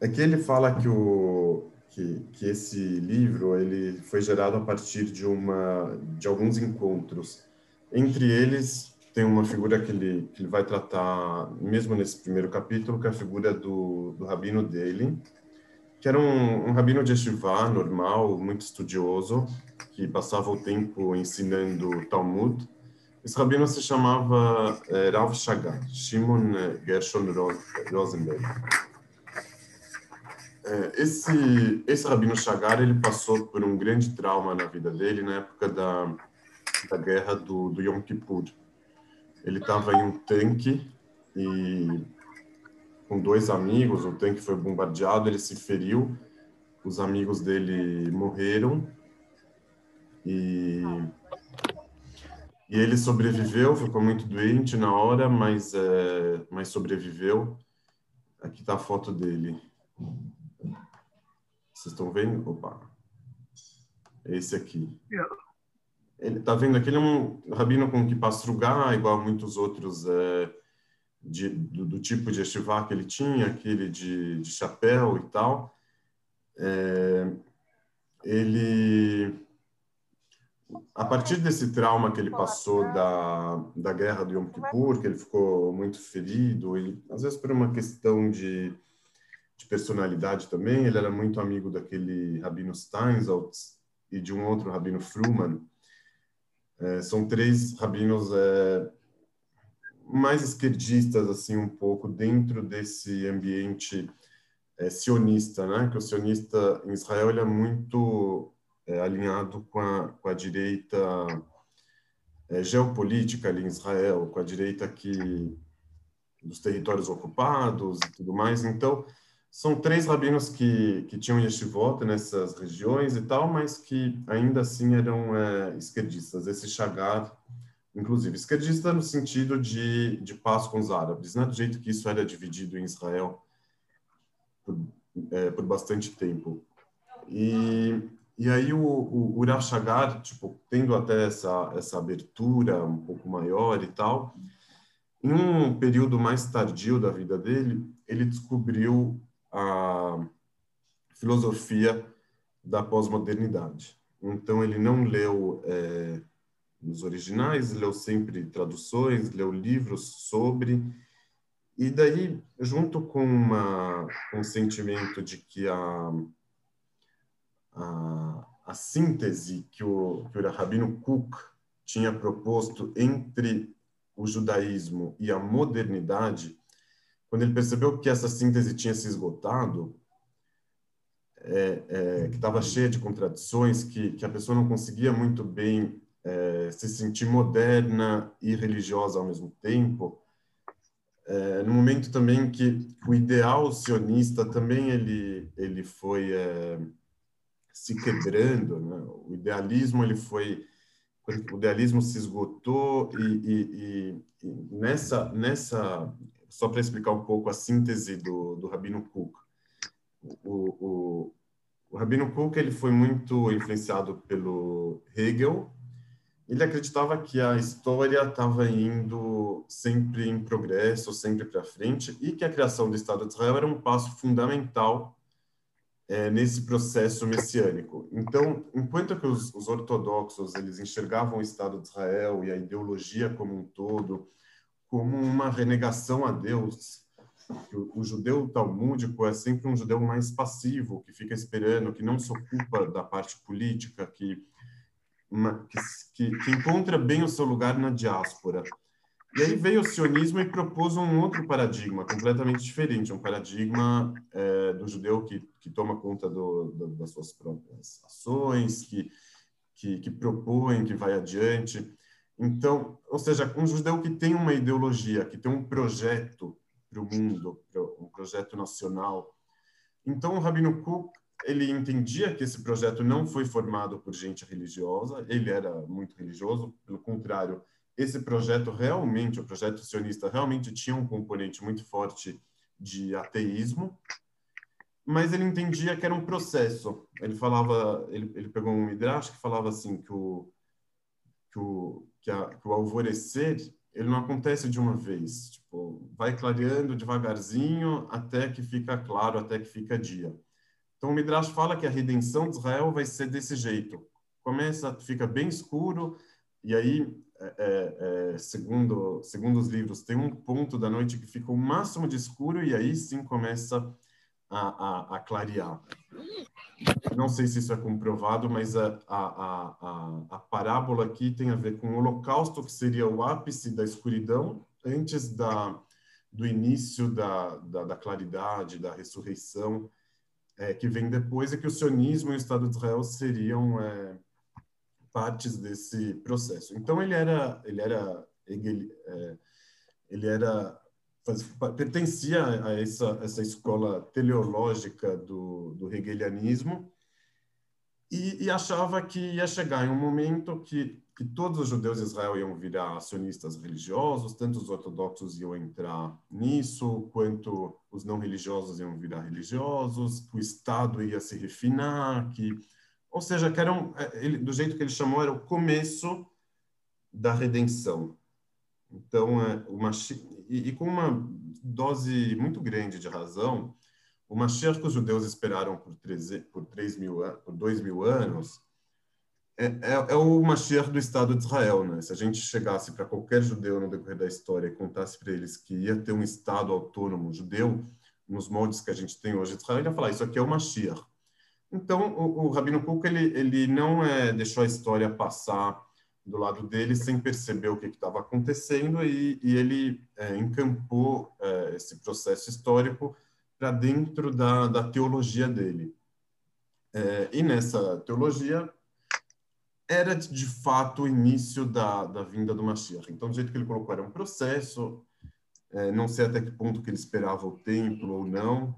é que ele fala que o que, que esse livro ele foi gerado a partir de uma de alguns encontros. Entre eles tem uma figura que ele que ele vai tratar mesmo nesse primeiro capítulo, que é a figura do, do rabino dele, que era um, um rabino de Yeshiva normal, muito estudioso, que passava o tempo ensinando Talmud. Esse rabino se chamava eh, Rav Shagar, Shimon Gershon Rosenberg. É, esse esse rabino Chagar ele passou por um grande trauma na vida dele na época da, da guerra do, do Yom Kippur. Ele estava em um tanque e com dois amigos, o tanque foi bombardeado, ele se feriu, os amigos dele morreram e e ele sobreviveu, ficou muito doente na hora, mas é, mas sobreviveu. Aqui está a foto dele. Vocês estão vendo? Opa. Esse aqui. Ele tá vendo aquele é um rabino com que pastrugar, igual a muitos outros é, de, do, do, tipo de estivá que ele tinha, aquele de, de chapéu e tal. É, ele a partir desse trauma que ele passou da, da guerra do Yom Kippur, que ele ficou muito ferido, e às vezes por uma questão de de personalidade também. Ele era muito amigo daquele Rabino Steinsaltz e de um outro Rabino Fruman. É, são três rabinos é, mais esquerdistas, assim, um pouco, dentro desse ambiente é, sionista, né? Que o sionista em Israel ele é muito é, alinhado com a, com a direita é, geopolítica ali em Israel, com a direita que dos territórios ocupados e tudo mais. Então, são três rabinos que, que tinham yeshivot nessas regiões e tal, mas que ainda assim eram é, esquerdistas. Esse Chagar, inclusive, esquerdista no sentido de, de paz com os árabes, né? do jeito que isso era dividido em Israel por, é, por bastante tempo. E, e aí o, o, Chagar, tipo, tendo até essa, essa abertura um pouco maior e tal, em um período mais tardio da vida dele, ele descobriu a filosofia da pós-modernidade. Então, ele não leu é, nos originais, leu sempre traduções, leu livros sobre. E daí, junto com, uma, um sentimento de que a, a, a síntese que o, que o Rabino Cook tinha proposto entre o judaísmo e a modernidade quando ele percebeu que essa síntese tinha se esgotado, é, é, que estava cheia de contradições, que, que a pessoa não conseguia muito bem é, se sentir moderna e religiosa ao mesmo tempo, é, no momento também que o ideal sionista também ele ele foi é, se quebrando, né? o idealismo ele foi o idealismo se esgotou e, e, e, nessa nessa só para explicar um pouco a síntese do, do Rabino Cook. O, o, o Rabino Cook ele foi muito influenciado pelo Hegel. Ele acreditava que a história estava indo sempre em progresso, sempre para frente, e que a criação do Estado de Israel era um passo fundamental é, nesse processo messiânico. Então, enquanto que os, os ortodoxos eles enxergavam o Estado de Israel e a ideologia como um todo como uma renegação a Deus. O, o judeu talmúdico é sempre um judeu mais passivo, que fica esperando, que não se ocupa da parte política, que, uma, que, que encontra bem o seu lugar na diáspora. E aí veio o sionismo e propôs um outro paradigma, completamente diferente, um paradigma é, do judeu que, que toma conta do, do, das suas próprias ações, que, que, que propõe, que vai adiante. Então, ou seja, um judeu que tem uma ideologia, que tem um projeto para o mundo, um projeto nacional. Então, o Rabino Cook ele entendia que esse projeto não foi formado por gente religiosa, ele era muito religioso, pelo contrário, esse projeto realmente, o projeto sionista realmente tinha um componente muito forte de ateísmo, mas ele entendia que era um processo. Ele falava, ele, ele pegou um midrash que falava assim que o que o, que, a, que o alvorecer ele não acontece de uma vez. Tipo, vai clareando devagarzinho até que fica claro, até que fica dia. Então, o Midrash fala que a redenção de Israel vai ser desse jeito. Começa, fica bem escuro, e aí, é, é, é segundo, segundo os livros, tem um ponto da noite que fica o máximo de escuro, e aí sim começa a, a, a clarear. Não sei se isso é comprovado, mas a, a, a, parábola aqui tem a ver com o holocausto, que seria o ápice da escuridão, antes da, do início da, da, da claridade, da ressurreição, é, que vem depois, é que o sionismo e o Estado de Israel seriam é, partes desse processo. Então, ele era, ele era, ele, é, ele era pertencia a essa, essa escola teleológica do, do hegelianismo e, e, achava que ia chegar em um momento que, que todos os judeus de Israel iam virar acionistas religiosos, tanto os ortodoxos iam entrar nisso, quanto os não religiosos iam virar religiosos, o Estado ia se refinar, que, ou seja, que era um, é, ele, do jeito que ele chamou, era o começo da redenção. Então, é, uma, e, e, com uma dose muito grande de razão, o Mashiach que os judeus esperaram por, 13, por, 3 mil, por 2 mil anos é, é, é, o Mashiach do Estado de Israel. Né? Se a gente chegasse para qualquer judeu no decorrer da história e contasse para eles que ia ter um Estado autônomo judeu, nos moldes que a gente tem hoje de Israel, ele ia falar, isso aqui é o Mashiach. Então, o, o Rabino Kuk, ele, ele não é, deixou a história passar do lado dele sem perceber o que estava acontecendo e, e ele é, encampou é, esse processo histórico para dentro da, da, teologia dele. É, e nessa teologia era de fato o início da, da vinda do Mashiach. Então, do jeito que ele colocou, era um processo, é, não sei até que ponto que ele esperava o templo ou não,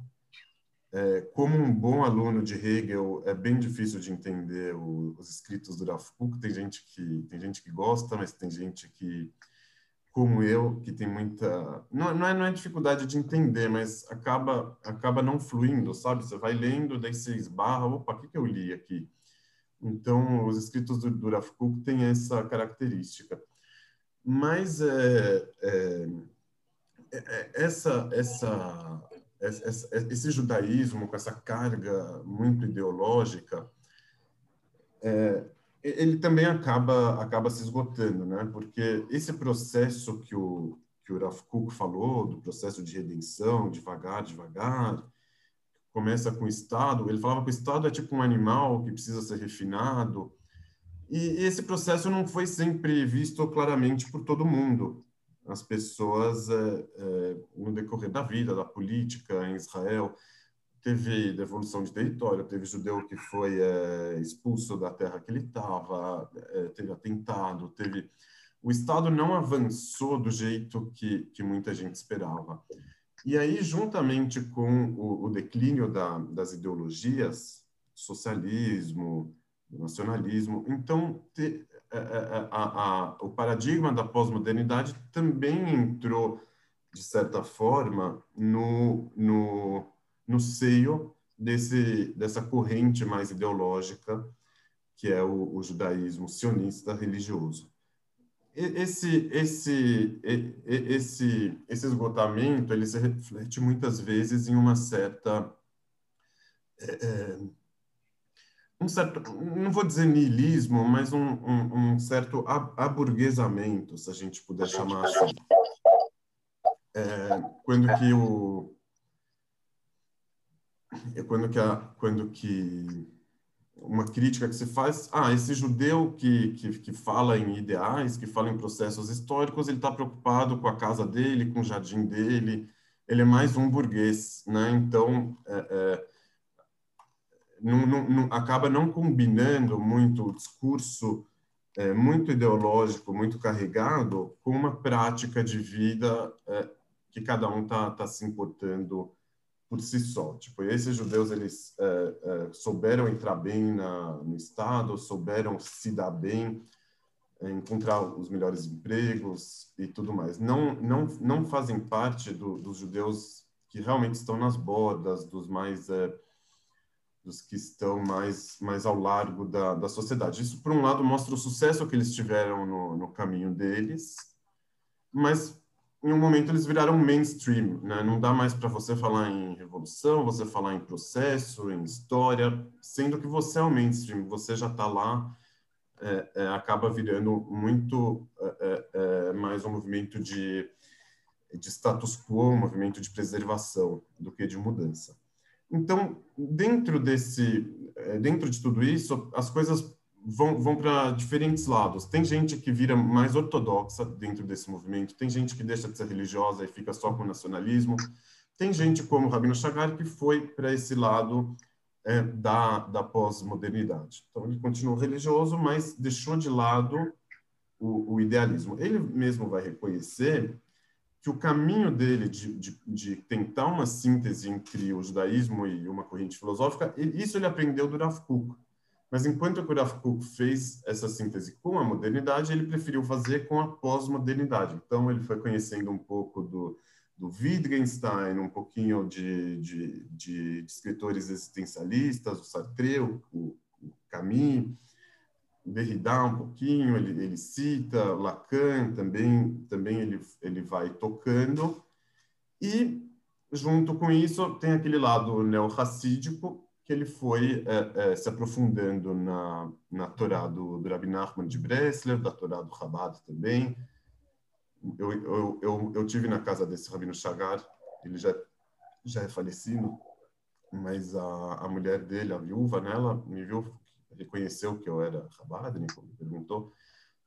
é, como um bom aluno de Hegel, é bem difícil de entender o, os escritos do Kuk. Tem gente que tem gente que gosta, mas tem gente que, como eu, que tem muita não, não é não é dificuldade de entender, mas acaba acaba não fluindo, sabe? Você vai lendo, daí você esbarra, opa, o que, que eu li aqui? Então, os escritos do, do Kuk têm essa característica. Mas é, é, é, é essa essa esse judaísmo com essa carga muito ideológica, é, ele também acaba acaba se esgotando, né? Porque esse processo que o que o Rav Kuk falou do processo de redenção, devagar, devagar, começa com o Estado. Ele falava que o Estado é tipo um animal que precisa ser refinado. E esse processo não foi sempre visto claramente por todo mundo as pessoas é, é, no decorrer da vida, da política em Israel. Teve devolução de território, teve judeu que foi é, expulso da terra que ele estava, teve atentado, teve. O Estado não avançou do jeito que, que muita gente esperava. E aí, juntamente com o, o declínio da, das ideologias, socialismo, nacionalismo, então te, a, a, o paradigma da pós-modernidade também entrou, de certa forma, no, no, no seio desse, dessa corrente mais ideológica, que é o, o judaísmo sionista religioso. Esse, esse, esse, esse esgotamento ele se reflete muitas vezes em uma certa é, um certo, não vou dizer niilismo, mas um, um, um certo aburguesamento, se a gente puder chamar assim. É, quando que o é quando que a, quando que uma crítica que se faz, ah, esse judeu que, que, que fala em ideais, que fala em processos históricos, ele está preocupado com a casa dele, com o jardim dele, ele é mais um burguês, né? Então, é, é, não, não, não, acaba não combinando muito o discurso é, muito ideológico, muito carregado, com uma prática de vida é, que cada um está tá se importando por si só. Tipo, esses judeus eles é, é souberam entrar bem na, no Estado, souberam se dar bem, é, encontrar os melhores empregos e tudo mais. Não, não, não fazem parte do, dos judeus que realmente estão nas bordas, dos mais é, dos que estão mais, mais ao largo da, da sociedade. Isso, por um lado, mostra o sucesso que eles tiveram no, no caminho deles, mas em um momento eles viraram mainstream, né? Não dá mais para você falar em revolução, você falar em processo, em história, sendo que você é o mainstream, você já está lá, é, é, acaba virando muito é, é, é, mais um movimento de, de status quo, um movimento de preservação do que de mudança. Então, dentro desse, é, dentro de tudo isso, as coisas vão, vão para diferentes lados. Tem gente que vira mais ortodoxa dentro desse movimento, tem gente que deixa de ser religiosa e fica só com o nacionalismo, tem gente como Rabino Chagar que foi para esse lado é, da, da pós-modernidade. Então, ele continuou religioso, mas deixou de lado o, o, idealismo. Ele mesmo vai reconhecer que o caminho dele de, de, de, tentar uma síntese entre o judaísmo e uma corrente filosófica, isso ele aprendeu do Rav Kuk. Mas enquanto o Rav Kuk fez essa síntese com a modernidade, ele preferiu fazer com a pós-modernidade. Então, ele foi conhecendo um pouco do, do Wittgenstein, um pouquinho de, de, de, de escritores existencialistas, o Sartre, o, o Camus, Derrida um pouquinho, ele, ele cita, Lacan também, também ele, ele vai tocando. E, junto com isso, tem aquele lado neo-racídico, que ele foi é, é, se aprofundando na, na Torá do, do Rabbi Nachman de Bresler, da Torá do Chabad também. Eu, eu, eu, eu tive na casa desse Rabino Chagar, ele já, já é falecido, mas a, a mulher dele, a viúva, nela, me viu, reconheceu que eu era Chabad, me perguntou.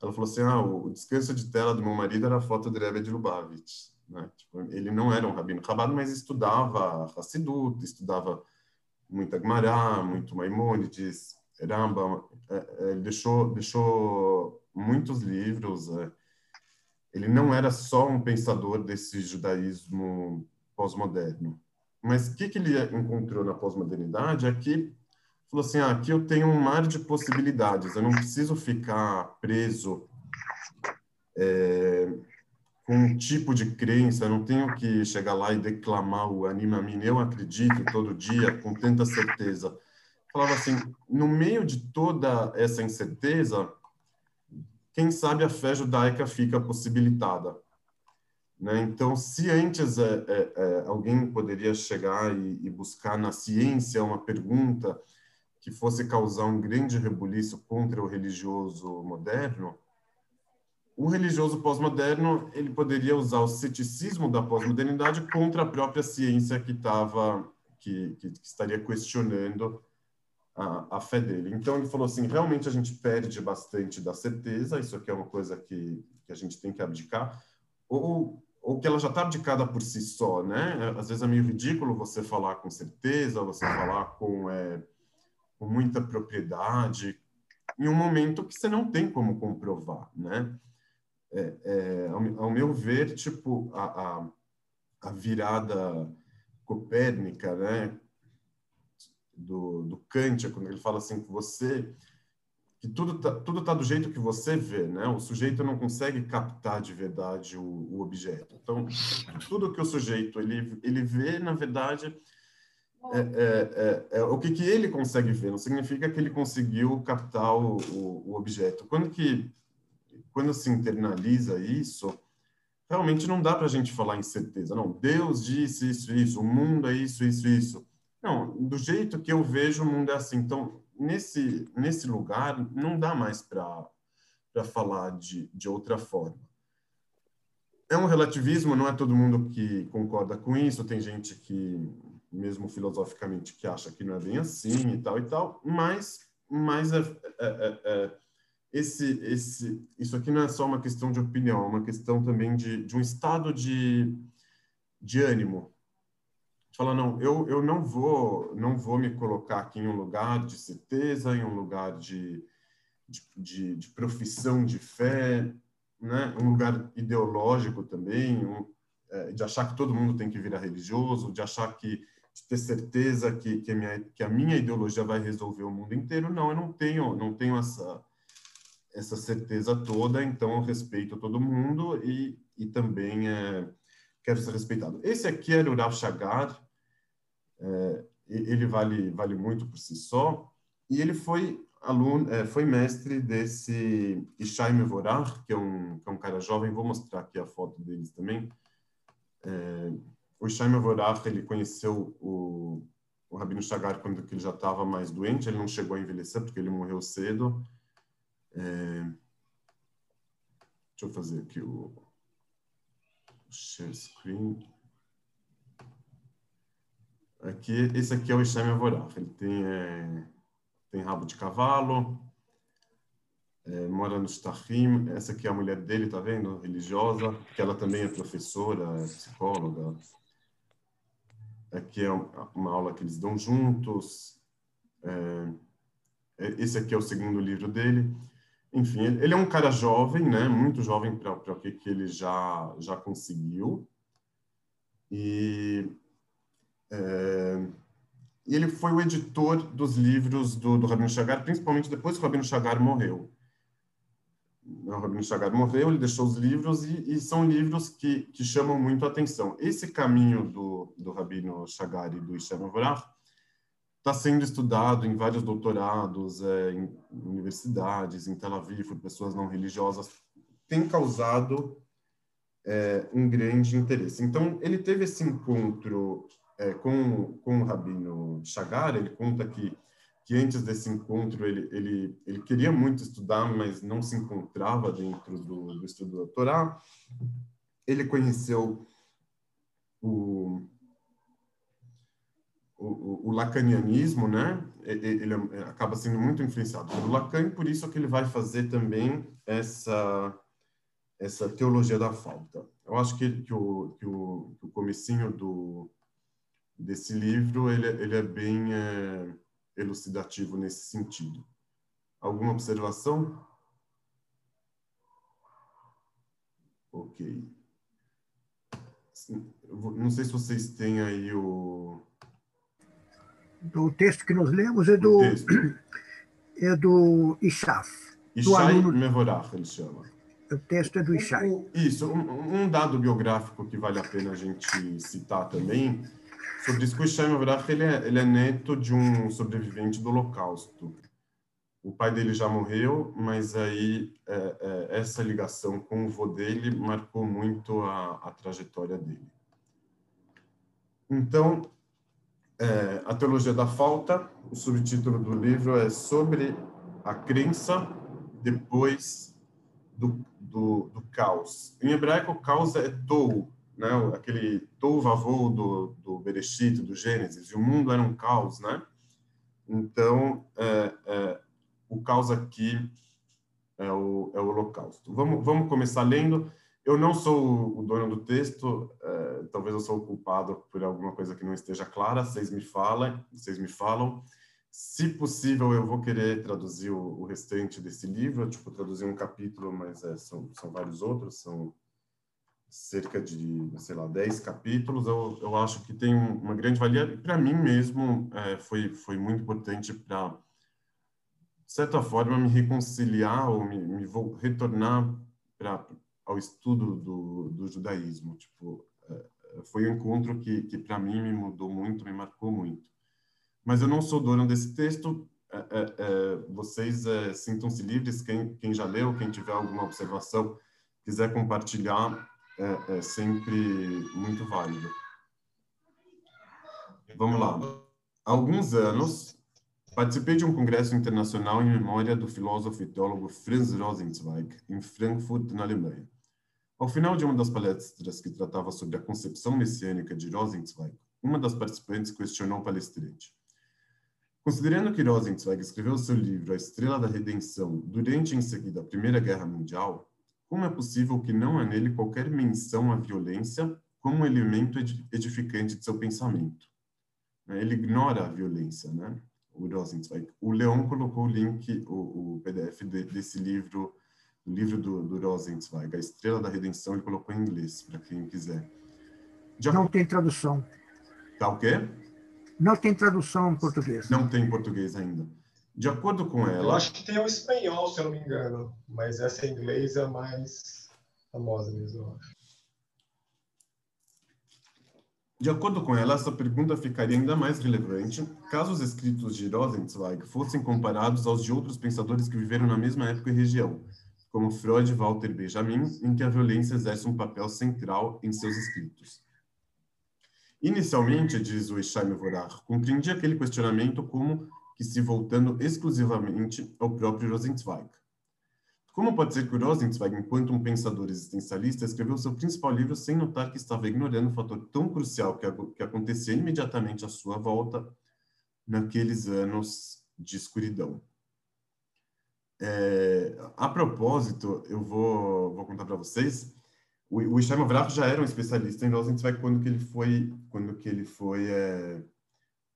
Ela falou assim, ah, o descanso de tela do meu marido era a foto do Rebbe de Lubavitch. Né? Tipo, ele não era um rabino Chabad, mas estudava Hassidut, estudava muita Gemara, muito Maimonides, Rambam, é, é, ele deixou, deixou muitos livros. É. Ele não era só um pensador desse judaísmo pós-moderno. Mas o que, que ele encontrou na pós-modernidade é que falou assim, ah, aqui eu tenho um mar de possibilidades, eu não preciso ficar preso é, com um tipo de crença, eu não tenho que chegar lá e declamar o anima mim, eu acredito todo dia com tanta certeza. Falava assim, no meio de toda essa incerteza, quem sabe a fé judaica fica possibilitada. Né? Então, se antes é, é, é, alguém poderia chegar e, e, buscar na ciência uma pergunta que fosse causar um grande rebuliço contra o religioso moderno, o religioso pós-moderno ele poderia usar o ceticismo da pós-modernidade contra a própria ciência que estava que, que, que, estaria questionando a, a, fé dele. Então ele falou assim, realmente a gente perde bastante da certeza, isso aqui é uma coisa que, que a gente tem que abdicar, ou, ou que ela já está abdicada por si só, né? Às vezes é meio ridículo você falar com certeza, você falar com, é, com muita propriedade, em um momento que você não tem como comprovar, né? é, é, ao, ao, meu ver, tipo, a, a, a, virada copérnica, né, do, do Kant, quando ele fala assim que você que tudo tá, tudo tá do jeito que você vê, né? O sujeito não consegue captar de verdade o, o objeto. Então, tudo que o sujeito ele ele vê, na verdade, é, é, é, é, o que, que ele consegue ver. Não significa que ele conseguiu captar o, o, objeto. Quando que quando se internaliza isso, realmente não dá para a gente falar em certeza. Não, Deus disse isso, isso, o mundo é isso, isso, isso. Não, do jeito que eu vejo, o mundo é assim. Então, nesse, nesse lugar, não dá mais para falar de, de outra forma. É um relativismo, não é todo mundo que concorda com isso, tem gente que, mesmo filosoficamente, que acha que não é bem assim e tal e tal, mas, mas é, é, é, é esse, esse, isso aqui não é só uma questão de opinião, é uma questão também de, de um estado de, de ânimo. Fala, não, eu, eu não vou não vou me colocar aqui em um lugar de certeza, em um lugar de, de, de, de profissão de fé, né? um lugar ideológico também, um, é, de achar que todo mundo tem que virar religioso, de achar que de ter certeza que, que, a minha, que a minha ideologia vai resolver o mundo inteiro. Não, eu não tenho, não tenho essa, essa certeza toda, então eu respeito todo mundo e, e também é, quero ser respeitado. Esse aqui era o Rav Chagar, é, ele vale, vale muito por si só, e ele foi aluno, é, foi mestre desse Ishai Mevorach, que é um que é um cara jovem. Vou mostrar aqui a foto deles também. É, o Ishai Mevorach, ele conheceu o, o Rabino Chagar quando ele já estava mais doente. Ele não chegou a envelhecer porque ele morreu cedo. É, deixa eu fazer aqui o share screen. Aqui, esse aqui é o Ishai Mevorach. Ele tem é, tem rabo de cavalo, é, mora no Stahim. Essa aqui é a mulher dele, tá vendo? Religiosa, que ela também é professora, é psicóloga. Aqui é uma aula que eles dão juntos. É, é, esse aqui é o segundo livro dele. Enfim, ele é um cara jovem, né? Muito jovem para o que, ele já, já conseguiu. E é, ele foi o editor dos livros do, do Rabino Chagar, principalmente depois que o Rabino Chagar morreu. O Rabino Chagar morreu, ele deixou os livros e, e são livros que, que chamam muito a atenção. Esse caminho do, do Rabino Chagar e do Ishem Avrach está sendo estudado em vários doutorados, é, em universidades, em Tel Aviv, por pessoas não religiosas, tem causado é, um grande interesse. Então, ele teve esse encontro é, com, com o Rabino Chagar, ele conta que, que antes desse encontro ele, ele, ele queria muito estudar, mas não se encontrava dentro do, do estudo da. Ele conheceu o, o, o, lacanianismo, né? Ele acaba sendo muito influenciado pelo Lacan, e por isso que ele vai fazer também essa essa teologia da falta. Eu acho que, que, o, que, o, que o comecinho do, desse livro ele, ele é bem é, elucidativo nesse sentido. Alguma observação? Ok. Não sei se vocês têm aí o. Do texto que nós lemos é do. É do Ishaf. Ishai aluno... Mevorach, ele chama. O texto é do Ishai. Isso, um, um dado biográfico que vale a pena a gente citar também Sobre isso, o Ishaim Avrach, ele é, ele é neto de um sobrevivente do Holocausto. O pai dele já morreu, mas aí é, é, essa ligação com o vô dele marcou muito a, a trajetória dele. Então, é, a teologia da falta, o subtítulo do livro é sobre a crença depois do, do, do caos. Em hebraico, caos é tou, né? Aquele tovavô do, do Bereshit, do Gênesis, e o mundo era um caos, né? Então, é, é, o caos aqui é o, é o holocausto. Vamos, vamos começar lendo. Eu não sou o dono do texto, é, talvez eu sou o culpado por alguma coisa que não esteja clara, vocês me falam, vocês me falam. Se possível, eu vou querer traduzir o, o restante desse livro, tipo, traduzir um capítulo, mas é, são, são vários outros, são cerca de, sei lá, 10 capítulos, eu, eu acho que tem uma grande valia. E para mim mesmo é, foi, foi muito importante para, de certa forma, me reconciliar ou me, me vou retornar para ao estudo do, do judaísmo. Tipo, é, foi um encontro que, que para mim me mudou muito, me marcou muito. Mas eu não sou dono desse texto. É, é, é vocês é, sintam-se livres, quem, quem já leu, quem tiver alguma observação, quiser compartilhar, é, é sempre muito válido. Vamos lá. Há alguns anos, participei de um congresso internacional em memória do filósofo e teólogo Franz Rosenzweig, em Frankfurt, na Alemanha. Ao final de uma das palestras que tratava sobre a concepção messiânica de Rosenzweig, uma das participantes questionou o palestrante. Considerando que Rosenzweig escreveu seu livro A Estrela da Redenção durante e em seguida a Primeira Guerra Mundial, como é possível que não há nele qualquer menção à violência como elemento edificante de seu pensamento? Né, ele ignora a violência, né? O Rosenzweig. O Leon colocou o link, o, o PDF de, desse livro, o livro do, do Rosenzweig, A Estrela da Redenção, ele colocou em inglês, para quem quiser. Já... Não tem tradução. Tá o quê? Não tem tradução em português. Não tem em português ainda. De acordo com ela. Eu acho que tem o espanhol, se eu não me engano, mas essa em inglês é a mais famosa mesmo, eu acho. De acordo com ela, essa pergunta ficaria ainda mais relevante caso os escritos de Rosenzweig fossem comparados aos de outros pensadores que viveram na mesma época e região, como Freud e Walter Benjamin, em que a violência exerce um papel central em seus escritos. Inicialmente, diz o Ishaim Vorar, compreendi aquele questionamento como que se voltando exclusivamente ao próprio Rosenzweig. Como pode ser que o Rosenzweig, enquanto um pensador existencialista, escreveu seu principal livro sem notar que estava ignorando um fator tão crucial que, que acontecia imediatamente à sua volta naqueles anos de escuridão? É, a propósito, eu vou, vou contar para vocês, o, o Ishaim já era um especialista em Rosenzweig quando que ele foi, quando que ele foi é,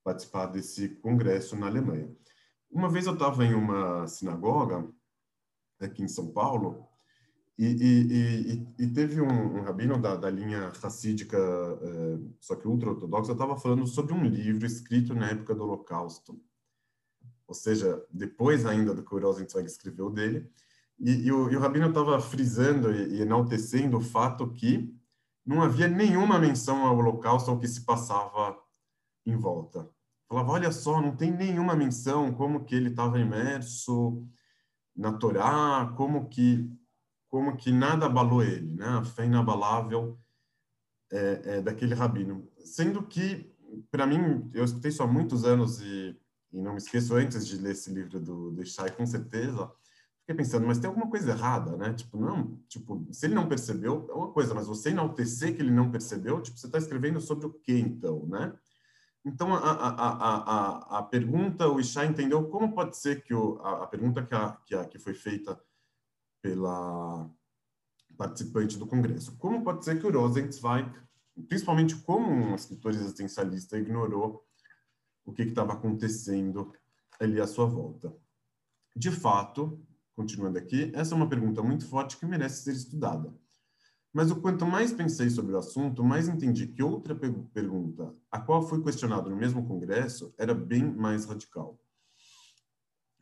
participar desse congresso na Alemanha. Uma vez eu estava em uma sinagoga aqui em São Paulo, e, e, e, e teve um, um, rabino da, da linha racídica, é, só que ultra-ortodoxa, estava falando sobre um livro escrito na época do Holocausto, ou seja, depois ainda do que o Rosenzweig escreveu dele, e, o, o, rabino estava frisando e, enaltecendo o fato que não havia nenhuma menção ao Holocausto, ao que se passava em volta. Falava, olha só, não tem nenhuma menção como que ele estava imerso na Torá, como que como que nada abalou ele, né? A fé inabalável é, é, daquele rabino. Sendo que, para mim, eu escutei isso há muitos anos e, e, não me esqueço antes de ler esse livro do, do Shai, com certeza, fiquei pensando, mas tem alguma coisa errada, né? Tipo, não, tipo, se ele não percebeu, é uma coisa, mas você enaltecer que ele não percebeu, tipo, você está escrevendo sobre o quê, então, né? Então, a, a, a, a, pergunta, o Isha entendeu como pode ser que o, a, a pergunta que, a, que, a, que foi feita pela participante do Congresso, como pode ser que o Rosenzweig, principalmente como um escritor existencialista, ignorou o que estava acontecendo ali à sua volta? De fato, continuando aqui, essa é uma pergunta muito forte que merece ser estudada. Mas o quanto mais pensei sobre o assunto, mais entendi que outra pergunta, a qual fui questionado no mesmo congresso, era bem mais radical.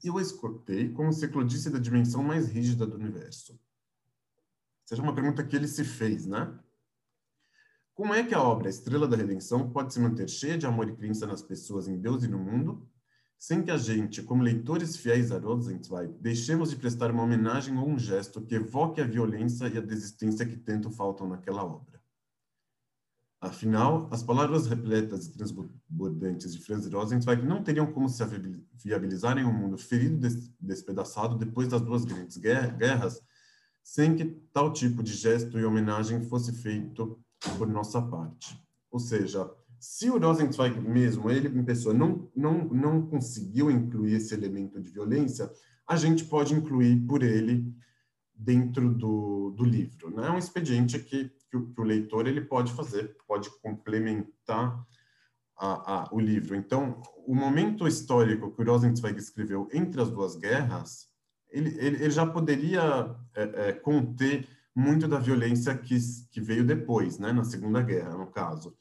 Eu a escutei como se eclodisse da dimensão mais rígida do universo. Seja uma pergunta que ele se fez, né? Como é que a obra Estrela da Redenção pode se manter cheia de amor e crença nas pessoas, em Deus e no mundo, sem que a gente, como leitores fiéis a Rosenzweig, deixemos de prestar uma homenagem ou um gesto que evoque a violência e a desistência que tanto faltam naquela obra. Afinal, as palavras repletas e transbordantes de Franz Rosenzweig não teriam como se viabilizar em um mundo ferido e despedaçado depois das duas grandes guerras, sem que tal tipo de gesto e homenagem fosse feito por nossa parte. Ou seja, se o Rosenzweig mesmo, ele em pessoa, não, não, não conseguiu incluir esse elemento de violência, a gente pode incluir por ele dentro do, do livro. Né? É um expediente que, que, o, que o leitor ele pode fazer, pode complementar a, a, o livro. Então, o momento histórico que o Rosenzweig escreveu entre as duas guerras, ele, ele, ele já poderia é, é, conter muito da violência que, que veio depois, né? na Segunda Guerra, no caso.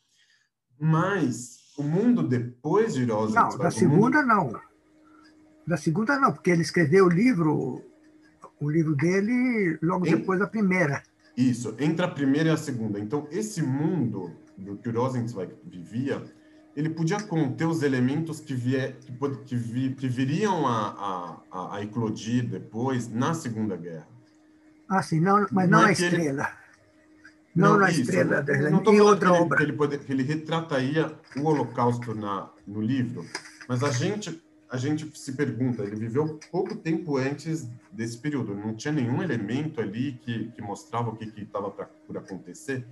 Mas o mundo depois de Rosenzweig... Não, da segunda mundo... não. Da segunda não, porque ele escreveu o livro, o livro dele logo em... depois da primeira. Isso, entre a primeira e a segunda. Então, esse mundo do que o Rosenzweig vivia, ele podia conter os elementos que, vier, que, que, vi, que viriam a, a, a, eclodir depois na Segunda Guerra. Ah, sim, não, mas não, não é a estrela. Ele, não, não na isso, estrela da não em outra que obra. Que ele, pode, que ele retrataria o Holocausto na, no livro, mas a gente a gente se pergunta, ele viveu pouco tempo antes desse período, não tinha nenhum elemento ali que, que mostrava o que estava por acontecer.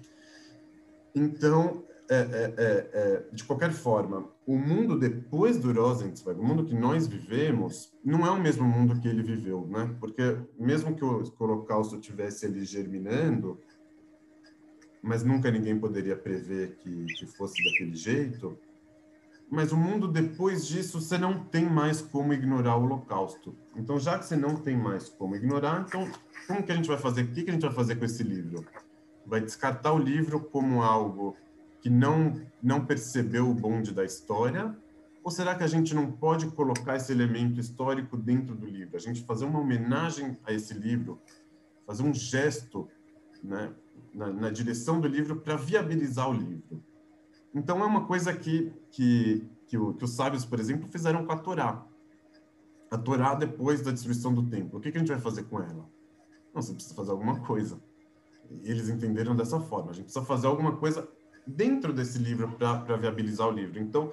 Então, é, é, é, é, de qualquer forma, o mundo depois do Rosenzweig, o mundo que nós vivemos, não é o mesmo mundo que ele viveu, né? Porque mesmo que o Holocausto tivesse ali germinando, mas nunca ninguém poderia prever que, que fosse daquele jeito. Mas o mundo depois disso, você não tem mais como ignorar o Holocausto. Então, já que você não tem mais como ignorar, então como que a gente vai fazer? O que, que a gente vai fazer com esse livro? Vai descartar o livro como algo que não não percebeu o bonde da história? Ou será que a gente não pode colocar esse elemento histórico dentro do livro? A gente fazer uma homenagem a esse livro, fazer um gesto, né? Na, na direção do livro para viabilizar o livro. Então, é uma coisa que, que, que, o, que os sábios, por exemplo, fizeram com a Torá. A Torá, depois da destruição do templo, o que, que a gente vai fazer com ela? Não, você precisa fazer alguma coisa. E eles entenderam dessa forma. A gente precisa fazer alguma coisa dentro desse livro para viabilizar o livro. Então,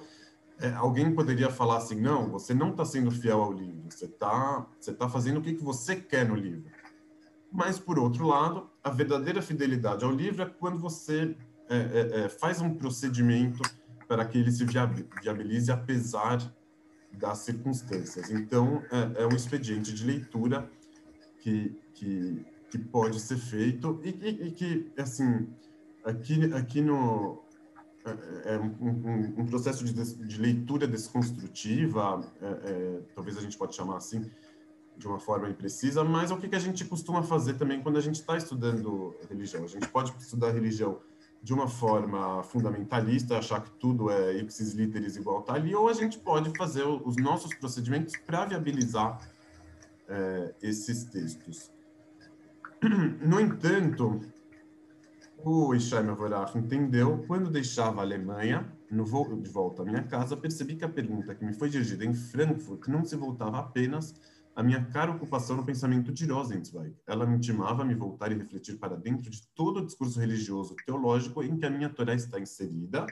é, alguém poderia falar assim, não, você não está sendo fiel ao livro, você está você tá fazendo o que, que você quer no livro. Mas, por outro lado, a verdadeira fidelidade ao livro é quando você é, é, é faz um procedimento para que ele se viabilize apesar das circunstâncias. Então, é, é um expediente de leitura que, que, que pode ser feito e, e, e que, assim, aqui, aqui no, é, é um, um, um, processo de, de leitura desconstrutiva, é, é, talvez a gente pode chamar assim, de uma forma imprecisa, mas é o que, que a gente costuma fazer também quando a gente está estudando religião. A gente pode estudar religião de uma forma fundamentalista, achar que tudo é ipsis literis igual tá ali, ou a gente pode fazer os nossos procedimentos para viabilizar é, esses textos. No entanto, o Ishai Mavorach entendeu, quando deixava a Alemanha, no voo de volta à minha casa, percebi que a pergunta que me foi dirigida em Frankfurt não se voltava apenas à minha cara ocupação no pensamento de Rosenzweig. Ela me intimava a me voltar e refletir para dentro de todo o discurso religioso teológico em que a minha Torá está inserida,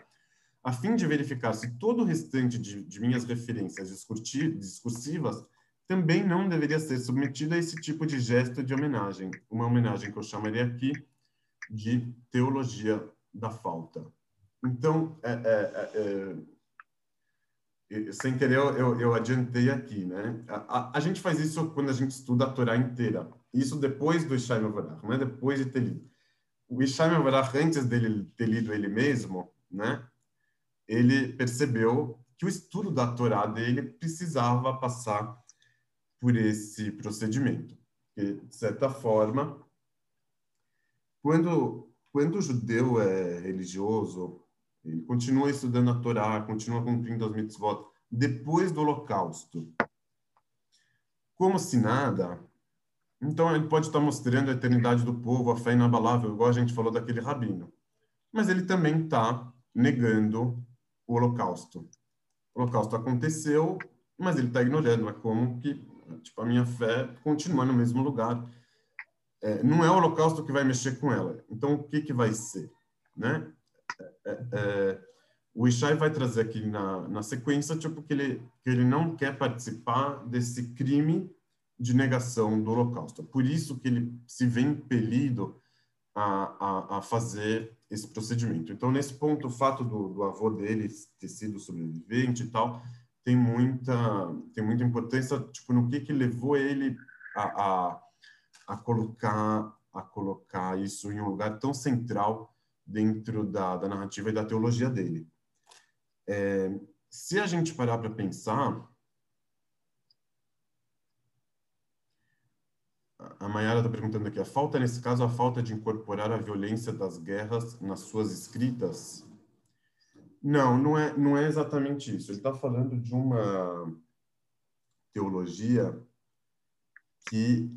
a fim de verificar se todo o restante de, de minhas referências discursivas também não deveria ser submetido a esse tipo de gesto de homenagem, uma homenagem que eu chamaria aqui de teologia da falta. Então, é, é, é, sem querer, eu, eu, adiantei aqui, né? A, a, a, gente faz isso quando a gente estuda a Torá inteira. Isso depois do Ishai Mavarach, né? Depois de ter lido. O Ishai Mavarach, antes dele ter lido ele mesmo, né? Ele percebeu que o estudo da Torá dele precisava passar por esse procedimento. Que, de certa forma, quando, quando o judeu é religioso, ele continua estudando a Torá, continua cumprindo as mitzvot depois do Holocausto. Como se nada, então ele pode estar mostrando a eternidade do povo, a fé inabalável, igual a gente falou daquele rabino. Mas ele também está negando o Holocausto. O Holocausto aconteceu, mas ele está ignorando. É como que tipo, a minha fé continua no mesmo lugar é, não é o holocausto que vai mexer com ela. Então, o que, que vai ser? Né? É, o Ishai vai trazer aqui na, na sequência tipo, que, ele, que ele não quer participar desse crime de negação do holocausto. É por isso que ele se vê impelido a, a, a fazer esse procedimento. Então, nesse ponto, o fato do, do avô dele ter sido sobrevivente e tal, tem muita, tem muita importância tipo, no que, que levou ele a, a a colocar a colocar isso em um lugar tão central dentro da, da narrativa e da teologia dele. É, se a gente parar para pensar, a Mayara está perguntando aqui, a falta, nesse caso, a falta de incorporar a violência das guerras nas suas escritas? Não, não é, não é exatamente isso. Ele está falando de uma teologia que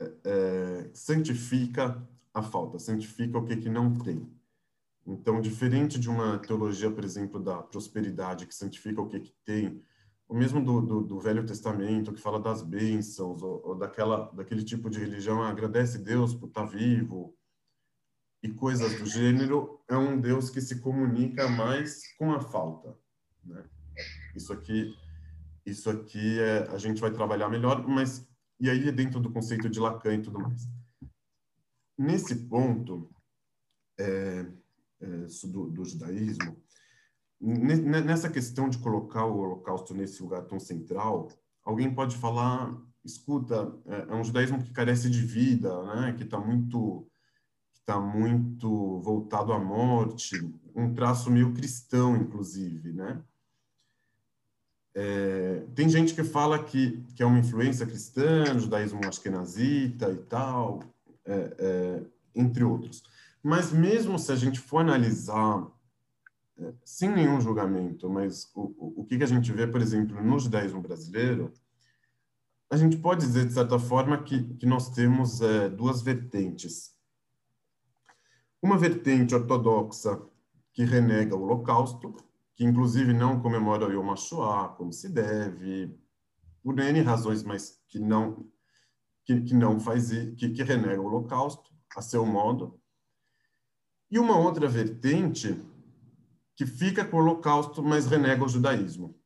é, santifica a falta, santifica o que, que não tem. Então, diferente de uma teologia, por exemplo, da prosperidade, que santifica o que, que tem, ou mesmo do, do, do Velho Testamento, que fala das bênçãos, ou, ou, daquela, daquele tipo de religião, agradece Deus por estar vivo, e coisas do gênero, é um Deus que se comunica mais com a falta. Né? Isso aqui, isso aqui é, a gente vai trabalhar melhor, mas e aí é dentro do conceito de Lacan e tudo mais. Nesse ponto é, é, do, do judaísmo, nessa questão de colocar o holocausto nesse lugar tão central, alguém pode falar, escuta, é, é um judaísmo que carece de vida, né? que está muito está muito voltado à morte, um traço meio cristão, inclusive, né? É, tem gente que fala que, que é uma influência cristã, judaísmo ashkenazita e tal, é, é, entre outros. Mas mesmo se a gente for analisar, é, sem nenhum julgamento, mas o, o, que a gente vê, por exemplo, no judaísmo brasileiro, a gente pode dizer, de certa forma, que, que nós temos é, duas vertentes. Uma vertente ortodoxa que renega o Holocausto, que inclusive não comemora o Yom HaShoah como se deve, por N razões, mas que não que, que não faz que, que renega o Holocausto a seu modo. E uma outra vertente que fica com o Holocausto, mas renega o judaísmo.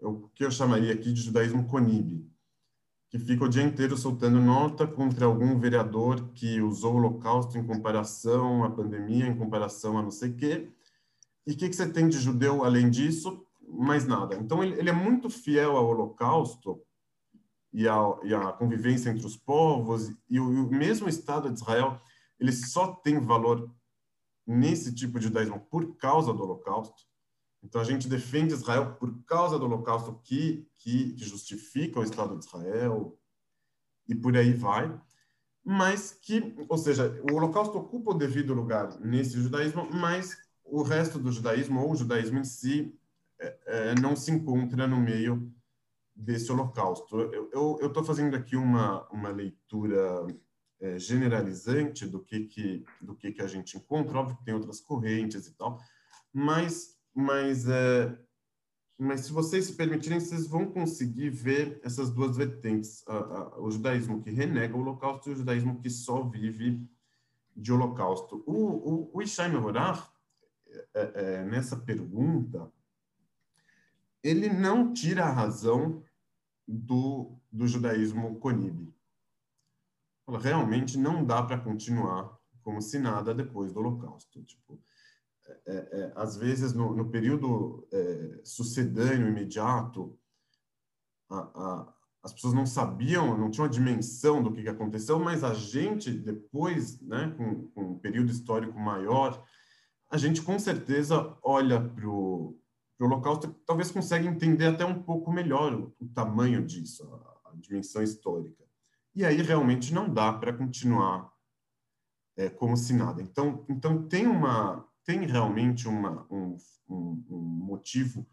O que eu chamaria aqui de judaísmo conibe, que fica o dia inteiro soltando nota contra algum vereador que usou o Holocausto em comparação à pandemia, em comparação a não sei quê. E o que, que você tem de judeu além disso? Mais nada. Então, ele, ele é muito fiel ao Holocausto e a, e a convivência entre os povos, e o, e o mesmo Estado de Israel, ele só tem valor nesse tipo de judaísmo por causa do Holocausto. Então a gente defende Israel por causa do Holocausto que, que, que justifica o Estado de Israel e por aí vai. Mas que, ou seja, o Holocausto ocupa o devido lugar nesse judaísmo, mas o resto do judaísmo ou o judaísmo em si é, é, não se encontra no meio desse Holocausto. Eu estou fazendo aqui uma, uma leitura é, generalizante do que que do que que a gente encontra. Óbvio que tem outras correntes e tal mas mas é, mas se vocês se permitirem vocês vão conseguir ver essas duas vertentes. A, a, o judaísmo que renega o holocausto e o judaísmo que só vive de holocausto. O o, o Ishai Mevorach é, é, nessa pergunta ele não tira a razão do, do judaísmo conibe realmente não dá para continuar como se nada depois do Holocausto. Tipo, é, é, é, às vezes, no, no período é, sucedâneo, imediato, a, a, as pessoas não sabiam, não tinham a dimensão do que, que aconteceu, mas a gente, depois, né, com, com um período histórico maior, a gente com certeza olha para o Holocausto talvez consiga entender até um pouco melhor o, o tamanho disso, a, a dimensão histórica. E aí realmente não dá para continuar é, como se nada. Então, então tem uma tem realmente uma, um, um, um motivo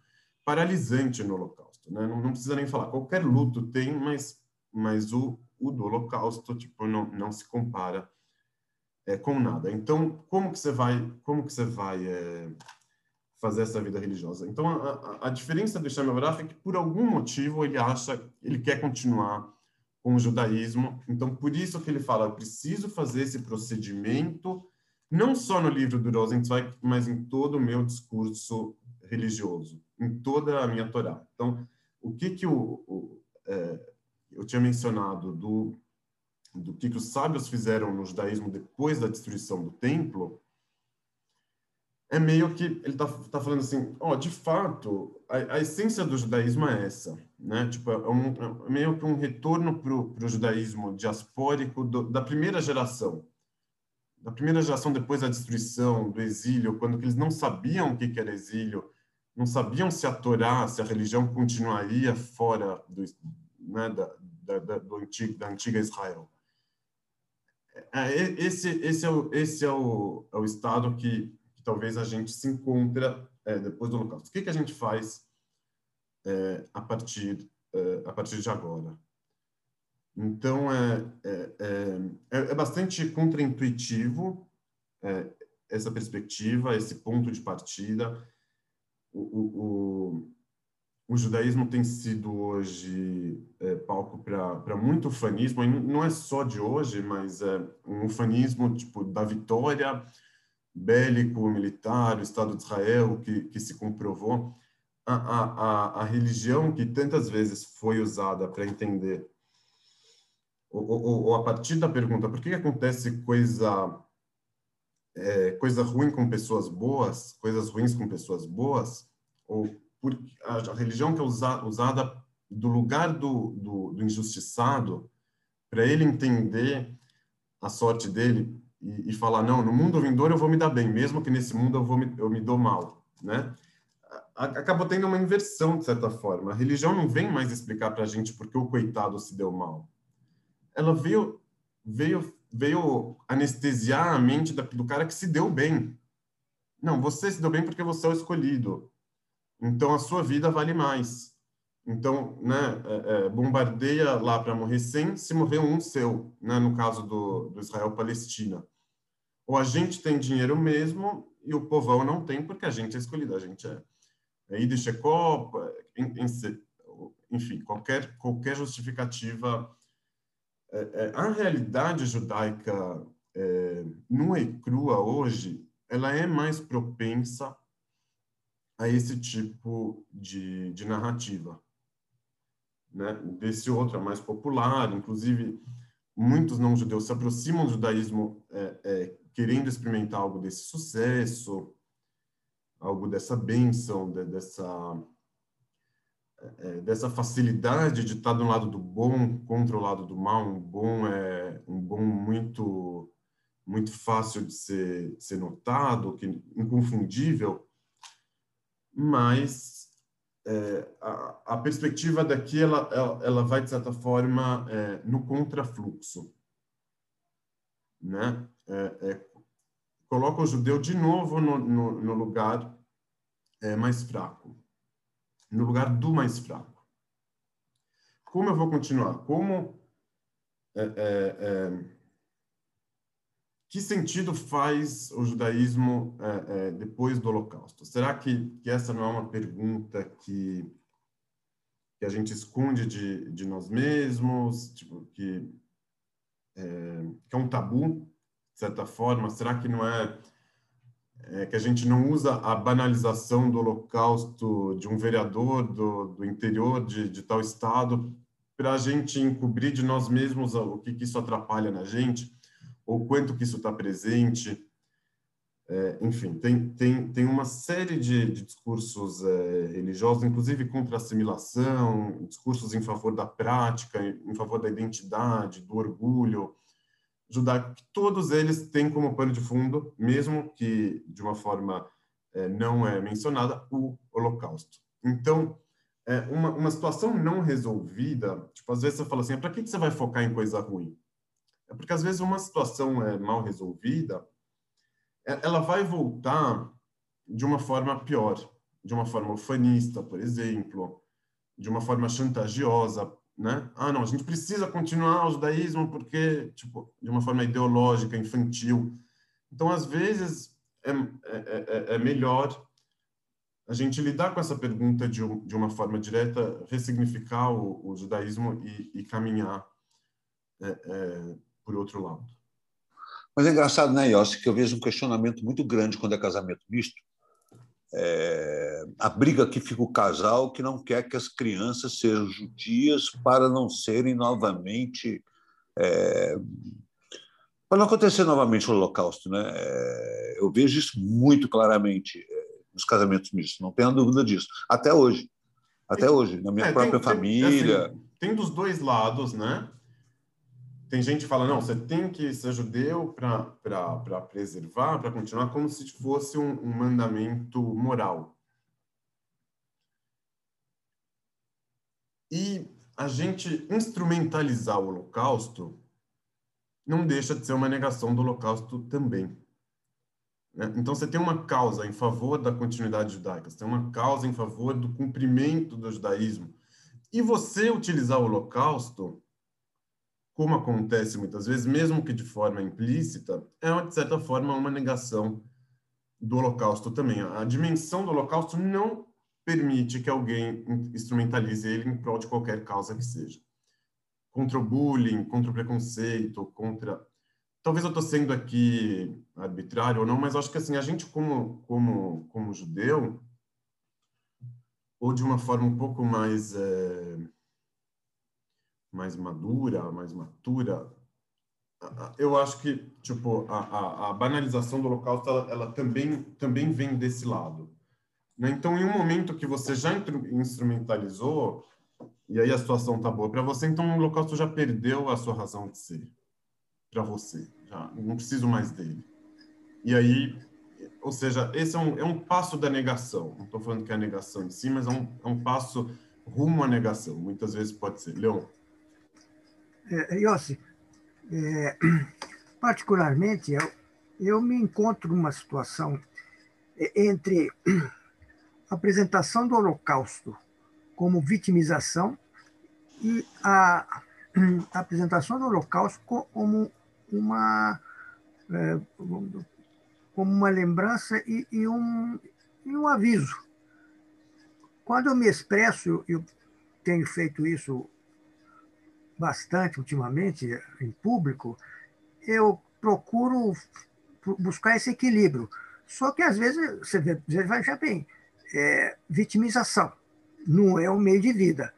paralisante no Holocausto, né? Não, não, precisa nem falar. Qualquer luto tem, mas mas o, o do Holocausto tipo não, não se compara é, com nada. Então, como que você vai como que você vai é, fazer essa vida religiosa? Então, a, a, a diferença do Shem é que por algum motivo ele acha ele quer continuar com o judaísmo. Então, por isso que ele fala, eu preciso fazer esse procedimento, não só no livro do Rosenzweig, mas em todo o meu discurso religioso, em toda a minha Torá. Então, o que que o, o é, eu tinha mencionado do do que, que os sábios fizeram no judaísmo depois da destruição do templo, é meio que ele está tá falando assim, ó, oh, de fato, a, a, essência do judaísmo é essa, né? Tipo, é, um, é meio que um retorno para o judaísmo diaspórico do, da primeira geração, da primeira geração depois da destruição, do exílio, quando eles não sabiam o que, que era exílio, não sabiam se a Torá, se a religião continuaria fora do, né, da, da, do antigo, da antiga Israel. É, esse, esse, é o, esse é, o, é o estado que que talvez a gente se encontra é, depois do Holocausto. O que, que a gente faz é, a, partir, é, a partir de agora? Então, é, é, é, é bastante contraintuitivo essa perspectiva, esse ponto de partida. O, o, o, o judaísmo tem sido hoje palco para muito ufanismo, e não é só de hoje, mas é um ufanismo tipo, da vitória bélico, militar, o Estado de Israel, que, que se comprovou, a, a, a religião que tantas vezes foi usada para entender, ou, ou, ou, a partir da pergunta, por que, que acontece coisa, é, coisa ruim com pessoas boas, coisas ruins com pessoas boas, ou por, a, a religião que é usa, usada do lugar do, do, do injustiçado, para ele entender a sorte dele, e, e, falar, não, no mundo vindouro eu vou me dar bem, mesmo que nesse mundo eu, vou me, eu me dou mal, né? Acabou tendo uma inversão, de certa forma. A religião não vem mais explicar para a gente por que o coitado se deu mal. Ela veio, veio, veio anestesiar a mente do cara que se deu bem. Não, você se deu bem porque você é o escolhido. Então a sua vida vale mais. Então, né, é, é, bombardeia lá para morrer 100, se morrer um seu, né, no caso do, do Israel-Palestina. Ou a gente tem dinheiro mesmo e o povão não tem porque a gente é escolhido, a gente é, é é Copa, enfim, qualquer, qualquer justificativa. É, é, a realidade judaica é, nua e crua hoje, ela é mais propensa a esse tipo de, de narrativa. Né? Desse outro é mais popular, inclusive muitos não-judeus se aproximam do judaísmo é, é, querendo experimentar algo desse sucesso, algo dessa bênção, de, dessa, é, dessa facilidade de estar do lado do bom contra o lado do mal. Um bom é um bom muito muito fácil de ser, ser notado, que inconfundível, mas é, a, a, perspectiva daqui ela, ela, ela, vai de certa forma é, no contrafluxo, né? É, é coloca o judeu de novo no, no, no lugar é, mais fraco, no lugar do mais fraco. Como eu vou continuar? Como que sentido faz o judaísmo é, é, depois do Holocausto? Será que, que, essa não é uma pergunta que, que a gente esconde de, de nós mesmos, tipo, que, é, que é um tabu, de certa forma? Será que não é, é, que a gente não usa a banalização do Holocausto de um vereador do, do interior de, de tal estado para a gente encobrir de nós mesmos o que, que isso atrapalha na gente? ou quanto que isso está presente. É, enfim, tem, tem, tem uma série de, de discursos é, religiosos, inclusive contra a assimilação, discursos em favor da prática, em favor da identidade, do orgulho judaico, que todos eles têm como pano de fundo, mesmo que de uma forma é, não é mencionada, o Holocausto. Então, é, uma, uma situação não resolvida, tipo, às vezes você fala assim, para que, que você vai focar em coisa ruim? É porque às vezes uma situação é mal resolvida, é, ela vai voltar de uma forma pior, de uma forma ufanista, por exemplo, de uma forma chantagiosa, né? Ah, não, a gente precisa continuar o judaísmo porque, tipo, de uma forma ideológica, infantil. Então, às vezes, é, é, é, é melhor a gente lidar com essa pergunta de, de uma forma direta, ressignificar o, o judaísmo e, e caminhar é, é, por outro lado. Mas é engraçado, né, Yossi, que eu vejo um questionamento muito grande quando é casamento misto. É, a briga que fica o casal que não quer que as crianças sejam judias para não serem novamente. É, para não acontecer novamente o Holocausto. Né? É, eu vejo isso muito claramente é, nos casamentos mistos, não tenho dúvida disso. Até hoje. Até hoje, na minha é, própria tem, família. Tem, assim, tem dos dois lados, né? Tem gente que fala, não, você tem que ser judeu para preservar, para continuar, como se fosse um, um mandamento moral. E a gente instrumentalizar o Holocausto não deixa de ser uma negação do Holocausto também. Né? Então, você tem uma causa em favor da continuidade judaica, você tem uma causa em favor do cumprimento do judaísmo. E você utilizar o Holocausto como acontece muitas vezes, mesmo que de forma implícita, é, de certa forma, uma negação do Holocausto também. A dimensão do Holocausto não permite que alguém instrumentalize ele em prol de qualquer causa que seja. Contra o bullying, contra o preconceito, contra... Talvez eu estou sendo aqui arbitrário ou não, mas acho que assim, a gente como, como, como judeu, ou de uma forma um pouco mais... É mais madura, mais matura, eu acho que tipo a, a, a banalização do Holocausto ela, ela, também também vem desse lado. Né? Então, em um momento que você já instrumentalizou e aí a situação tá boa para você, então o Holocausto já perdeu a sua razão de ser para você. Já não preciso mais dele. E aí, ou seja, esse é um, é um passo da negação. Não estou falando que é a negação em si, mas é um, é um passo rumo à negação. Muitas vezes pode ser. Leon? É, Yossi, é, particularmente, eu, eu me encontro numa situação é, entre a apresentação do Holocausto como vitimização e a, a apresentação do Holocausto como uma é, como uma lembrança e, e, um, e um aviso. Quando eu me expresso, eu tenho feito isso bastante ultimamente em público, eu procuro buscar esse equilíbrio. Só que às vezes você vai já bem, é, vitimização não é o meio de vida.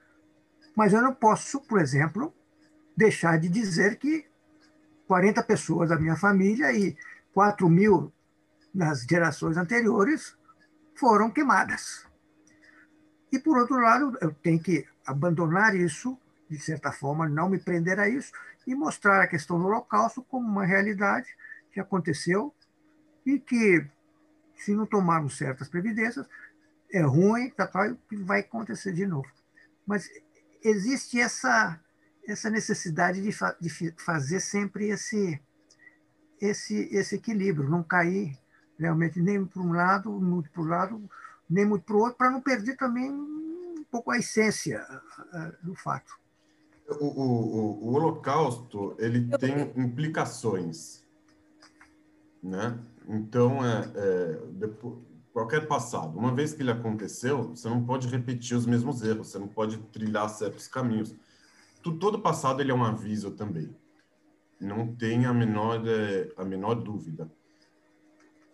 Mas eu não posso, por exemplo, deixar de dizer que 40 pessoas da minha família e 4 mil nas gerações anteriores foram queimadas. E, por outro lado, eu tenho que abandonar isso, de certa forma, não me prender a isso, e mostrar a questão do Holocausto como uma realidade que aconteceu e que, se não tomarmos certas previdências, é ruim, tá, tá, vai acontecer de novo. Mas existe essa essa necessidade de, fa de fazer sempre esse, esse, esse equilíbrio, não cair realmente nem para um lado, muito para o lado, nem muito para o outro, para não perder também um pouco a essência do fato. O, o, o Holocausto ele tem implicações, né? Então é, é depois, qualquer passado, uma vez que ele aconteceu, você não pode repetir os mesmos erros, você não pode trilhar certos caminhos todo passado ele é um aviso também. Não tem a menor, é, a menor dúvida.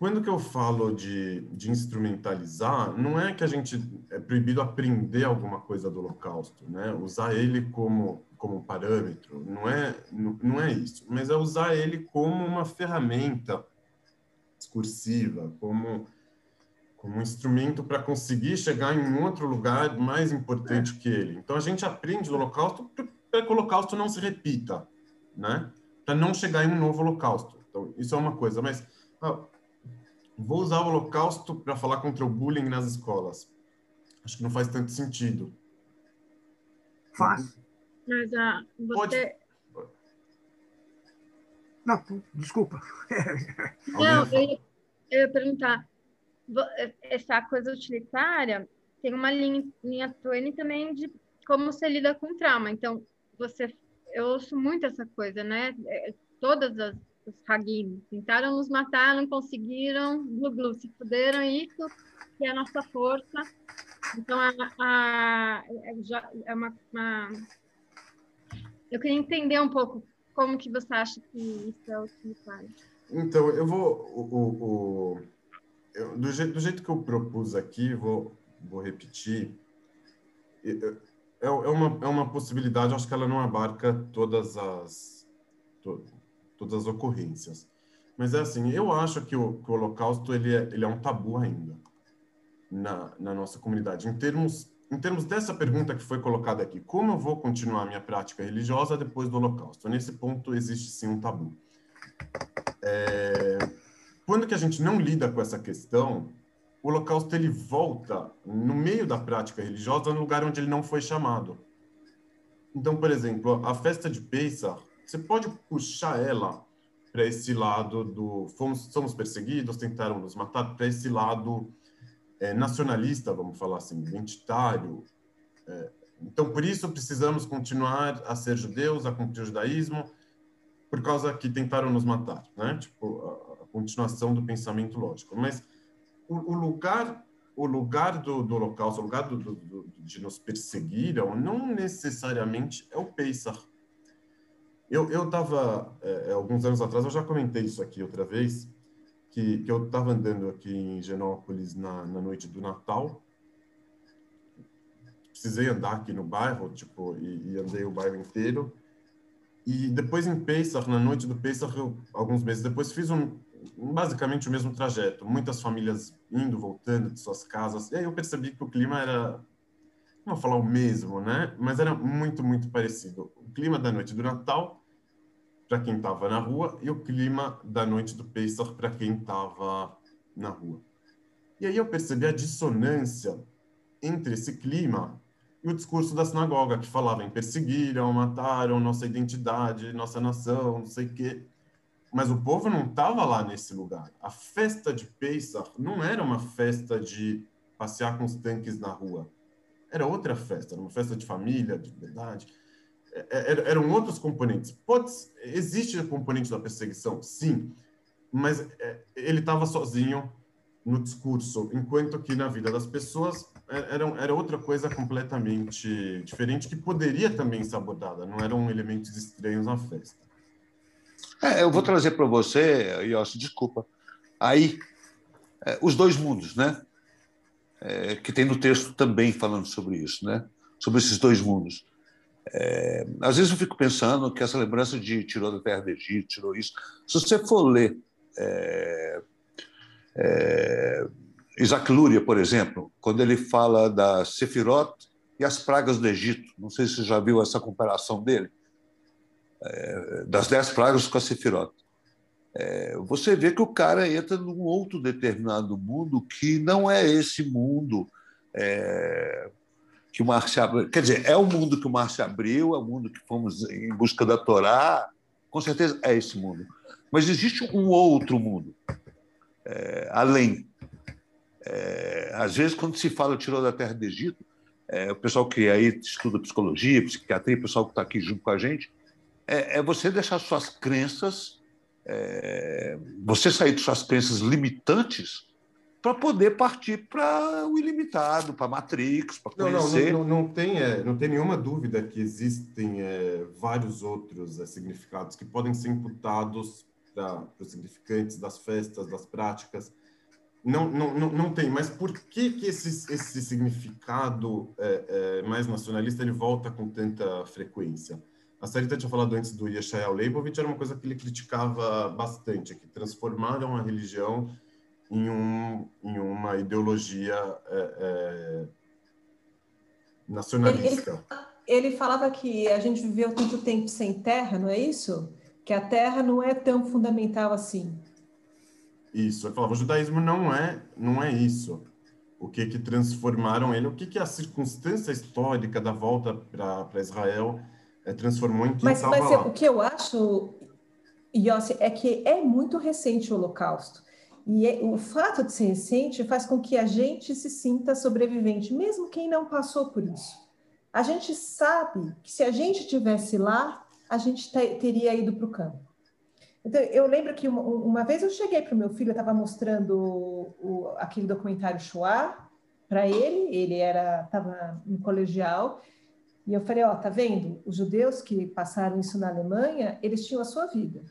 Quando que eu falo de, de instrumentalizar, não é que a gente é proibido aprender alguma coisa do Holocausto, né? Usar ele como como parâmetro, não é não, não é isso, mas é usar ele como uma ferramenta discursiva, como como um instrumento para conseguir chegar em um outro lugar mais importante que ele. Então a gente aprende do Holocausto para que o holocausto não se repita, né? Para não chegar em um novo holocausto. Então, isso é uma coisa, mas vou usar o holocausto para falar contra o bullying nas escolas. Acho que não faz tanto sentido. Faz. Mas ah, você... Pode... Não, desculpa. não, eu ia, eu ia perguntar. Essa coisa utilitária tem uma linha, linha Twain também de como você lida com trauma. Então, você, eu ouço muito essa coisa, né? É, todas as os Hagim tentaram nos matar, não conseguiram, glu, se fuderam, isso que é a nossa força. Então, a, a, é, é uma, uma, Eu queria entender um pouco como que você acha que isso é utilitário. Então, eu vou... O, o, o eu, do, jeito, do jeito que eu propus aqui, vou, vou repetir. É, é, uma, é uma possibilidade, acho que ela não abarca todas as, to, todas as ocorrências. Mas é assim, eu acho que o, que o Holocausto ele é, ele é um tabu ainda na, na nossa comunidade. Em termos, em termos dessa pergunta que foi colocada aqui, como eu vou continuar a minha prática religiosa depois do Holocausto? Nesse ponto existe sim um tabu. É, quando que a gente não lida com essa questão, o holocausto ele volta no meio da prática religiosa no lugar onde ele não foi chamado. Então, por exemplo, a festa de Pesach, você pode puxar ela para esse lado do fomos somos perseguidos, tentaram nos matar, para esse lado é, nacionalista, vamos falar assim, identitário. É, então, por isso precisamos continuar a ser judeus, a cumprir o judaísmo, por causa que tentaram nos matar, né? Tipo a, a continuação do pensamento lógico. Mas o, o lugar o lugar do, do holocausto, o lugar do, do, de nos perseguiram, não necessariamente é o Pesach. Eu eu estava é, é, alguns anos atrás, eu já comentei isso aqui outra vez, que, que eu estava andando aqui em Genópolis na, na noite do Natal. Precisei andar aqui no bairro, tipo, e, e andei o bairro inteiro. E depois em Pesach, na noite do Pesach, eu, alguns meses depois, fiz um, basicamente o mesmo trajeto, muitas famílias indo, voltando de suas casas. E aí eu percebi que o clima era, não vou falar o mesmo, né? Mas era muito, muito parecido. O clima da noite do Natal, para quem estava na rua, e o clima da noite do Pesach para quem estava na rua. E aí eu percebi a dissonância entre esse clima e o discurso da sinagoga, que falava em perseguiram, mataram nossa identidade, nossa nação, não sei o quê. Mas o povo não estava lá nesse lugar. A festa de Pesach não era uma festa de passear com os tanques na rua. Era outra festa, era uma festa de família, de verdade. É, é, eram outros componentes. Pode, existe o componente da perseguição? Sim. mas é, ele estava sozinho no discurso, enquanto que na vida das pessoas era, era outra coisa completamente diferente que poderia também ser abordada, não eram elementos estranhos na festa. É, eu vou trazer para você, Yossi, desculpa, aí, é, os dois mundos, né? É, que tem no texto também falando sobre isso, né? Sobre esses dois mundos. É, às vezes eu fico pensando que essa lembrança de tirou da terra do Egito, tirou isso. Se você for ler é, é, Isaac Luria, por exemplo, quando ele fala da Sefirot e as pragas do Egito, não sei se você já viu essa comparação dele, é, das dez pragas com a Sefirot. É, você vê que o cara entra num outro determinado mundo que não é esse mundo é, que o se abriu. Quer dizer, é o mundo que o se abriu, é o mundo que fomos em busca da Torá, com certeza é esse mundo. Mas existe um outro mundo, é, além. É, às vezes, quando se fala tirou da terra do Egito, é, o pessoal que aí estuda psicologia, psiquiatria, o pessoal que está aqui junto com a gente, é, é você deixar suas crenças, é, você sair de suas crenças limitantes para poder partir para o ilimitado, para Matrix, para conhecer. Não, não, não, não tem, é, não tem nenhuma dúvida que existem é, vários outros é, significados que podem ser imputados para os significantes das festas, das práticas. Não, não, não, não tem, mas por que, que esse, esse significado é, é, mais nacionalista ele volta com tanta frequência? A Sarita tinha falado antes do Yeshayahu Leibovitch, era uma coisa que ele criticava bastante, que transformaram a religião em, um, em uma ideologia é, é, nacionalista. Ele, ele, falava que a gente viveu tanto tempo sem terra, não é isso? Que a terra não é tão fundamental assim. Isso, ele falava, o judaísmo não é, não é isso. O que que transformaram ele, o que que a circunstância histórica da volta para Israel é, transformou em quem mas, mas lá. o que eu acho, Yossi, é que é muito recente o Holocausto. E é, o fato de ser recente faz com que a gente se sinta sobrevivente, mesmo quem não passou por isso. A gente sabe que se a gente tivesse lá, a gente teria ido para o campo. Então, eu lembro que uma, uma vez eu cheguei para o meu filho, eu estava mostrando o, aquele documentário Shoah para ele, ele era estava no colegial, e eu falei, ó, tá vendo? Os judeus que passaram isso na Alemanha, eles tinham a sua vida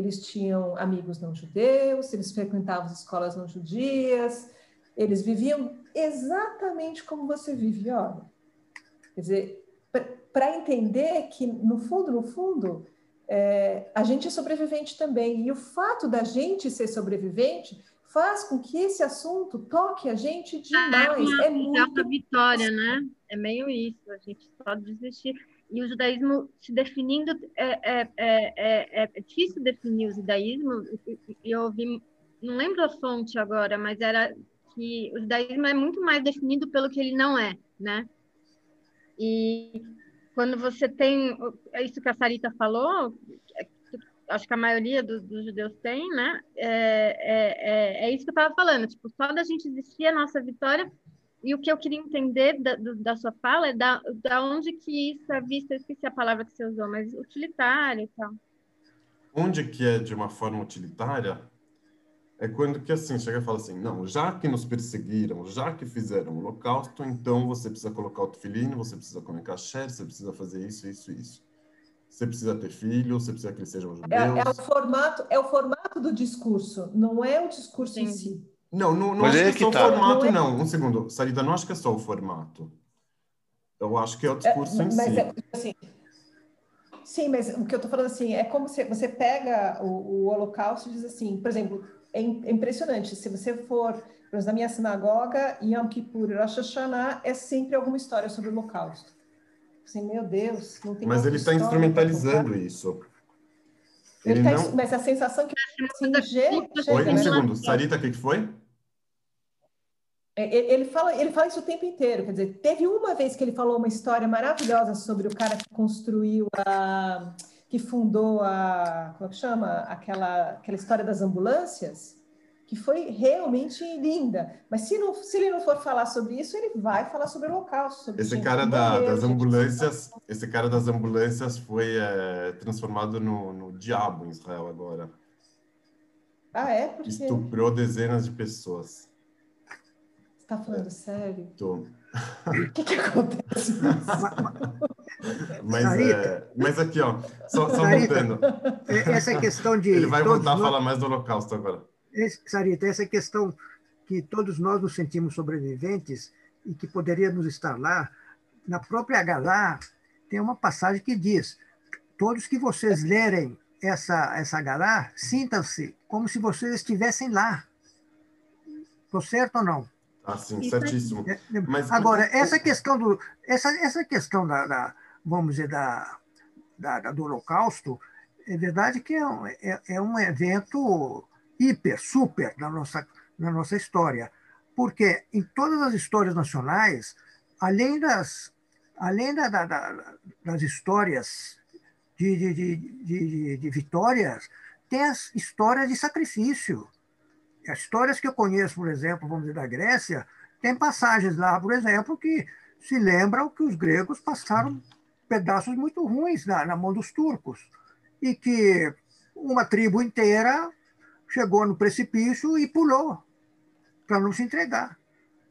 eles tinham amigos não judeus, eles frequentavam as escolas não judias, eles viviam exatamente como você vive, olha. Quer dizer, para entender que, no fundo, no fundo, é, a gente é sobrevivente também. E o fato da gente ser sobrevivente faz com que esse assunto toque a gente demais. É, uma, é muito... é uma vitória, né? É meio isso, a gente só desistir e o judaísmo se definindo é, é, é, é, difícil definir o judaísmo. Eu ouvi não lembro a fonte agora mas era que o judaísmo é muito mais definido pelo que ele não é né? E quando você tem é isso que a Sarita falou acho que a maioria dos, dos judeus tem né? É, é, é, isso que eu estava falando tipo só da gente existir a nossa vitória e o que eu queria entender da, da sua fala é da, da onde que isso é visto, eu esqueci a palavra que você usou, mas utilitário e tal. Onde que é de uma forma utilitária é quando que assim chega e fala assim, não, já que nos perseguiram, já que fizeram o holocausto, então você precisa colocar o tefilino, você precisa comer caché, você precisa fazer isso, isso, isso. Você precisa ter filho, você precisa que eles sejam judeus. É, é o formato, é o formato do discurso, não é o discurso Sim. em si. Não, não, não acho é que, é só tá. o formato, não, não. Um segundo. Sarita, não acho que é só o formato. Eu acho que é o discurso é, em si. É, assim, sim, mas o que eu estou falando assim, é como se você pega o, o Holocausto e diz assim, por exemplo, é, é impressionante, se você for, por exemplo, na minha sinagoga, Yom Kippur e Rosh Hashanah, é sempre alguma história sobre o Holocausto. Assim, meu Deus, não tem Mas ele está instrumentalizando isso. Ele, ele tá, não... Mas a sensação que assim, gente, Oi, um segundo. Sarita, o que, que foi? É, ele fala, ele fala isso o tempo inteiro. Quer dizer, teve uma vez que ele falou uma história maravilhosa sobre o cara que construiu a, que fundou a, como é que chama, aquela, aquela história das ambulâncias, que foi realmente linda. Mas se, não, se ele não for falar sobre isso, ele vai falar sobre o local. Sobre esse cara da, das ambulâncias, esse cara das ambulâncias foi é, transformado no, no diabo em Israel agora. Ah, é? Porque... Estuprou dezenas de pessoas. Você está falando sério? Tô. O que, que acontece? mas, é, mas aqui, ó, só, só voltando. Essa questão de. Ele vai voltar nós... a falar mais do Holocausto agora. Sarita, essa questão que todos nós nos sentimos sobreviventes e que poderíamos estar lá, na própria Galá tem uma passagem que diz: todos que vocês lerem essa, essa Galá, sintam-se como se vocês estivessem lá. Estou certo ou não? Ah, sim, certíssimo. É, é, Mas, Agora, essa questão do, essa, essa questão da, da vamos dizer, da, da, do Holocausto, é verdade que é, é, é um evento hiper, super na nossa, na nossa história. Porque em todas as histórias nacionais, além das, além da, da, da, das histórias de, de, de, de, de vitórias, tem as histórias de sacrifício. As histórias que eu conheço, por exemplo, vamos dizer, da Grécia, tem passagens lá, por exemplo, que se lembram que os gregos passaram pedaços muito ruins na, na mão dos turcos e que uma tribo inteira chegou no precipício e pulou para não se entregar.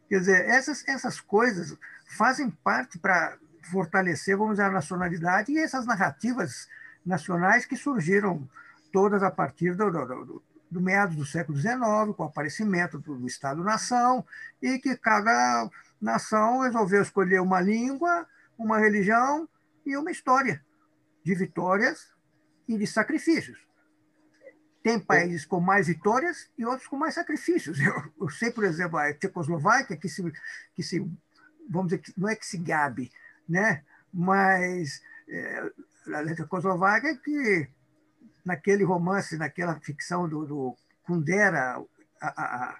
Quer dizer, essas, essas coisas fazem parte para fortalecer, vamos dizer, a nacionalidade e essas narrativas nacionais que surgiram todas a partir do, do, do, do meados do século XIX, com o aparecimento do, do Estado-nação, e que cada nação resolveu escolher uma língua, uma religião e uma história de vitórias e de sacrifícios. Tem países com mais vitórias e outros com mais sacrifícios. Eu, eu sei, por exemplo, a Tchecoslováquia, que se, que se, vamos dizer, não é que se gabe, né? mas é, a Tchecoslováquia que naquele romance, naquela ficção do, do Kundera, a, a,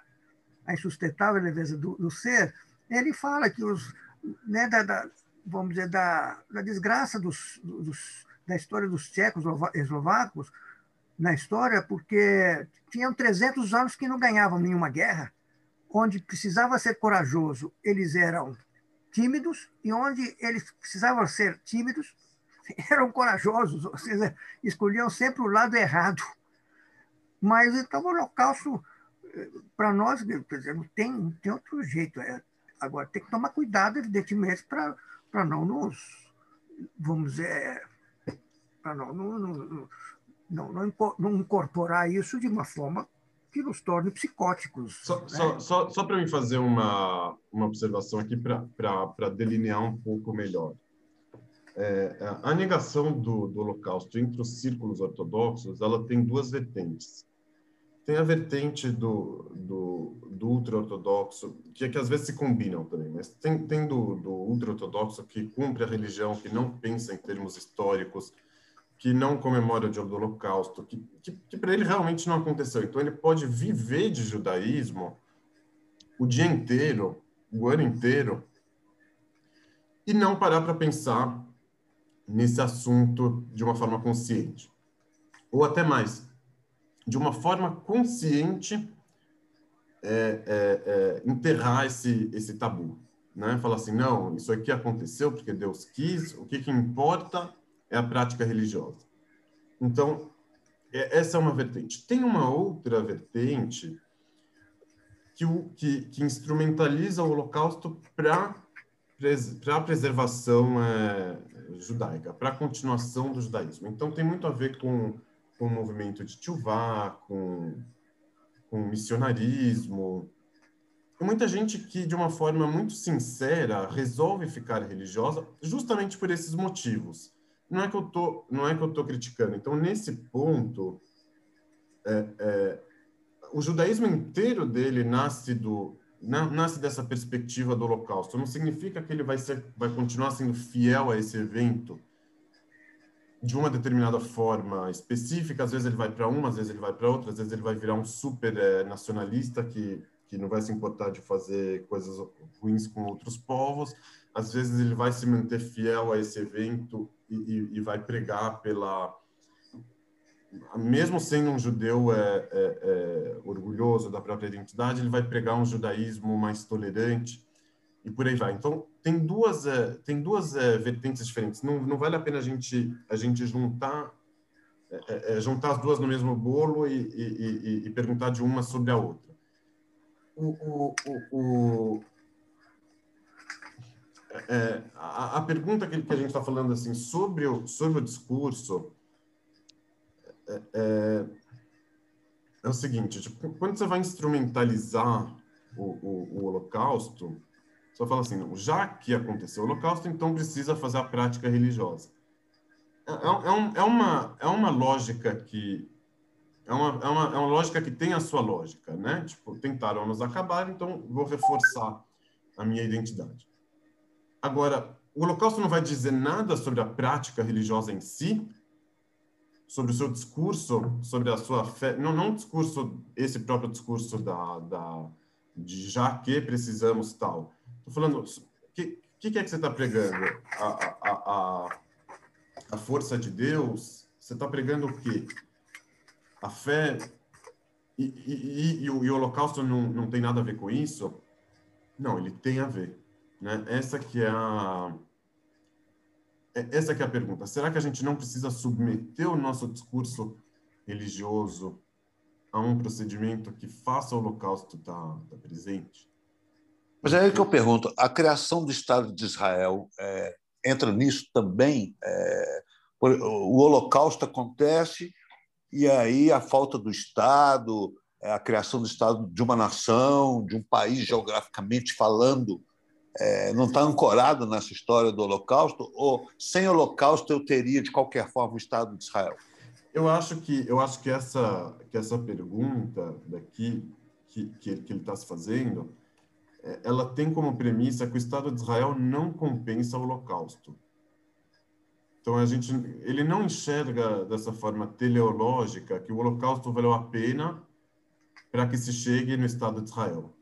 a insustentável leveza do, do, ser, ele fala que os, né, da, da, vamos dizer, da, da desgraça dos, dos, da história dos tchecos eslovacos na história, porque tinham 300 anos que não ganhavam nenhuma guerra, onde precisava ser corajoso, eles eram tímidos, e onde eles precisavam ser tímidos, eram corajosos, ou seja, escolhiam sempre o lado errado. Mas então o Holocausto, eh, para nós, dizer, não tem, não tem outro jeito. É, agora, tem que tomar cuidado, evidentemente, para não nos, vamos dizer, para não, não, não, não, não, não incorporar isso de uma forma que nos torne psicóticos. Só, né? só, só, só para mim fazer uma, uma observação aqui para delinear um pouco melhor é, a negação do, do Holocausto entre os círculos ortodoxos, ela tem duas vertentes. Tem a vertente do, do, do ultra-ortodoxo, que é que às vezes se combinam também, mas tem, tem do, do ultra-ortodoxo que cumpre a religião, que não pensa em termos históricos, que não comemora o dia do Holocausto, que, que, que para ele realmente não aconteceu. Então ele pode viver de judaísmo o dia inteiro, o ano inteiro, e não parar para pensar nesse assunto de uma forma consciente. Ou até mais, de uma forma consciente, é, é, é, enterrar esse, esse tabu. Né? Falar assim, não, isso aqui aconteceu porque Deus quis, o que, que importa é a prática religiosa. Então, é, essa é uma vertente. Tem uma outra vertente que, o, que, que instrumentaliza o Holocausto para para a preservação é, judaica, para a continuação do judaísmo. Então, tem muito a ver com, com o movimento de Tchuvá, com, com missionarismo. Muita gente que, de uma forma muito sincera, resolve ficar religiosa justamente por esses motivos. Não é que eu tô, não é que eu tô criticando. Então, nesse ponto, é, é, o judaísmo inteiro dele nasce do nasce dessa perspectiva do Holocausto. Não significa que ele vai ser, vai continuar sendo fiel a esse evento de uma determinada forma específica. Às vezes ele vai para uma, às vezes ele vai para outra, às vezes ele vai virar um super é, nacionalista que que não vai se importar de fazer coisas ruins com outros povos. Às vezes ele vai se manter fiel a esse evento e, e, e vai pregar pela mesmo sendo um judeu é, é, é, orgulhoso da própria identidade, ele vai pregar um judaísmo mais tolerante e por aí vai. Então tem duas é, tem duas é, vertentes diferentes. Não, não vale a pena a gente a gente juntar é, é juntar as duas no mesmo bolo e, e, e, perguntar de uma sobre a outra. O, o, o, é, a, a, pergunta que, que a gente está falando assim sobre o, sobre o discurso é, é, é o seguinte: tipo, quando você vai instrumentalizar o, o, o Holocausto, você fala assim, não, já que aconteceu o Holocausto, então precisa fazer a prática religiosa. É, é, um, é, uma, é uma lógica que é uma, é, uma, é uma lógica que tem a sua lógica, né? Tipo, tentaram nos acabar, então vou reforçar a minha identidade. Agora, o Holocausto não vai dizer nada sobre a prática religiosa em si, sobre o seu discurso, sobre a sua fé, não, não discurso, esse próprio discurso da, da de já que precisamos tal. Estou falando, o que, que, é que você está pregando? A, a, a, a força de Deus? Você está pregando o quê? A fé e, e, e, e, o, e o holocausto não, não tem nada a ver com isso? Não, ele tem a ver. Né? Essa que é a essa que é a pergunta. Será que a gente não precisa submeter o nosso discurso religioso a um procedimento que faça o holocausto estar presente? Mas é aí que eu pergunto: a criação do Estado de Israel é, entra nisso também? É, o holocausto acontece e aí a falta do Estado, é, a criação do Estado de uma nação, de um país geograficamente falando, é, não está ancorado nessa história do Holocausto? Ou sem Holocausto eu teria de qualquer forma o Estado de Israel? Eu acho que eu acho que essa que essa pergunta daqui que que, que ele está se fazendo, é, ela tem como premissa que o Estado de Israel não compensa o Holocausto. Então a gente ele não enxerga dessa forma teleológica que o Holocausto valeu a pena para que se chegue no Estado de Israel.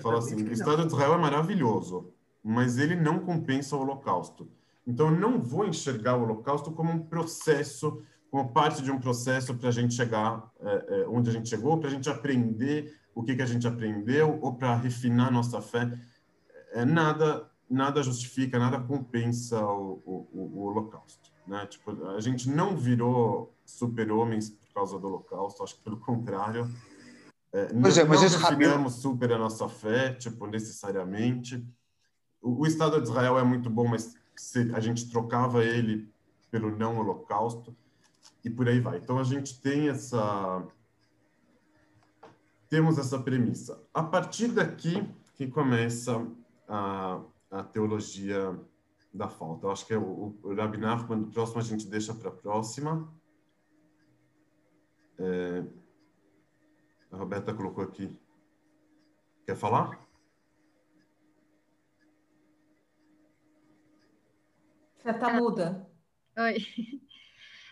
Fala assim, o Estado de Israel é maravilhoso, mas ele não compensa o Holocausto. Então, eu não vou enxergar o Holocausto como um processo, como parte de um processo para a gente chegar é, é, onde a gente chegou, para a gente aprender o que, que a gente aprendeu, ou para refinar nossa fé. É, nada, nada justifica, nada compensa o, o, o Holocausto. Né? Tipo, a gente não virou super-homens por causa do Holocausto, acho que pelo contrário pois não, é, mas não refinamos super a nossa fé, tipo, necessariamente. O, o, Estado de Israel é muito bom, mas se a gente trocava ele pelo não holocausto e por aí vai. Então a gente tem essa temos essa premissa. A partir daqui que começa a, a teologia da falta. Eu acho que é o, o Rabbi Nachman, próximo a gente deixa para a próxima. É, a Roberta colocou aqui. Quer falar? Você está muda. Oi.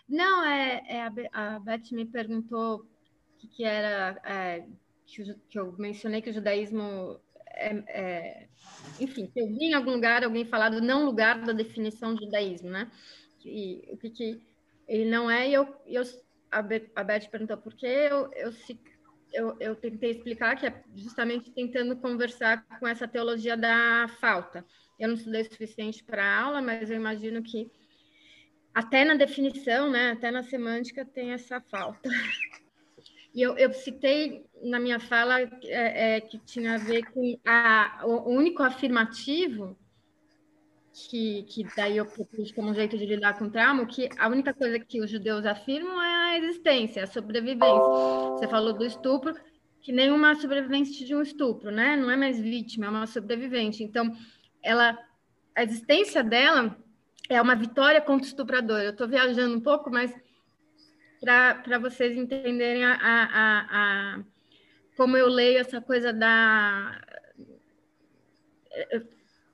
Não, é, é a, a Beth me perguntou o que, que era é, que, que, eu mencionei que o judaísmo é, é, enfim, que eu vi em algum lugar alguém falar do não lugar da definição de judaísmo, né? E o que, que ele não é, e eu, eu a, Beth perguntou por que eu, eu eu, eu tentei explicar que é justamente tentando conversar com essa teologia da falta. Eu não estudei o suficiente para a aula, mas eu imagino que até na definição, né, até na semântica tem essa falta. E eu, eu citei na minha fala é, é, que tinha a ver com a, o único afirmativo que, que daí eu propus como um jeito de lidar com o trauma, que a única coisa que os judeus afirmam é a existência, a sobrevivência. Você falou do estupro, que nenhuma sobrevivente de um estupro, né? Não é mais vítima, é uma sobrevivente. Então, ela, a existência dela é uma vitória contra o estuprador. Eu estou viajando um pouco, mas para vocês entenderem a, a, a, como eu leio essa coisa da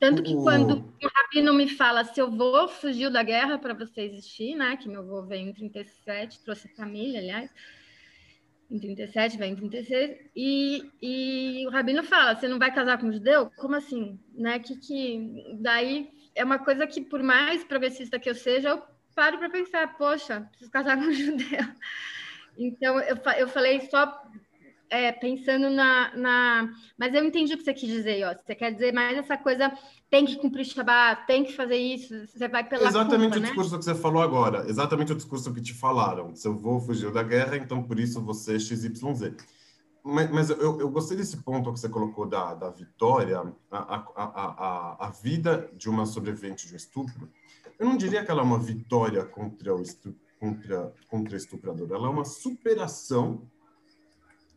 tanto que quando o Rabino me fala se eu vou fugiu da guerra para você existir, né? Que meu avô veio em 37, trouxe família, aliás, em 37, veio em 36, e, e o Rabino fala: você não vai casar com um judeu? Como assim? Né? Que, que daí é uma coisa que, por mais progressista que eu seja, eu paro para pensar: poxa, preciso casar com um judeu. Então, eu, eu falei só é, pensando na, na. Mas eu entendi o que você quis dizer, ó. Você quer dizer mais essa coisa, tem que cumprir Shabbat, tem que fazer isso, você vai pela. Exatamente culpa, o né? discurso que você falou agora, exatamente o discurso que te falaram. Se eu vou fugir da guerra, então por isso você XYZ. Mas, mas eu, eu gostei desse ponto que você colocou da, da vitória, a, a, a, a vida de uma sobrevivente de um estupro. Eu não diria que ela é uma vitória contra o estupro, contra, contra estuprador, ela é uma superação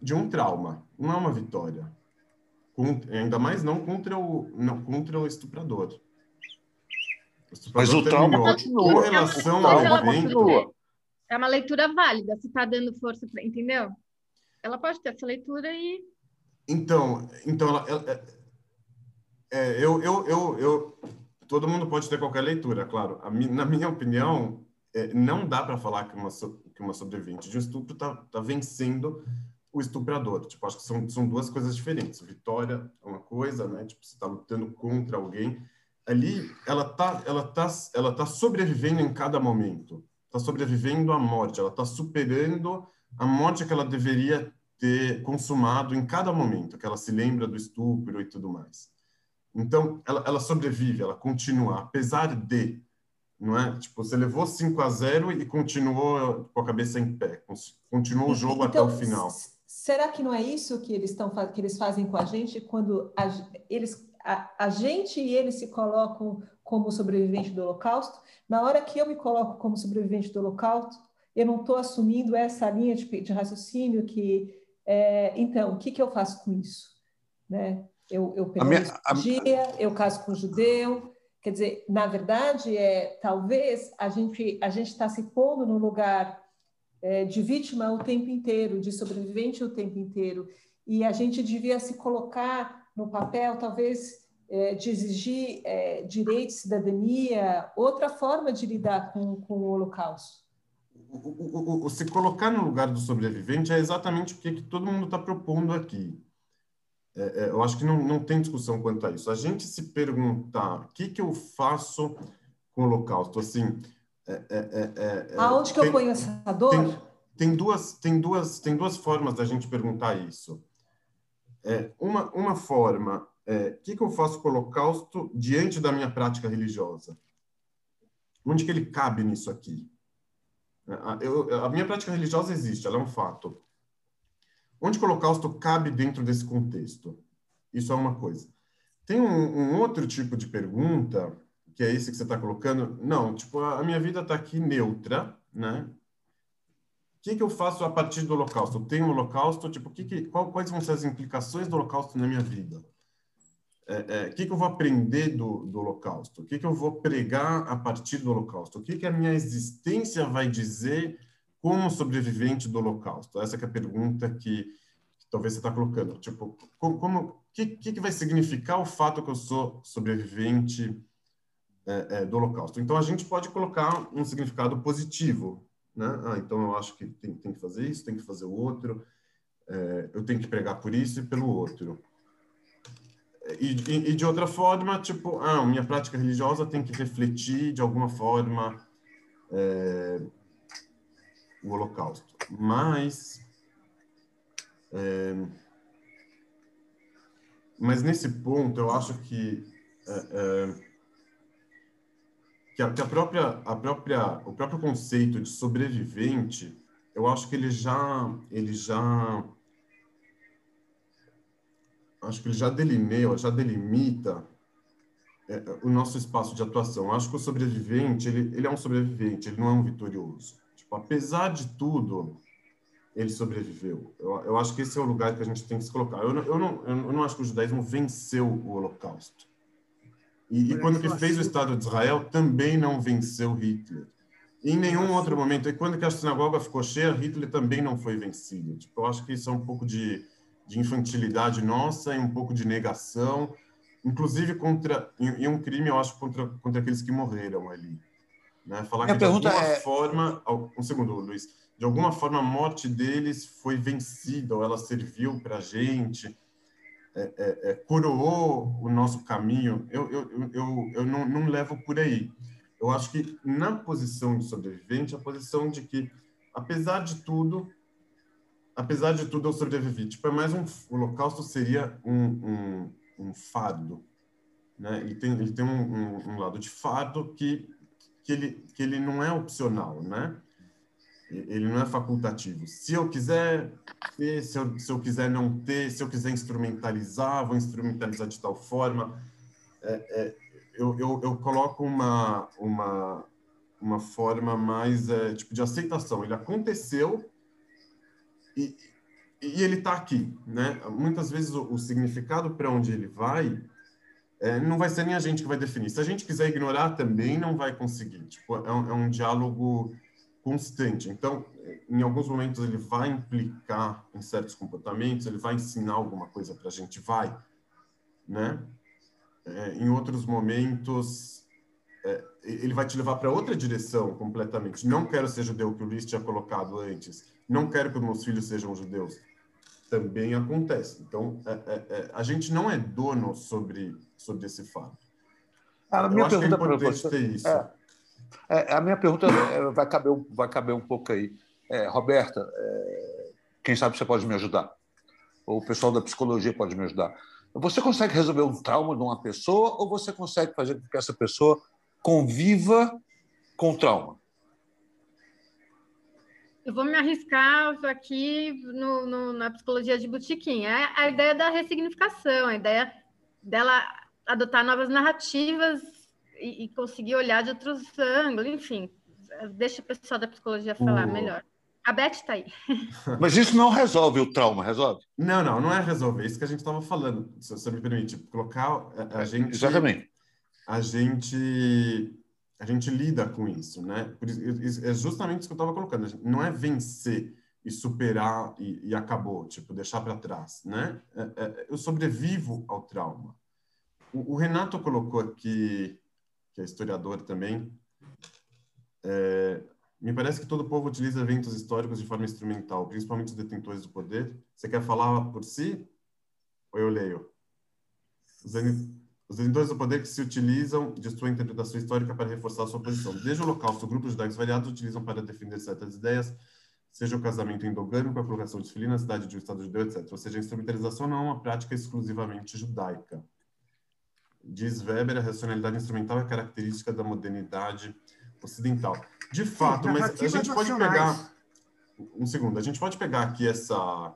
de um trauma, não é uma vitória. Contra, ainda mais não contra o, não, contra o estuprador. Mas estuprador o trauma continua. Com relação Ela- ao evento, continua. É uma leitura válida, se está dando força, pra, entendeu? Ela pode ter essa leitura e. Então, então ela, ela- é, é, eu, eu, eu, eu, todo mundo pode ter qualquer leitura, claro. Mi- na minha opinião, é, não dá para falar que uma, que uma sobrevivente de um estupro está tá vencendo o estuprador. Tipo, acho que são, são duas coisas diferentes. Vitória é uma coisa, né? Tipo, você está lutando contra alguém. Ali, ela tá, ela tá, ela tá sobrevivendo em cada momento. Está sobrevivendo à morte. Ela está superando a morte que ela deveria ter consumado em cada momento, que ela se lembra do estupro e tudo mais. Então, ela, ela sobrevive, ela continua, apesar de, não é? Tipo, você levou 5 a 0 e continuou com a cabeça em pé, continuou o jogo até o Então, final. Será que não é isso que eles estão que eles fazem com a gente quando a, eles a, a gente e eles se colocam como sobrevivente do Holocausto? Na hora que eu me coloco como sobrevivente do Holocausto, eu não estou assumindo essa linha de, de raciocínio que é, então o que, que eu faço com isso, né? Eu, eu permaneço a- dia, eu caso com um judeu, quer dizer, na verdade é talvez a gente a gente está se pondo no lugar é, de vítima o tempo inteiro, de sobrevivente o tempo inteiro. E a gente devia se colocar no papel, talvez, é, de exigir é, direitos, cidadania, outra forma de lidar com, com o Holocausto. O, o, o- se colocar no lugar do sobrevivente é exatamente o que, que todo mundo está propondo aqui. É, é, eu acho que não, não tem discussão quanto a isso. A gente se perguntar o que, que eu faço com o Holocausto, assim, é, é, é, é, Aonde que tem- eu ponho essa dor? tem, tem duas tem duas tem duas formas da gente perguntar isso. É, uma uma forma é o que, que eu faço com o holocausto diante da minha prática religiosa? Onde que ele cabe nisso aqui? A, eu, a minha prática religiosa existe ela é um fato. Onde que o holocausto cabe dentro desse contexto? Isso é uma coisa. Tem um, um outro tipo de pergunta que é esse que você está colocando não tipo a minha vida está aqui neutra né o que, que eu faço a partir do Holocausto? Eu tenho um Holocausto, tipo, o que que, qual, quais vão ser as implicações do Holocausto na minha vida? É, é, o que, que eu vou aprender do, do Holocausto? O que, que eu vou pregar a partir do Holocausto? O que, que a minha existência vai dizer como sobrevivente do Holocausto? Essa é a pergunta que, que talvez você está colocando. Tipo, como, como que, que vai significar o fato que eu sou sobrevivente é, é, do Holocausto? Então, a gente pode colocar um significado positivo né? Ah, então eu acho que tem, tem que fazer isso, tem que fazer o outro, é, eu tenho que pregar por isso e pelo outro. E, e, e, de outra forma, tipo, ah, minha prática religiosa tem que refletir de alguma forma é, o Holocausto. Mas, é, mas nesse ponto, eu acho que que a, que a, própria a própria o próprio conceito de sobrevivente eu acho que ele já ele já acho que ele já delineia já delimita é, o nosso espaço de atuação. Eu acho que o sobrevivente ele, ele é um sobrevivente ele não é um vitorioso. Tipo apesar de tudo ele sobreviveu. Eu, eu acho que esse é o lugar que a gente tem que se colocar. Eu eu não, eu não acho que o judaísmo venceu o holocausto e, e quando que fez o Estado de Israel, também não venceu Hitler. E em nenhum outro momento. E quando que a sinagoga ficou cheia, Hitler também não foi vencido. Tipo, eu acho que isso é um pouco de, de infantilidade nossa e um pouco de negação, inclusive contra e, um crime, eu acho, contra, contra aqueles que morreram ali. Né? Falar Minha que de alguma é... forma, um segundo, Luiz, de alguma forma a morte deles foi vencida, ou ela serviu para a gente é, é, coroou o nosso caminho, eu, eu, eu, eu não, não levo por aí. Eu acho que na posição de sobrevivente, a posição de que, apesar de tudo, apesar de tudo, eu sobrevivi. Tipo, é mais um, o Holocausto seria um, um, um fardo, né? Ele tem, ele tem um, um, um, lado de fardo que, que, ele, que ele não é opcional, né? Ele não é facultativo. Se eu quiser ter, se eu, se eu quiser não ter, se eu quiser instrumentalizar, vou instrumentalizar de tal forma. É, é, eu, eu, eu coloco uma, uma, uma forma mais é, tipo de aceitação. Ele aconteceu e, e ele está aqui, né? Muitas vezes o, o significado para onde ele vai é, não vai ser nem a gente que vai definir. Se a gente quiser ignorar, também não vai conseguir. Tipo, é um, é um diálogo constante. Então, em alguns momentos ele vai implicar em certos comportamentos, ele vai ensinar alguma coisa para a gente, vai, né? É, em outros momentos é, ele vai te levar para outra direção completamente. Não quero ser judeu que o Luiz tinha colocado antes. Não quero que meus filhos sejam judeus. Também acontece. Então, é, é, é a gente não é dono sobre sobre esse fato. A minha pergunta para você é, é, a minha pergunta vai caber vai caber um pouco aí. Roberta, quem sabe você pode me ajudar? Ou o pessoal da psicologia pode me ajudar? Você consegue resolver um trauma de uma pessoa ou você consegue fazer com que essa pessoa conviva com o trauma? Eu vou me arriscar aqui no, no, na psicologia de botiquim. É a ideia da ressignificação, a ideia dela adotar novas narrativas e, e conseguir olhar de outros ângulos, enfim. Deixa o pessoal da psicologia falar melhor. A Beth está aí. Mas isso não resolve o trauma, resolve? Não, não, não é resolver. É isso que a gente estava falando, se você me permite. Colocar a, a é, gente. Exatamente a gente a gente lida com isso, né? é justamente isso que eu estava colocando. Não é vencer e superar e, e acabou, tipo deixar para trás, né? É, é, eu sobrevivo ao trauma. O, o, Renato colocou aqui, que é historiador também. É, me parece que todo povo utiliza eventos históricos de forma instrumental, principalmente os detentores do poder. Você quer falar por si? Ou eu leio? Os detentores do poder que se utilizam de sua interpretação histórica para reforçar sua posição. Desde o Holocausto, grupos judaicos variados utilizam para defender certas ideias, seja o casamento endogâmico, a colocação de filhinhos na cidade de um Estado judeu, etc. Ou seja, a instrumentalização não é uma prática exclusivamente judaica. Diz Weber, a racionalidade instrumental é característica da modernidade ocidental. De fato, mas a gente pode pegar... Um segundo, a gente pode pegar aqui essa,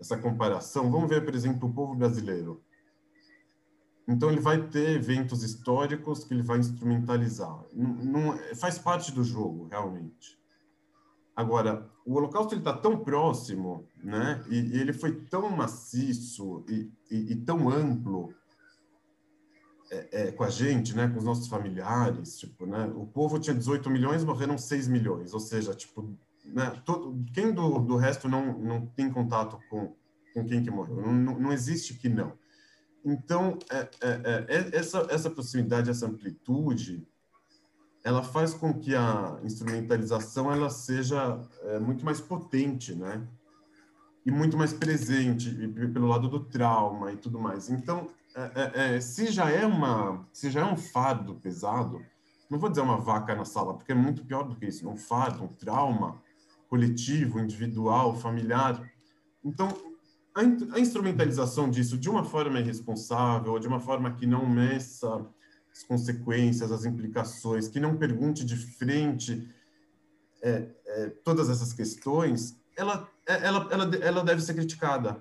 essa comparação. Vamos ver, por exemplo, o povo brasileiro. Então ele vai ter eventos históricos que ele vai instrumentalizar. Não, não faz parte do jogo, realmente. Agora, o Holocausto ele está tão próximo, né? E, e, ele foi tão maciço e, e, e tão amplo é, é, com a gente, né? Com os nossos familiares, tipo, né? O povo tinha 18 milhões, morreram 6 milhões. Ou seja, tipo, né? Todo, quem do, do resto não não tem contato com com quem que morreu? Não, não, existe que não. Então, é, é, é, é, essa, essa proximidade, essa amplitude, ela faz com que a instrumentalização ela seja muito mais potente, né? E muito mais presente pelo lado do trauma e tudo mais. Então, é, se já é uma, se já é um fardo pesado, não vou dizer uma vaca na sala, porque é muito pior do que isso. Um fardo, um trauma coletivo, individual, familiar. Então, a, instrumentalização disso de uma forma irresponsável, ou de uma forma que não meça as consequências, as implicações, que não pergunte de frente é, é, todas essas questões, ela, é, ela, ela, ela deve ser criticada,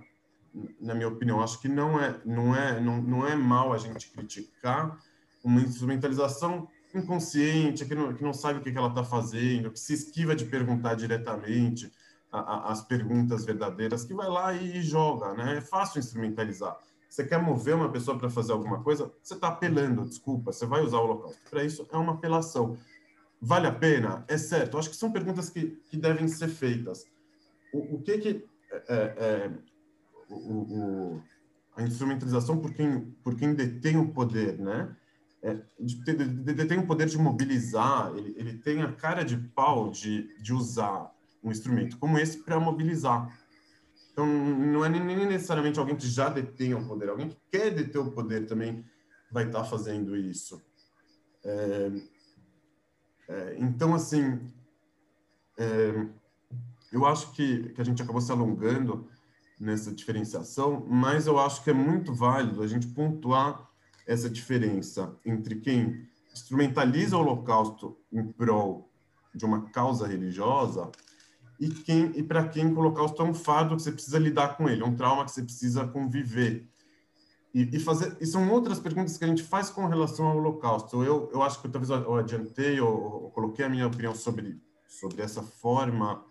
na minha opinião. Acho que não é, não é, não, não é mal a gente criticar uma instrumentalização inconsciente, que não, que não sabe o que, que ela está fazendo, que se esquiva de perguntar diretamente, a, as perguntas verdadeiras, que vai lá e joga, né? É fácil instrumentalizar. Você quer mover uma pessoa para fazer alguma coisa, você está apelando, desculpa, você vai usar o local. Para isso, é uma apelação. Vale a pena? É certo. Acho que são perguntas que, que devem ser feitas. O, o que que... É, é, o, o, a instrumentalização por quem, por quem detém o poder, né? É, de, de, de, detém o poder de mobilizar, ele, ele tem a cara de pau de, de usar um instrumento como esse para mobilizar. Então, não é nem necessariamente alguém que já detém o poder, alguém que quer deter o poder também vai estar tá fazendo isso. É, é, então, assim, é, eu acho que, que a gente acabou se alongando nessa diferenciação, mas eu acho que é muito válido a gente pontuar essa diferença entre quem instrumentaliza o Holocausto em prol de uma causa religiosa e quem e para quem o Holocausto é um fardo que você precisa lidar com ele, é um trauma que você precisa conviver. E, e, fazer e são outras perguntas que a gente faz com relação ao Holocausto. Eu eu acho que talvez eu adiantei ou coloquei a minha opinião sobre sobre essa forma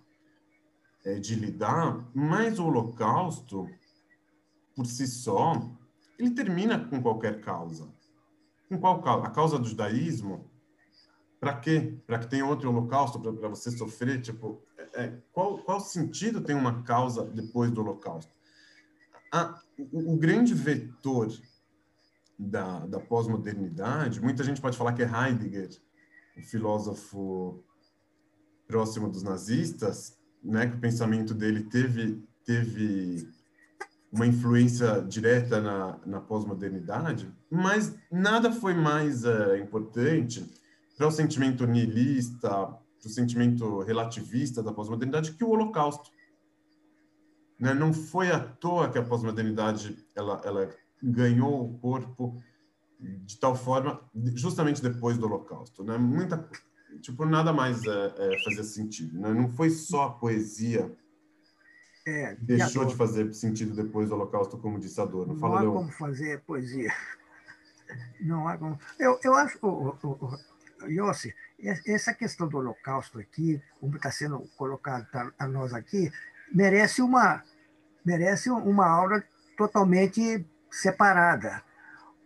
é, de lidar, mas o Holocausto por si só ele termina com qualquer causa. Com qual causa? A causa do judaísmo? Para quê? Para que tenha outro holocausto para você sofrer? Tipo, é, é, qual, qual sentido tem uma causa depois do holocausto? Ah, o, o grande vetor da, da pós-modernidade, muita gente pode falar que é Heidegger, o filósofo próximo dos nazistas, né, que o pensamento dele teve, teve uma influência direta na, na pós-modernidade, mas nada foi mais é, importante para o sentimento nihilista, para o sentimento relativista da pós-modernidade que o Holocausto. Né? Não foi à toa que a pós-modernidade ela, ela ganhou o corpo de tal forma, justamente depois do Holocausto. Né? Muita, tipo, nada mais é, é, fazia sentido. Né? Não foi só a poesia é, Deixou de fazer sentido depois do Holocausto, como disse Adorno. Fala, não há como fazer poesia. Não há como. Eu, eu acho, oh, oh, oh, Yossi, essa questão do Holocausto aqui, como está sendo colocado a nós aqui, merece uma, merece uma aula totalmente separada.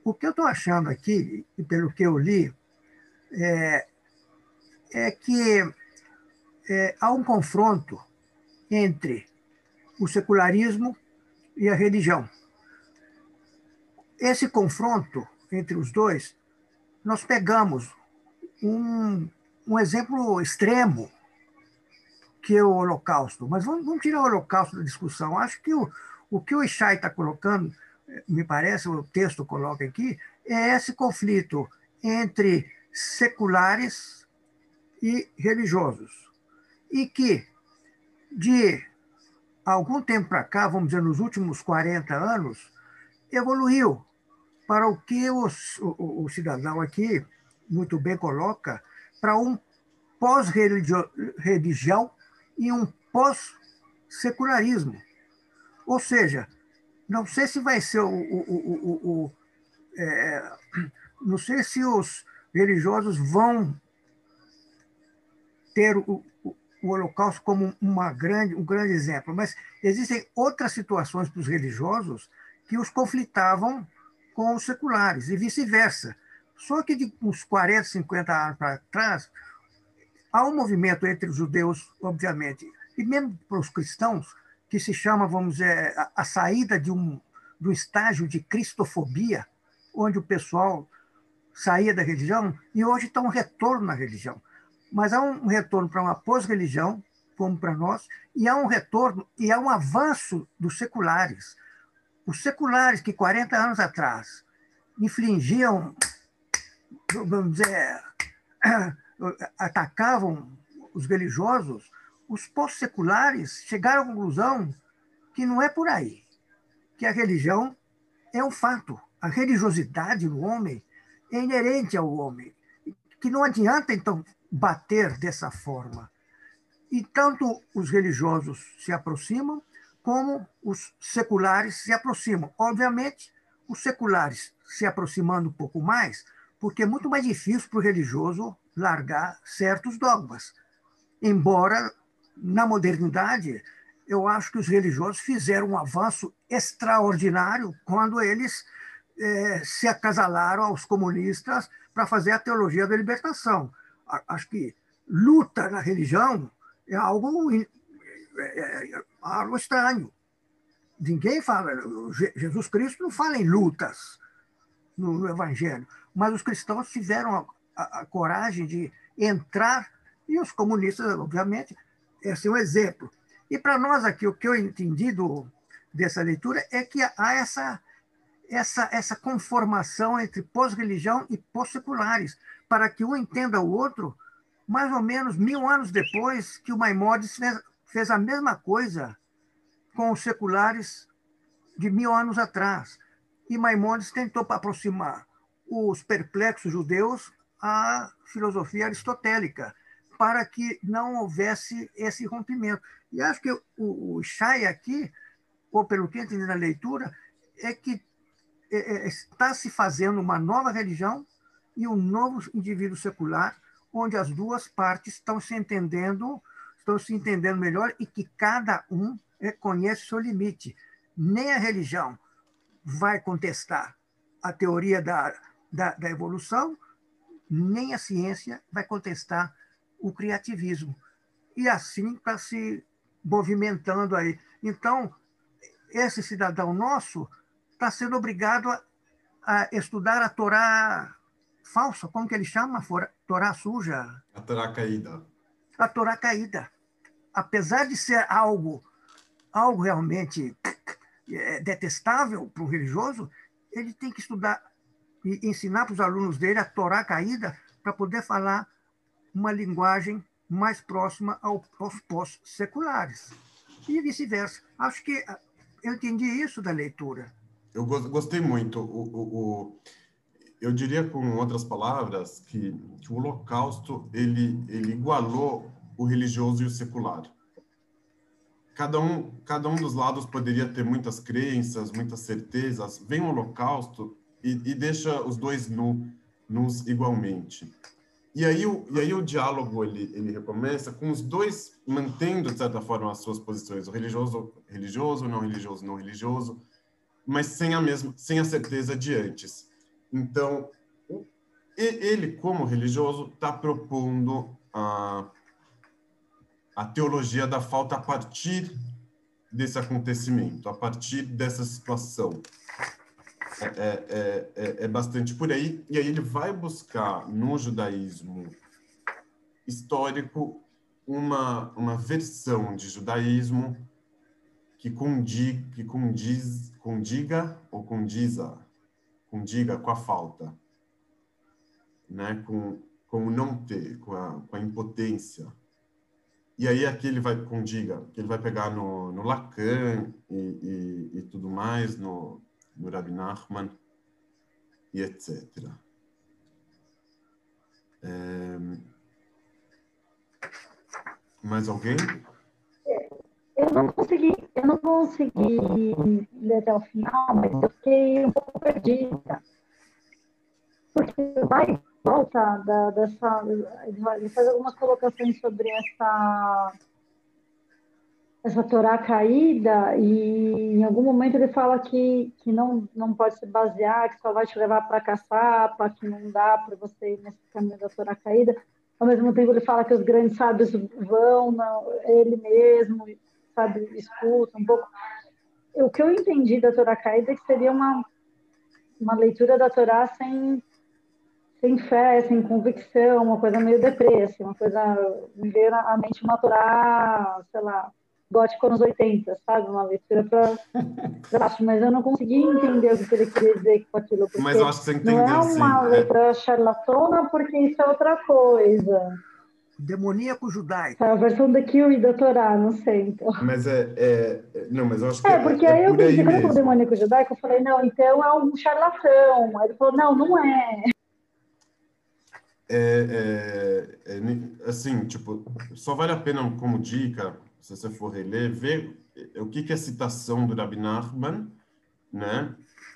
O que eu estou achando aqui, e pelo que eu li, é, é que é, há um confronto entre o secularismo e a religião. Esse confronto entre os dois, nós pegamos um, um exemplo extremo, que é o Holocausto. Mas vamos, vamos tirar o Holocausto da discussão. Acho que o, o que o Ishai está colocando, me parece, o texto coloca aqui, é esse conflito entre seculares e religiosos. E que, de algum tempo para cá, vamos dizer, nos últimos 40 anos, evoluiu para o que o, o, o cidadão aqui muito bem coloca, para um pós-religião e um pós-secularismo. Ou seja, não sei se vai ser o. o, o é, não sei se os religiosos vão ter o, o Holocausto como uma grande, um grande exemplo, mas existem outras situações para os religiosos que os conflitavam com os seculares e vice-versa. Só que de uns 40, 50 anos para trás, há um movimento entre os judeus, obviamente, e mesmo para os cristãos, que se chama, vamos dizer, a, saída de um, um estágio de cristofobia, onde o pessoal saía da religião e hoje está um retorno na religião mas há um retorno para uma pós-religião, como para nós, e há um retorno e há um avanço dos seculares. Os seculares que 40 anos atrás infligiam, vamos dizer, atacavam os religiosos, os pós-seculares chegaram à conclusão que não é por aí, que a religião é um fato. A religiosidade no homem é inerente ao homem, que não adianta, então, bater dessa forma. E tanto os religiosos se aproximam, como os seculares se aproximam. Obviamente, os seculares se aproximando um pouco mais, porque é muito mais difícil para o religioso largar certos dogmas. Embora, na modernidade, eu acho que os religiosos fizeram um avanço extraordinário quando eles eh, se acasalaram aos comunistas para fazer a teologia da libertação acho que luta na religião é algo, é, é, é algo estranho. Ninguém fala, Jesus Cristo não fala em lutas no, no Evangelho, mas os cristãos tiveram a, a, a, coragem de entrar, e os comunistas, obviamente, esse é um exemplo. E para nós aqui, o que eu entendi do, dessa leitura é que há essa, essa, essa conformação entre pós-religião e pós-seculares para que um entenda o outro, mais ou menos mil anos depois que o Maimonides fez a mesma coisa com os seculares de mil anos atrás. E Maimonides tentou aproximar os perplexos judeus à filosofia aristotélica, para que não houvesse esse rompimento. E acho que o, o Shai aqui, ou pelo que entendi na leitura, é que é, é, está se fazendo uma nova religião e um novo indivíduo secular, onde as duas partes estão se entendendo, estão se entendendo melhor e que cada um reconhece seu limite. Nem a religião vai contestar a teoria da, da, da evolução, nem a ciência vai contestar o criativismo. E assim está se movimentando aí. Então, esse cidadão nosso está sendo obrigado a, a, estudar a Torá falsa, como que ele chama? Torá suja? A Torá caída. A Torá caída. Apesar de ser algo, algo realmente é, detestável para o religioso, ele tem que estudar e ensinar para os alunos dele a Torá caída para poder falar uma linguagem mais próxima aos pós-seculares. E vice-versa. Acho que ah, eu entendi isso da leitura. Eu gostei muito. O, o, o, eu diria, com outras palavras, que, que o Holocausto ele, ele igualou o religioso e o secular. Cada um, cada um dos lados poderia ter muitas crenças, muitas certezas. Vem o Holocausto e, e deixa os dois nu, nus igualmente. E aí, o, e aí o diálogo ele, ele recomeça com os dois mantendo, de certa forma, as suas posições, o religioso, religioso, não religioso, não religioso, mas sem a mesma, sem a certeza de antes. Então, ele, como religioso, está propondo a, a teologia da falta a partir desse acontecimento, a partir dessa situação. É, é, é, é, bastante por aí. E aí ele vai buscar no judaísmo histórico uma, uma versão de judaísmo que, condi, que condiz, condiga ou condiza, condiga com a falta, né? com, com o não ter, com a, com a impotência. E aí aqui ele vai condiga, que ele vai pegar no, no Lacan e, e, e tudo mais, no, no Rabbi Nachman e etc. É... Mais alguém? Eu não consegui, eu não consegui ler até o final, mas eu fiquei um pouco perdida. Porque vai volta da, dessa. Ele faz algumas colocações sobre essa essa Torá caída e em algum momento ele fala que, que não, não pode se basear, que só vai te levar para caçar, para que não dá para você ir nesse caminho da Torá caída. Ao mesmo tempo ele fala que os grandes sábios vão, não, ele mesmo, sabe, escuta um pouco. O que eu entendi da Torá caída é que seria uma, uma leitura da Torá sem, sem fé, sem convicção, uma coisa meio depressa, assim, uma coisa, me veio à mente uma Torá, sei lá, gótico anos 80, sabe? Uma leitura para baixo, mas eu não consegui entender o que ele queria dizer com aquilo. Mas eu acho que você entendeu, Não é uma sim, é. letra é. charlatona, porque isso é outra coisa. Demoníaco judaico. É a versão da Kill e da Torá, não sei, então. Mas é, é, Não, mas eu acho que é. porque é, aí eu pensei, quando eu demoníaco judaico, eu falei, não, então é um charlatão. Aí ele falou, não, não é. É, é, é, assim, tipo, só vale a pena como dica se você for reler, ver o que, que é citação do Rabbi Nachman, né?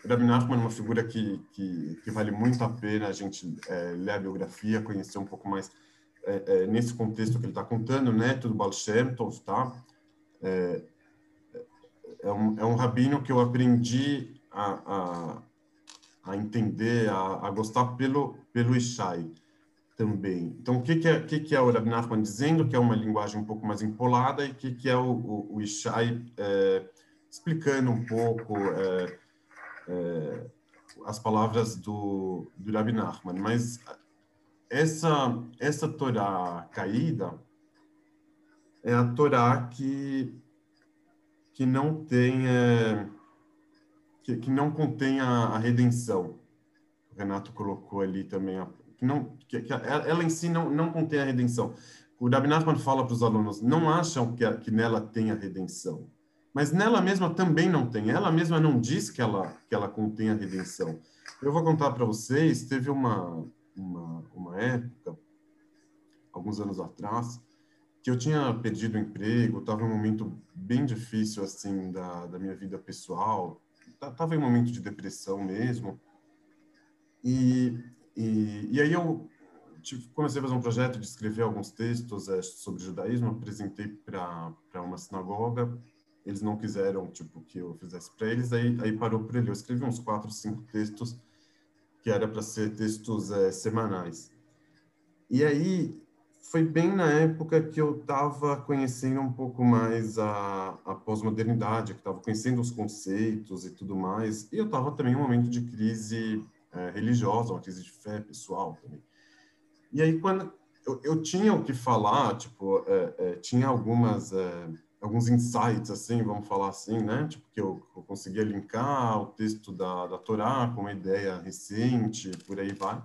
Rabbi Nachman é uma figura que, que, que vale muito a pena a gente é, ler a biografia, conhecer um pouco mais é, é, nesse contexto que ele está contando, né? Tudo Baal Tov, tá? É, é, um, é um rabino que eu aprendi a, a, a entender, a, a gostar pelo, pelo Ishai também. Então, o que, que, é, que, que é o Nachman dizendo, que é uma linguagem um pouco mais empolada, e o que, que é o, o, o Ishai é, explicando um pouco é, é, as palavras do, do Rab Nachman. Mas essa, essa Torá caída é a Torá que, que não tem... É, que, que não contém a, a redenção. O Renato colocou ali também a, que não que, que ela em si não, não contém a redenção. o Rabi Nachman fala para os alunos, não acham que, que nela tem a redenção. Mas nela mesma também não tem. Ela mesma não diz que ela, que ela contém a redenção. Eu vou contar para vocês, teve uma, uma, época, alguns anos atrás, que eu tinha perdido o emprego, estava em um momento bem difícil assim da, da minha vida pessoal, estava em um momento de depressão mesmo. E, e, e aí eu tive, comecei a fazer um projeto de escrever alguns textos é, sobre judaísmo, apresentei para uma sinagoga, eles não quiseram tipo que eu fizesse para eles, aí, aí parou por ali. Eu escrevi uns quatro, cinco textos que era para ser textos é, semanais. E aí foi bem na época que eu estava conhecendo um pouco mais a, a pós-modernidade, que estava conhecendo os conceitos e tudo mais. E eu estava também em um momento de crise é, religiosa, uma crise de fé pessoal também. E aí, quando eu, eu tinha o que falar, tipo, é, é, tinha algumas é, alguns insights, assim, vamos falar assim, né? Tipo, que eu, eu conseguia linkar o texto da, da Torá com uma ideia recente, por aí vai.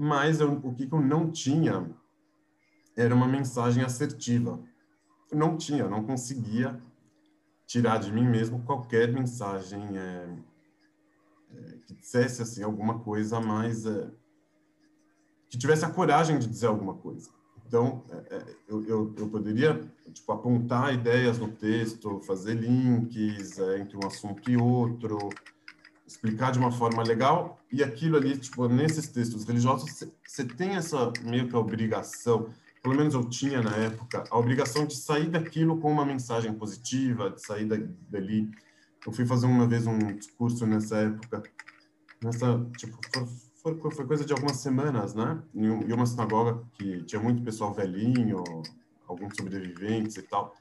Mas eu, o que, eu não tinha era uma mensagem assertiva. Eu não tinha, não conseguia tirar de mim mesmo qualquer mensagem é, é, que dissesse assim alguma coisa mais é, que tivesse a coragem de dizer alguma coisa. Então, é, é, eu, eu, eu, poderia tipo, apontar ideias no texto, fazer links é, entre um assunto e outro, explicar de uma forma legal, e aquilo ali, tipo, nesses textos religiosos, você tem essa meio que obrigação, pelo menos eu tinha na época, a obrigação de sair daquilo com uma mensagem positiva, de sair dali. Eu fui fazer uma vez um discurso nessa época, nessa, tipo, foi, foi coisa de algumas semanas, né? Em uma sinagoga que tinha muito pessoal velhinho, alguns sobreviventes e tal.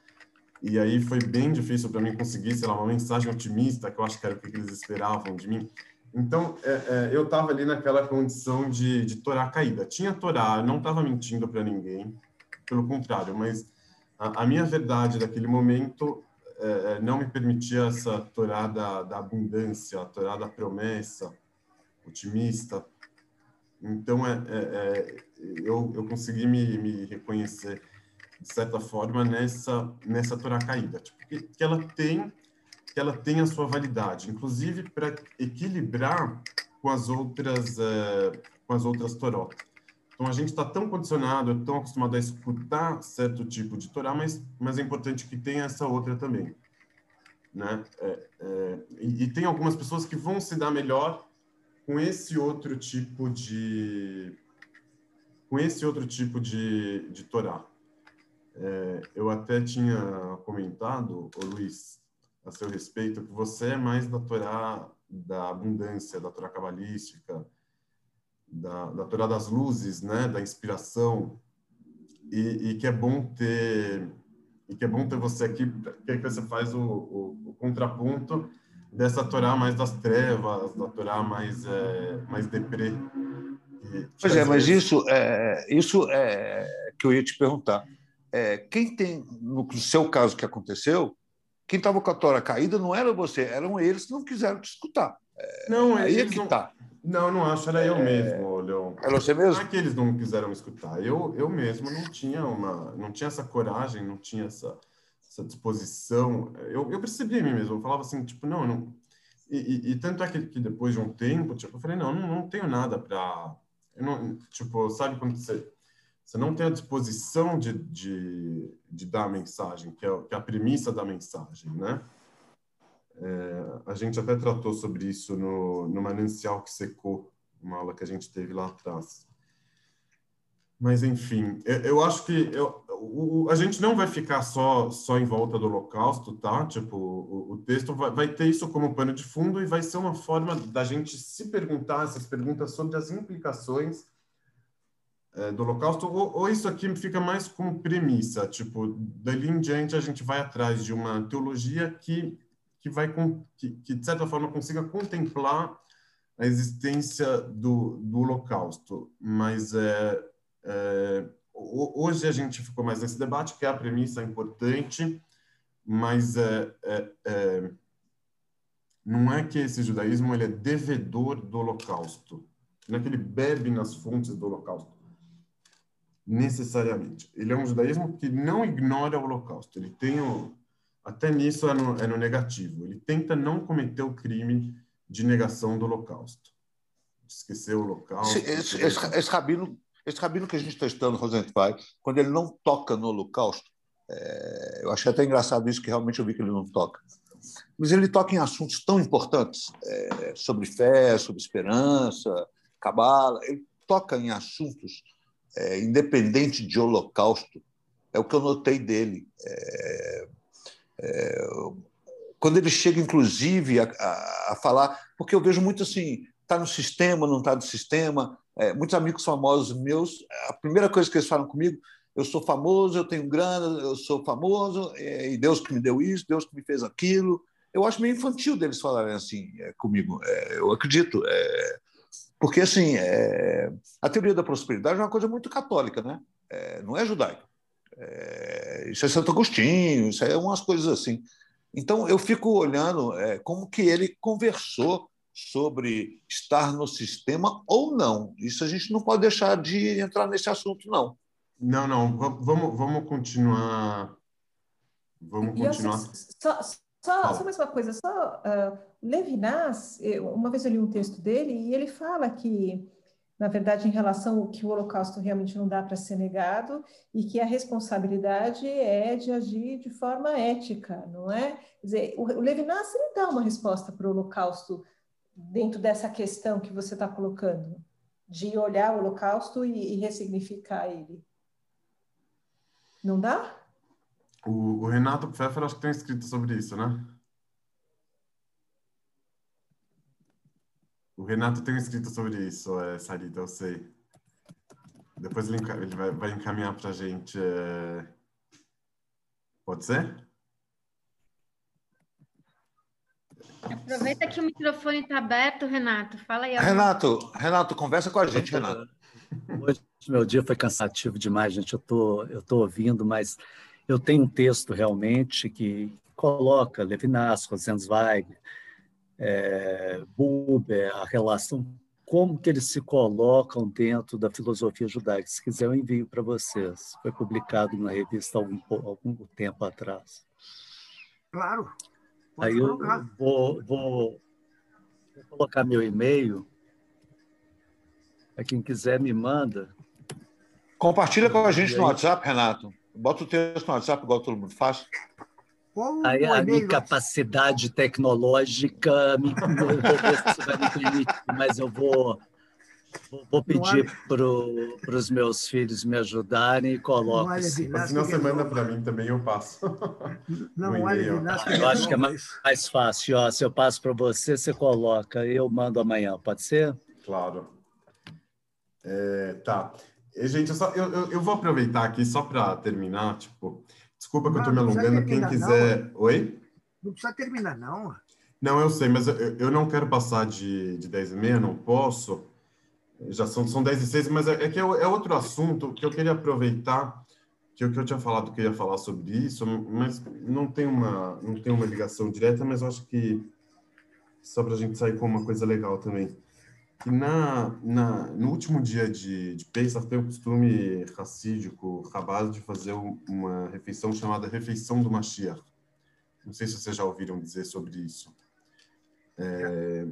E aí foi bem difícil para mim conseguir, sei lá, uma mensagem otimista, que eu acho que era o que eles esperavam de mim. Então, é, é, eu estava ali naquela condição de, de Torá caída. Tinha Torá, não estava mentindo para ninguém, pelo contrário, mas a, a, minha verdade daquele momento é, é não me permitia essa Torá da, da abundância, a Torá da promessa, otimista. Então, é, é, é, eu, eu consegui me, me reconhecer, de certa forma, nessa, nessa Torá caída. Tipo, que, que ela tem que ela tem a sua validade, inclusive para equilibrar com as outras é, com as outras Toró. Então a gente está tão condicionado, tão acostumado a escutar certo tipo de Torá, mas mas é importante que tenha essa outra também, né? É, é, e, e, tem algumas pessoas que vão se dar melhor com esse outro tipo de com esse outro tipo de, de Torá. É, eu até tinha comentado, ô Luiz, a seu respeito, que você é mais da Torá da abundância, da Torá cabalística, da, da Torá das luzes, né, da inspiração, e, e, que é bom ter e que é bom ter você aqui, que você faz o, o, o contraponto dessa Torá mais das trevas, da Torá mais, é, mais deprê. Pois é, mas isso é, isso é que eu ia te perguntar. É, quem tem, no seu caso que aconteceu, quem estava com a Torá caída não era você, eram eles que não quiseram te escutar. É, não, aí é que não, tá. Não, não acho, era eu é, mesmo, Leon. Era você mesmo? Não é que eles não quiseram me escutar. Eu, eu mesmo não tinha uma, não tinha essa coragem, não tinha essa essa disposição. Eu, eu percebi em mim mesmo, eu falava assim, tipo, não, não. E, e, e tanto é que, que, depois de um tempo, tipo, eu falei, não, não, não tenho nada para. Tipo, sabe quando você, você não tem a disposição de, de, de dar a mensagem, que é, que é a premissa da mensagem, né? É, a gente até tratou sobre isso no, no Manancial que Secou, uma aula que a gente teve lá atrás. Mas, enfim, eu, eu acho que eu, o, a gente não vai ficar só, só em volta do Holocausto, tá? Tipo, o, o texto vai, vai, ter isso como pano de fundo e vai ser uma forma da gente se perguntar essas perguntas sobre as implicações é, do Holocausto, ou, ou, isso aqui fica mais como premissa, tipo, dali em diante a gente vai atrás de uma teologia que, que vai, que, que de certa forma consiga contemplar a existência do, do Holocausto, mas é, é hoje a gente ficou mais nesse debate, que é a premissa importante, mas é, é, é, não é que esse judaísmo ele é devedor do holocausto, não é que ele bebe nas fontes do holocausto. Necessariamente. Ele é um judaísmo que não ignora o Holocausto. Ele tem o, até nisso é no, é no negativo. Ele tenta não cometer o crime de negação do Holocausto. Esquecer o Holocausto. Esse, esse, esse, rabino, esse rabino que a gente está estudando, Rosenthal, quando ele não toca no Holocausto, é, eu achei até engraçado isso, que realmente eu vi que ele não toca. Mas ele toca em assuntos tão importantes, é, sobre fé, sobre esperança, cabala. Ele toca em assuntos é, independente de holocausto. É o que eu notei dele. É, é, quando ele chega, inclusive, a, a, a, falar, porque eu vejo muito assim, está no sistema, não está no sistema. É, muitos amigos famosos meus, a primeira coisa que eles falam comigo, eu sou famoso, eu tenho grana, eu sou famoso, é, e Deus que me deu isso, Deus que me fez aquilo. Eu acho meio infantil deles falarem assim é, comigo. Eu acredito. É, porque, assim, é, a teoria da prosperidade é uma coisa muito católica, né? É, não é judaica. É, isso é Santo Agostinho, isso é umas coisas assim. Então, eu fico olhando é, como que ele conversou sobre estar no sistema ou não. Isso a gente não pode deixar de entrar nesse assunto, não. Não, não. Vamos, vamos continuar. Vamos continuar. Só, só, só, mais uma coisa, só uh, Levinas, uma vez eu li um texto dele e ele fala que, na verdade, em relação ao que o Holocausto realmente não dá para ser negado e que a responsabilidade é de agir de forma ética, não é? Quer dizer, o, o Levinas ele dá uma resposta para o Holocausto dentro dessa questão que você está colocando, de olhar o Holocausto e, e ressignificar ele. Não dá? O, o Renato Pfeffer acho que tem escrito sobre isso, né? O Renato tem escrito sobre isso, é, Sarita, eu sei. Depois ele, ele vai, vai, encaminhar para a gente. É... Pode ser? Aproveita que o microfone está aberto, Renato. Fala aí. Renato, Renato, conversa com a gente, Renato. Hoje meu dia foi cansativo demais, gente. Eu tô, eu tô ouvindo, mas eu tenho um texto realmente que coloca Levinas, Rosenzweig, é, Buber, a relação, como que eles se colocam dentro da filosofia judaica. Se quiser, eu envio para vocês. Foi publicado na revista há algum, algum tempo atrás. Claro. Aí eu vou, vou, vou colocar meu e-mail. Para quem quiser, me manda. Compartilha com a gente no WhatsApp, Renato. Bota o texto no WhatsApp, igual todo mundo faz. Aí a minha capacidade tecnológica me, vai me permitir, mas eu vou, vou, pedir para os meus filhos me ajudarem e coloco. Assim. Mas na semana para mim também eu passo. Não, não olha, eu acho que é mais, mais fácil. Ó, se eu passo para você, você coloca. Eu mando amanhã, pode ser? Claro. É, tá. Gente, eu, só, eu, eu, eu, vou aproveitar aqui só para terminar, tipo, desculpa que não, eu estou me alongando, quem quiser... Não. Oi? Não precisa terminar, não. Não, eu sei, mas eu, eu não quero passar de, de 10 e meia, não posso. Já são, são 10 e 6, mas é, é que é, é, outro assunto que eu queria aproveitar, que eu, que eu tinha falado que eu ia falar sobre isso, mas não tem uma, não tem uma ligação direta, mas eu acho que só para a gente sair com uma coisa legal também na, na, no último dia de, de Pesach tem o costume racídico, rabado, de fazer uma refeição chamada Refeição do Mashiach. Não sei se vocês já ouviram dizer sobre isso. É,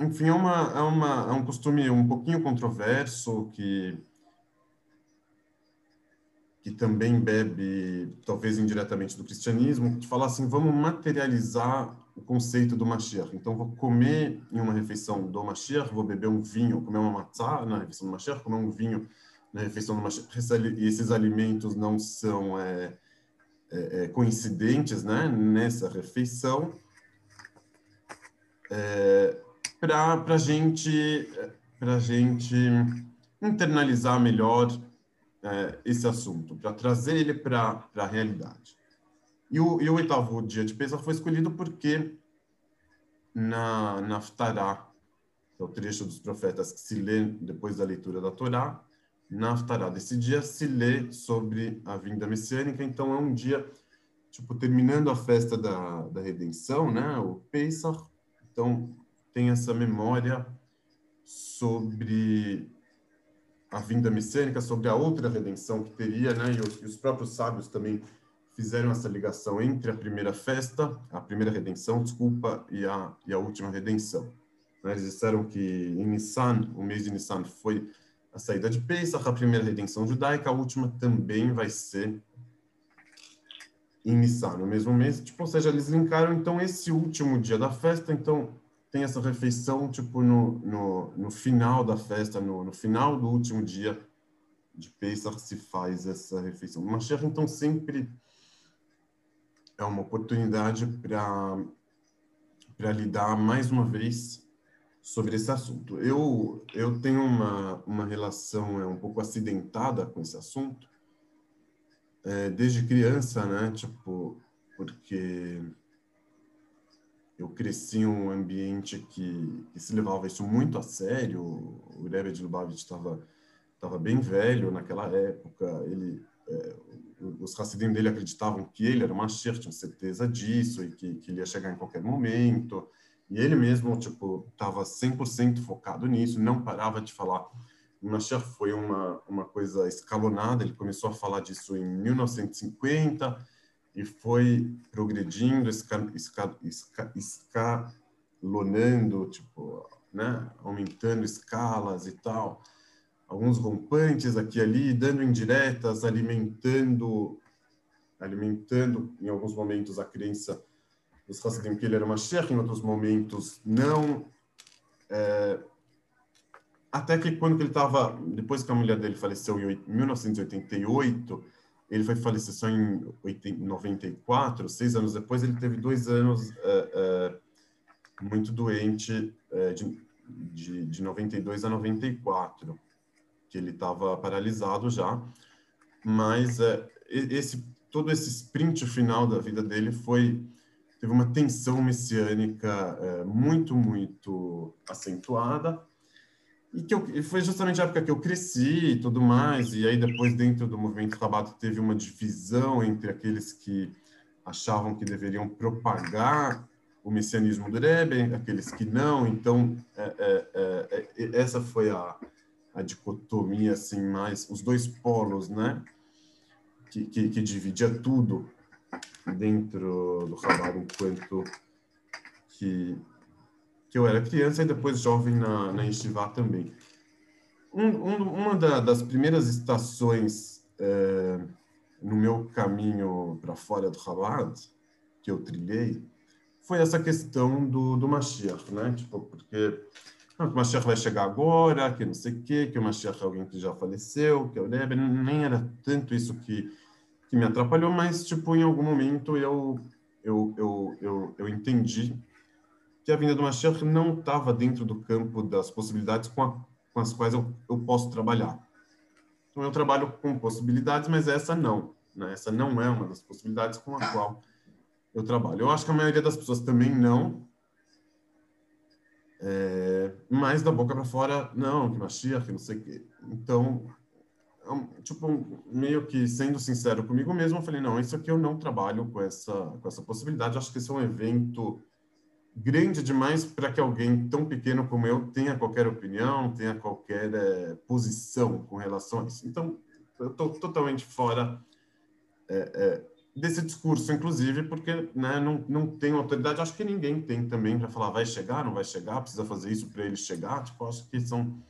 enfim, é, uma, é, uma, é um costume um pouquinho controverso que que também bebe, talvez indiretamente, do cristianismo, de falar assim, vamos materializar o conceito do Mashiach. Então, vou comer em uma refeição do Mashiach, vou beber um vinho, comer uma matzah na refeição do Mashiach, comer um vinho na refeição do Mashiach. E esses alimentos não são é, é, é, coincidentes né, nessa refeição. É, para a gente, gente internalizar melhor é, esse assunto, para trazer ele para a realidade. E o, e o, oitavo dia de Pesach foi escolhido porque na, na Haftarah, que é o trecho dos profetas que se lê depois da leitura da Torá, na desse dia se lê sobre a vinda messiânica, então é um dia, tipo, terminando a festa da, da redenção, né, o Pesach, então tem essa memória sobre a vinda messiânica, sobre a outra redenção que teria, né? E os, e os próprios sábios também fizeram essa ligação entre a primeira festa, a primeira redenção, desculpa, e a, e a última redenção. Né? Eles disseram que em Nissan, o mês de Nissan foi a saída de Pesach, a primeira redenção judaica, a última também vai ser em Nissan, no mesmo mês. Tipo, ou seja, eles linkaram, então, esse último dia da festa, então, tem essa refeição, tipo, no, no, no final da festa, no, no final do último dia de Pesach se faz essa refeição. Mashiach, então, sempre é uma oportunidade para lidar mais uma vez sobre esse assunto. Eu eu tenho uma uma relação é um pouco acidentada com esse assunto é, desde criança, né? Tipo porque eu cresci em um ambiente que, que, se levava isso muito a sério. O Rebbe de Lubavitch estava estava bem velho naquela época. Ele é, os Hassidim dele acreditavam que ele era Mashiach, tinham certeza disso e que, que ele ia chegar em qualquer momento. E ele mesmo, tipo, estava 100% focado nisso, não parava de falar. O Mashiach foi uma, uma coisa escalonada, ele começou a falar disso em 1950 e foi progredindo, esca, esca, esca, escalonando, tipo, né, aumentando escalas e tal alguns rompantes aqui e ali, dando indiretas, alimentando, alimentando em alguns momentos a crença dos Hassidim que ele era uma Mashiach, em outros momentos não. É, até que quando ele estava, depois que a mulher dele faleceu em 1988, ele foi falecer só em 94, seis anos depois, ele teve dois anos é, é, muito doente, é, de, de, de 92 a 94 que ele estava paralisado já, mas é, esse todo esse sprint final da vida dele foi teve uma tensão messiânica é, muito muito acentuada. E que eu, foi justamente a época que eu cresci e tudo mais. E aí depois dentro do movimento Rabato teve uma divisão entre aqueles que achavam que deveriam propagar o messianismo do Rebbe, aqueles que não. Então é, é, é, é essa foi a a dicotomia assim mais os dois polos, né? Que, que, que dividia tudo dentro do trabalho enquanto que que eu era criança e depois jovem na, na Estivá também. Um, um, uma da, das primeiras estações é, no meu caminho para fora do Chabad, que eu trilhei, foi essa questão do, do Mashiach, né? Tipo, porque que o Mashiach vai chegar agora, que não sei o quê, que o Mashiach é alguém que já faleceu, que é o Rebbe, nem era tanto isso que, que me atrapalhou, mas, tipo, em algum momento eu, eu, eu, eu, eu entendi que a vinda do Mashiach não estava dentro do campo das possibilidades com, a, com as quais eu, eu posso trabalhar. Então, eu trabalho com possibilidades, mas essa não. Né? Essa não é uma das possibilidades com a qual eu trabalho. Eu acho que a maioria das pessoas também não, é, mas da boca para fora, não, que Mashiach, que não sei o quê. Então, é tipo, meio que sendo sincero comigo mesmo, eu falei, não, isso aqui eu não trabalho com essa, com essa possibilidade. Acho que esse é um evento grande demais para que alguém tão pequeno como eu tenha qualquer opinião, tenha qualquer é, posição com relação a isso. Então, eu estou totalmente fora é, é, desse discurso, inclusive, porque né, não, não tem autoridade. Acho que ninguém tem também para falar vai chegar, não vai chegar, precisa fazer isso para ele chegar. Tipo, acho que são,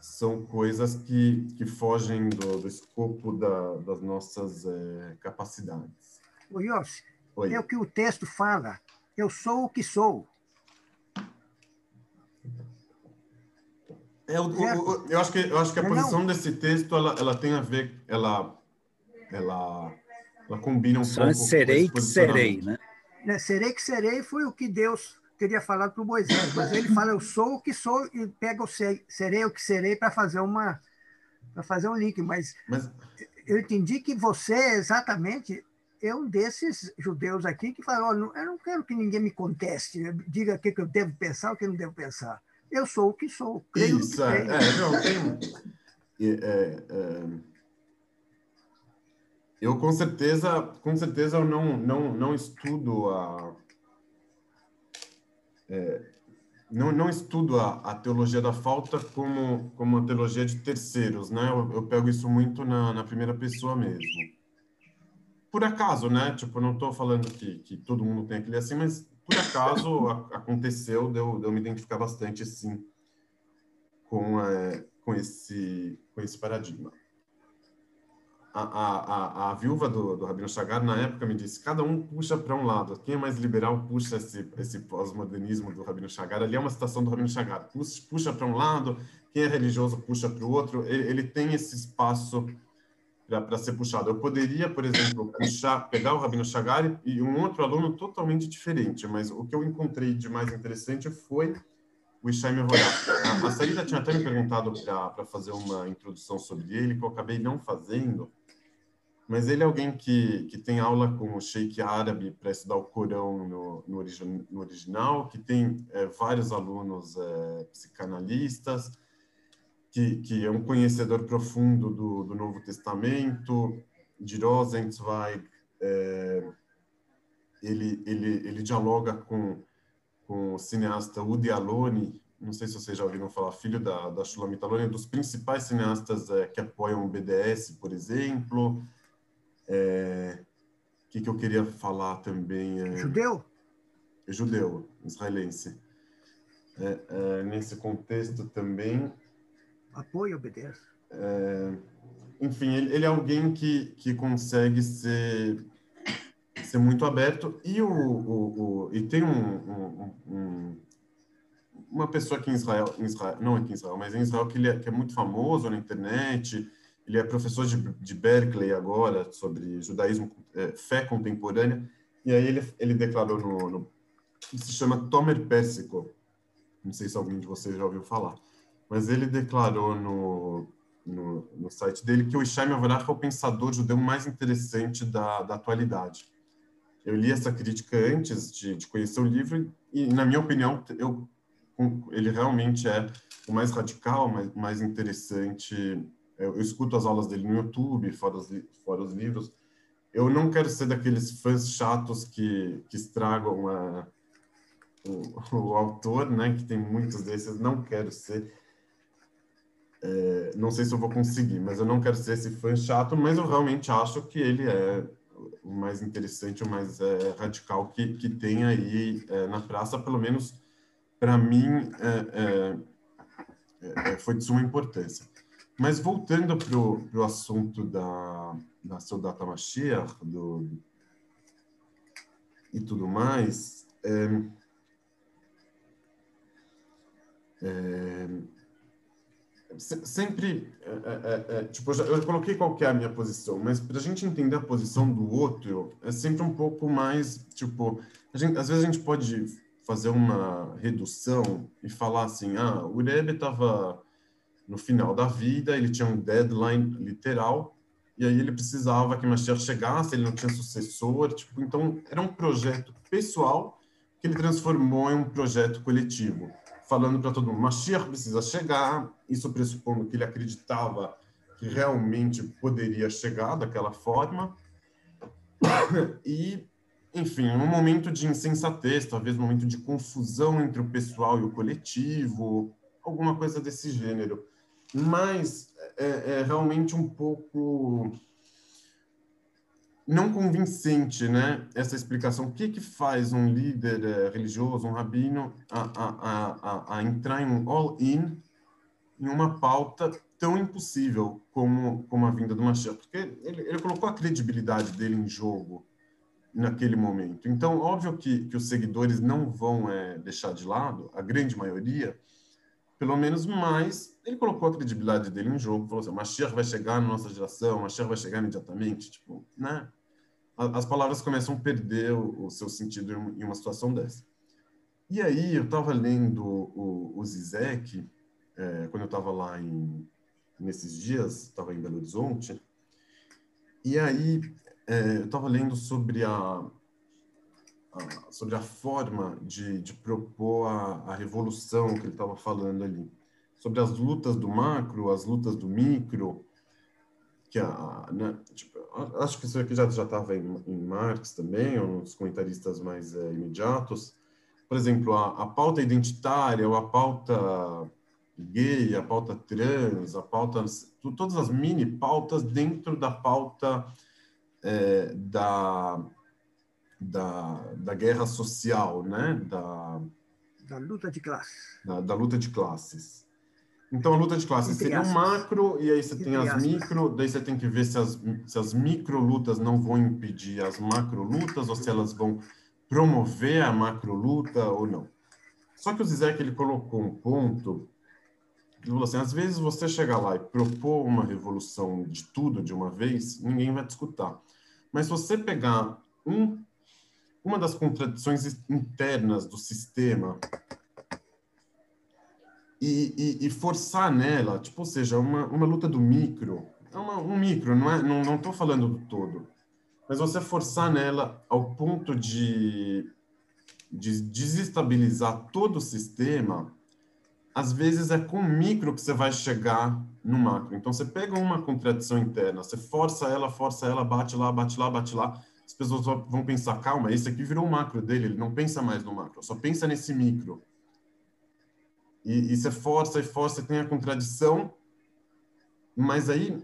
são coisas que, que fogem do, do escopo da, das nossas é, capacidades. O Yossi, é o que o texto fala. Eu sou o que sou. É, o, o, eu, acho que, eu acho que a posição não. desse texto ela, ela tem a ver, ela, ela ela combina um pouco. Serei que serei, né? né? Serei que serei foi o que Deus teria falado para o Moisés, mas ele fala eu sou o que sou e pega o sei, serei o que serei para fazer uma para fazer um link, mas, mas, eu entendi que você exatamente é um desses judeus aqui que falou, eu não quero que ninguém me conteste, diga o que eu devo pensar, o que eu não devo pensar. Eu sou o que sou. Isso, é, é, não, tem, é, é, eu com certeza, com certeza eu não não não estudo a é, não, não estudo a, a, teologia da falta como, como uma teologia de terceiros, né? Eu, eu pego isso muito na, na, primeira pessoa mesmo. Por acaso, né? Tipo, não estou falando que, que todo mundo tem aquele assim, mas por acaso a, aconteceu de eu, de eu me identificar bastante, sim, com, é, com, esse, com esse paradigma a, a, a, viúva do, do Rabino Chagar, na época, me disse: cada um puxa para um lado. Quem é mais liberal puxa esse, esse pós-modernismo do Rabino Chagar. Ali é uma citação do Rabino Chagar: puxa para um lado, quem é religioso puxa para o outro. Ele, ele, tem esse espaço para ser puxado. Eu poderia, por exemplo, puxar, pegar o Rabino Chagar e, um outro aluno totalmente diferente, mas o que eu encontrei de mais interessante foi o Ishai Mevorá. A, a Sarita tinha até me perguntado para fazer uma introdução sobre ele, que eu acabei não fazendo mas ele é alguém que, que tem aula com o sheik árabe para estudar o Corão no, no, origi no original, que tem é, vários alunos é, psicanalistas, que, que é um conhecedor profundo do, do Novo Testamento, de Rosenzweig, é, ele, ele, ele dialoga com, com o cineasta Udi Aloni, não sei se vocês já ouviram falar, filho da, da Shulamit Aloni, um dos principais cineastas é, que apoiam o BDS, por exemplo, é, o que, que eu queria falar também? É, judeu? É judeu, israelense. É, é, nesse contexto também. Apoio, obedece. É, enfim, ele, ele, é alguém que, que consegue ser, ser muito aberto e, o, o, o e tem um, um, um, uma pessoa aqui em Israel, em Israel, não aqui em Israel, mas em Israel que, ele é, que é muito famoso na internet, ele é professor de, de Berkeley agora, sobre judaísmo, é, fé contemporânea, e aí ele, ele declarou no, no se chama Tomer Persico, não sei se alguém de vocês já ouviu falar, mas ele declarou no, no, no site dele que o Ishai Avrach é o pensador judeu mais interessante da, da atualidade. Eu li essa crítica antes de, de conhecer o livro e, na minha opinião, eu, ele realmente é o mais radical, mais, mais interessante eu, escuto as aulas dele no YouTube, fora os, fora os livros. Eu não quero ser daqueles fãs chatos que, que estragam a, o, o autor, né? Que tem muitos desses. Não quero ser. É, não sei se eu vou conseguir, mas eu não quero ser esse fã chato, mas eu realmente acho que ele é o mais interessante, o mais é, radical que, que tem aí é, na praça, pelo menos para mim, é, é, é, foi de suma importância. Mas voltando para o assunto da, da Soldata Mashiach do, e tudo mais, é, é, sempre, é, é, é, tipo, eu, já, eu coloquei qual é a minha posição, mas para a gente entender a posição do outro, é sempre um pouco mais, tipo, gente, às vezes a gente pode fazer uma redução e falar assim, ah, o Rebbe estava no final da vida, ele tinha um deadline literal, e aí ele precisava que Mashiach chegasse, ele não tinha sucessor, tipo, então era um projeto pessoal que ele transformou em um projeto coletivo, falando para todo mundo, Mashiach precisa chegar, isso pressupondo que ele acreditava que realmente poderia chegar daquela forma, e, enfim, um momento de insensatez, talvez um momento de confusão entre o pessoal e o coletivo, alguma coisa desse gênero mas é, é realmente um pouco não convincente, né? Essa explicação. O que que faz um líder é, religioso, um rabino, a, a, a, a entrar em um all-in em uma pauta tão impossível como, como a vinda do Mashiach? Porque ele, ele colocou a credibilidade dele em jogo naquele momento. Então, óbvio que, que os seguidores não vão é, deixar de lado, a grande maioria, pelo menos mais, ele colocou a credibilidade dele em jogo, falou assim, Mashiach vai chegar na nossa geração, Mashiach vai chegar imediatamente, tipo, né? As palavras começam a perder o, seu sentido em uma situação dessa. E aí, eu estava lendo o, o Zizek, é, quando eu estava lá em, nesses dias, estava em Belo Horizonte, e aí é, eu estava lendo sobre a, sobre a forma de, de propor a, a, revolução que ele estava falando ali, sobre as lutas do macro, as lutas do micro, que a, né, tipo, acho que isso aqui já já estava em, em Marx também, ou nos comentaristas mais é, imediatos. por exemplo, a, a pauta identitária ou a pauta gay, a pauta trans, a pauta, todas as mini pautas dentro da pauta é, da, da, da guerra social, né? Da, da luta de classes. Da, da luta de classes. Então, a luta de classes seria um macro, e aí você tem as micro, daí você tem que ver se as, se as micro lutas não vão impedir as macro lutas, ou se elas vão promover a macro luta ou não. Só que o Zizek, ele colocou um ponto, ele falou assim, às vezes você chegar lá e propor uma revolução de tudo de uma vez, ninguém vai te escutar. Mas se você pegar um, uma das contradições internas do sistema e, e, e, forçar nela, tipo, ou seja, uma, uma luta do micro, é uma, um micro, não é, não não estou falando do todo, mas você forçar nela ao ponto de, de desestabilizar todo o sistema, às vezes é com o micro que você vai chegar no macro. Então você pega uma contradição interna, você força ela, força ela, bate lá, bate lá, bate lá, as pessoas vão pensar, calma, esse aqui virou o macro dele, ele não pensa mais no macro, só pensa nesse micro. E, e você força e força, tem a contradição, mas aí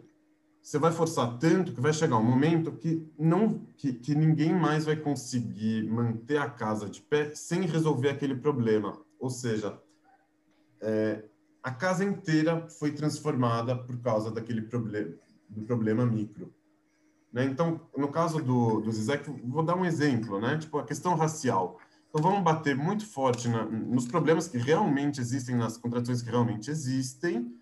você vai forçar tanto que vai chegar um momento que não que, que ninguém mais vai conseguir manter a casa de pé sem resolver aquele problema. Ou seja, é, a casa inteira foi transformada por causa daquele problema do problema micro. Né? Então, no caso do, do Zizek, vou dar um exemplo, né? Tipo, a questão racial. Então vamos bater muito forte na, nos problemas que realmente existem, nas contradições que realmente existem,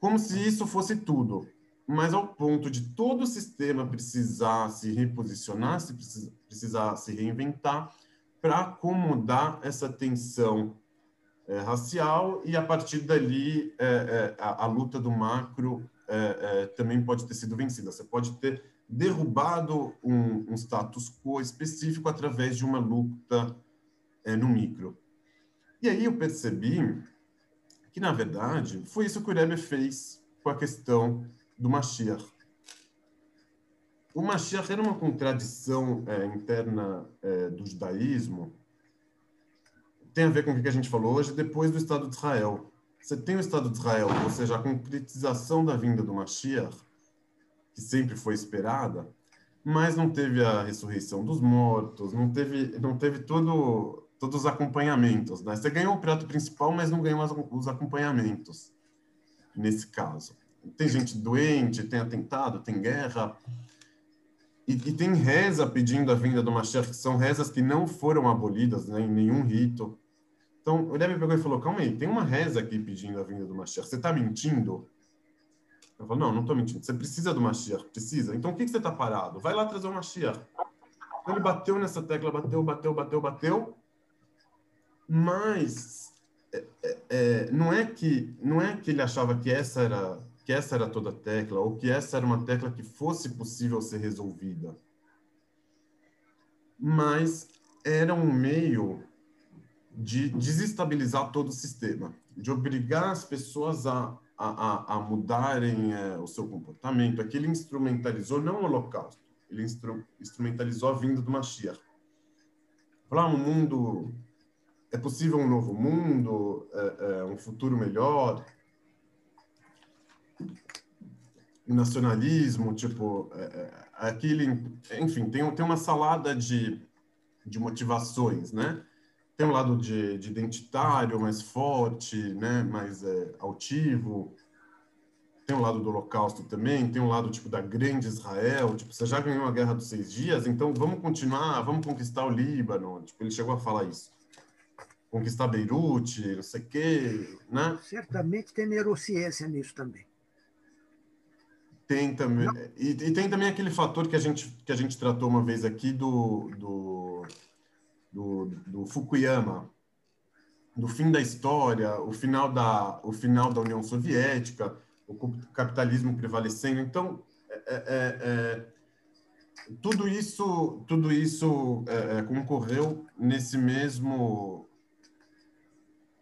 como se isso fosse tudo. Mas ao ponto de todo o sistema precisar se reposicionar, se precisar, precisar se reinventar para acomodar essa tensão é, racial e a partir dali é, é, a, a, luta do macro também pode ter sido vencida. Você pode ter derrubado um, um status quo específico através de uma luta é, no micro. E aí eu percebi que, na verdade, foi isso que o Rebbe fez com a questão do Mashiach. O Mashiach era uma contradição é, interna é, do judaísmo, tem a ver com o que a gente falou hoje, depois do Estado de Israel. Você tem o Estado de Israel, ou seja, a concretização da vinda do Mashiach, que sempre foi esperada, mas não teve a ressurreição dos mortos, não teve, não teve todo, todos os acompanhamentos. Né? Você ganhou o prato principal, mas não ganhou as, os acompanhamentos, nesse caso. Tem gente doente, tem atentado, tem guerra, e, e, tem reza pedindo a vinda do Mashiach, que são rezas que não foram abolidas né, em nenhum rito. Então, o Rebbe pegou e falou, calma aí, tem uma reza aqui pedindo a vinda do Mashiach, você está mentindo? Eu falo, não, não estou mentindo. Você precisa do Mashiach, precisa. Então, o que, que você está parado? Vai lá trazer o Mashiach. Então, ele bateu nessa tecla, bateu, bateu, bateu, bateu. Mas é, é, é, não é que não é que ele achava que essa era que essa era toda a tecla ou que essa era uma tecla que fosse possível ser resolvida. Mas era um meio de desestabilizar todo o sistema, de obrigar as pessoas a a, a, mudarem é, o seu comportamento, é que ele instrumentalizou não o holocausto, ele instru, instrumentalizou a vinda do Mashiach. Falar um mundo, é possível um novo mundo, é, é, um futuro melhor, o nacionalismo, tipo, é, é, aquele, enfim, tem, tem uma salada de, de motivações, né? Tem um lado de, de identitário mais forte, né, mais é, altivo. Tem um lado do Holocausto também, tem um lado tipo da grande Israel, tipo você já ganhou a guerra dos seis dias, então vamos continuar, vamos conquistar o Líbano. Tipo ele chegou a falar isso, conquistar Beirute, não sei o quê, né? Certamente tem neurociência nisso também. Tem também e, e, tem também aquele fator que a gente que a gente tratou uma vez aqui do, do do, do Fukuyama, do fim da história, o final da, o final da União Soviética, o capitalismo prevalecendo. Então, é, é, é, tudo isso, tudo isso é, é, concorreu nesse mesmo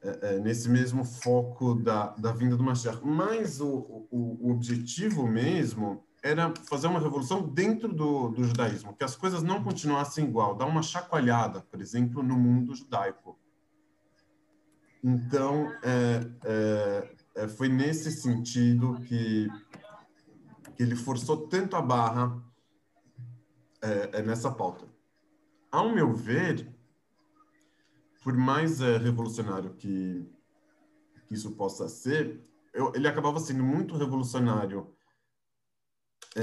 é, nesse mesmo foco da, da vinda do Mashiach. Mas o, o, o objetivo mesmo era fazer uma revolução dentro do, do judaísmo, que as coisas não continuassem igual, dar uma chacoalhada, por exemplo, no mundo judaico. Então, é, é, é foi nesse sentido que, que ele forçou tanto a barra é, é nessa pauta. Ao meu ver, por mais é, revolucionário que, que isso possa ser, eu, ele acabava sendo muito revolucionário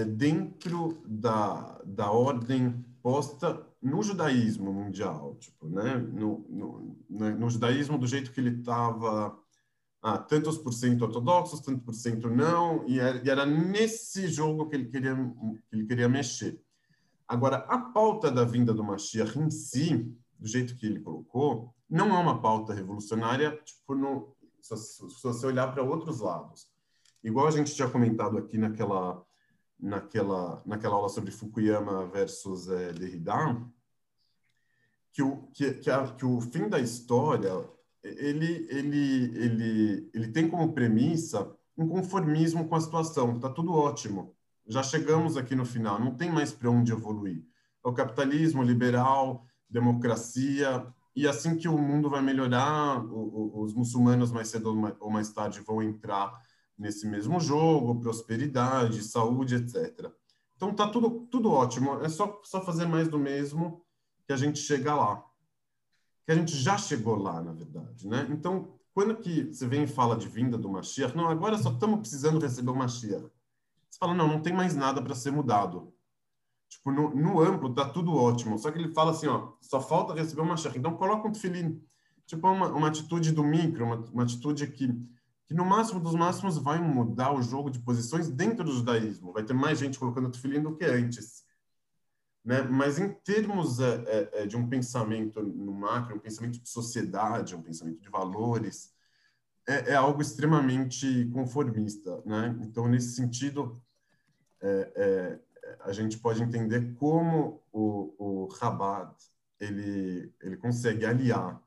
dentro da, da ordem posta no judaísmo mundial, tipo, né? No, no, né? no judaísmo do jeito que ele estava, ah, tantos por cento ortodoxos, tantos por cento não, e era, e era, nesse jogo que ele queria que ele queria mexer. Agora, a pauta da vinda do Mashiach em si, do jeito que ele colocou, não é uma pauta revolucionária, tipo, no, se, se você olhar para outros lados. Igual a gente tinha comentado aqui naquela naquela, naquela aula sobre Fukuyama versus é, Derrida, que o, que, que, a, que o fim da história ele, ele, ele, ele tem como premissa um conformismo com a situação. Está tudo ótimo. Já chegamos aqui no final, não tem mais para onde evoluir. É o capitalismo liberal, democracia, e assim que o mundo vai melhorar, os muçulmanos mais cedo ou mais tarde vão entrar nesse mesmo jogo, prosperidade, saúde, etc. Então tá tudo, tudo ótimo, é só, só fazer mais do mesmo que a gente chega lá. Que a gente já chegou lá, na verdade, né? Então, quando que você vem e fala de vinda do Mashiach, não, agora só estamos precisando receber o Mashiach. Você fala, não, não tem mais nada para ser mudado. Tipo, no, no, amplo tá tudo ótimo, só que ele fala assim, ó, só falta receber o Mashiach. Então, coloca um tefilim. Tipo, uma, uma atitude do micro, uma, uma atitude que que no máximo dos máximos vai mudar o jogo de posições dentro do judaísmo. Vai ter mais gente colocando tefilim do que antes. Né? Mas em termos é, é, de um pensamento no macro, um pensamento de sociedade, um pensamento de valores, é, é algo extremamente conformista. Né? Então, nesse sentido, é, é, a gente pode entender como o, o Rabat ele, ele consegue aliar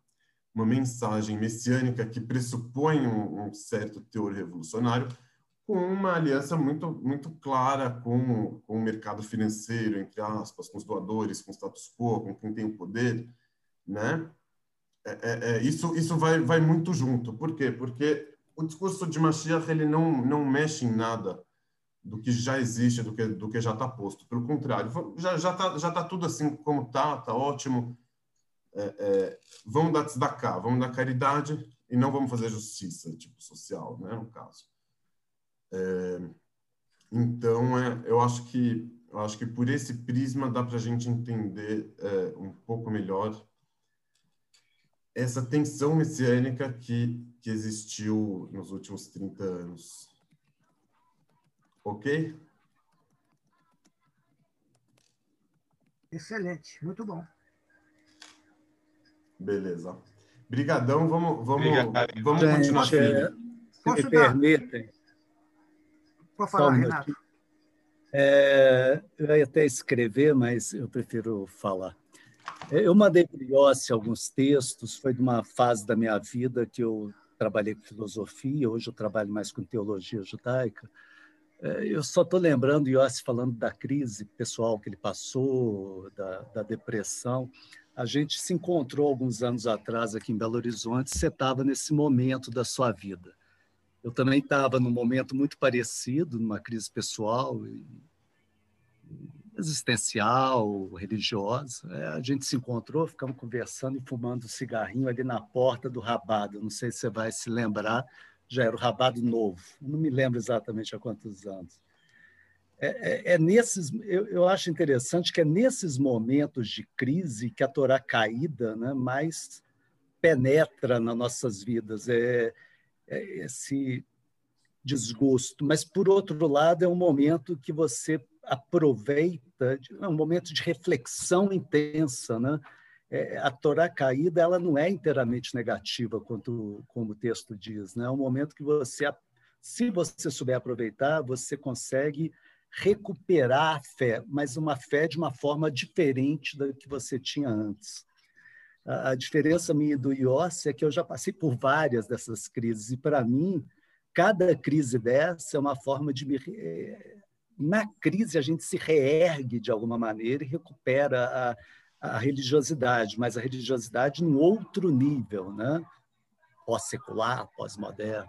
uma mensagem messiânica que pressupõe um, um, certo teor revolucionário, com uma aliança muito muito clara com, com o mercado financeiro, entre aspas, com os doadores, com o status quo, com quem tem o poder, né? É, é, é, isso isso vai vai muito junto. Por quê? Porque o discurso de Mashiach ele não não mexe em nada do que já existe, do que do que já está posto. Pelo contrário, já já está já tá tudo assim como está, está ótimo é, é, vamos dar tzedakah, vamos dar caridade e não vamos fazer justiça, tipo, social, né, no caso. É, então, é, eu acho que eu acho que por esse prisma dá para a gente entender é, um pouco melhor essa tensão messiânica que, que existiu nos últimos 30 anos. Ok? Excelente, muito bom. Beleza. Brigadão, vamos, vamos, vamos Gente, continuar. É, se me permitem. Pode falar, um Renato. É, eu ia até escrever, mas eu prefiro falar. É, eu mandei para o Yossi alguns textos, foi de uma fase da minha vida que eu trabalhei com filosofia, hoje eu trabalho mais com teologia judaica. É, eu só estou lembrando Yossi falando da crise pessoal que ele passou, da, da depressão. A gente se encontrou alguns anos atrás aqui em Belo Horizonte, você estava nesse momento da sua vida. Eu também estava num momento muito parecido, numa crise pessoal, existencial, religiosa. É, a gente se encontrou, ficamos conversando e fumando cigarrinho ali na porta do Rabado. Não sei se você vai se lembrar, já era o Rabado novo. Não me lembro exatamente há quantos anos. É, é, é, nesses, eu, eu, acho interessante que é nesses momentos de crise que a Torá caída né, mais penetra nas nossas vidas, é, é, esse desgosto. Mas, por outro lado, é um momento que você aproveita, é um momento de reflexão intensa. Né? É, a Torá caída ela não é inteiramente negativa, quanto, como o texto diz. Né? É um momento que você, se você souber aproveitar, você consegue recuperar a fé, mas uma fé de uma forma diferente da que você tinha antes. A, diferença minha do Iossi é que eu já passei por várias dessas crises, e para mim, cada crise dessa é uma forma de me na crise a gente se reergue de alguma maneira e recupera a, a religiosidade, mas a religiosidade num outro nível, né? pós-secular, pós-moderno.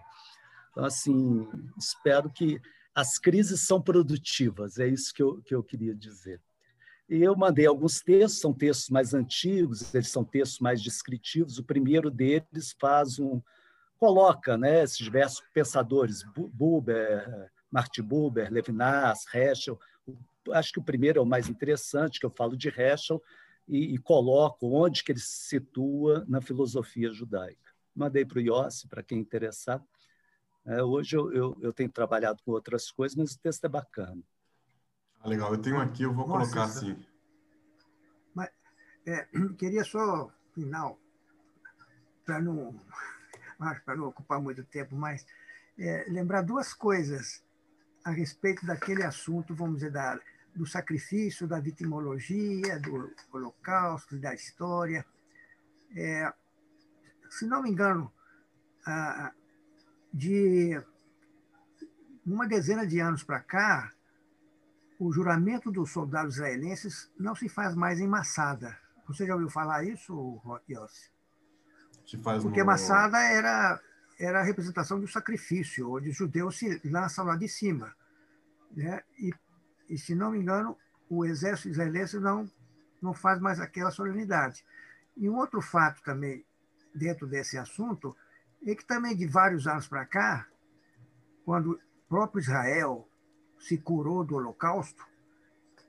Então, assim, espero que as crises são produtivas, é isso que eu, que eu queria dizer. E eu mandei alguns textos, são textos mais antigos, eles são textos mais descritivos. O primeiro deles faz um coloca, né, esses diversos pensadores, Buber, Martin Buber, Levinas, Heschel. Acho que o primeiro é o mais interessante, que eu falo de Heschel e, e coloco onde que ele se situa na filosofia judaica. Mandei para o Yossi, para quem interessar. É, hoje eu, eu, eu, tenho trabalhado com outras coisas, mas o texto é bacana. Ah, legal, eu tenho aqui, eu vou Nossa, colocar assim. Mas, é, queria só, final, para não, para não ocupar muito tempo, mas é, lembrar duas coisas a respeito daquele assunto, vamos dizer, da, do sacrifício, da vitimologia, do holocausto, da história. É, se não me engano, de uma dezena de anos para cá, o juramento dos soldados israelenses não se faz mais em Massada. Você já ouviu falar isso, Yossi? Porque no... Massada era, era a representação do sacrifício, onde os judeus se lançam lá de cima. Né? E, e, se não me engano, o exército israelense não, não faz mais aquela solenidade. E um outro fato também, dentro desse assunto, é que também de vários anos para cá, quando o próprio Israel se curou do Holocausto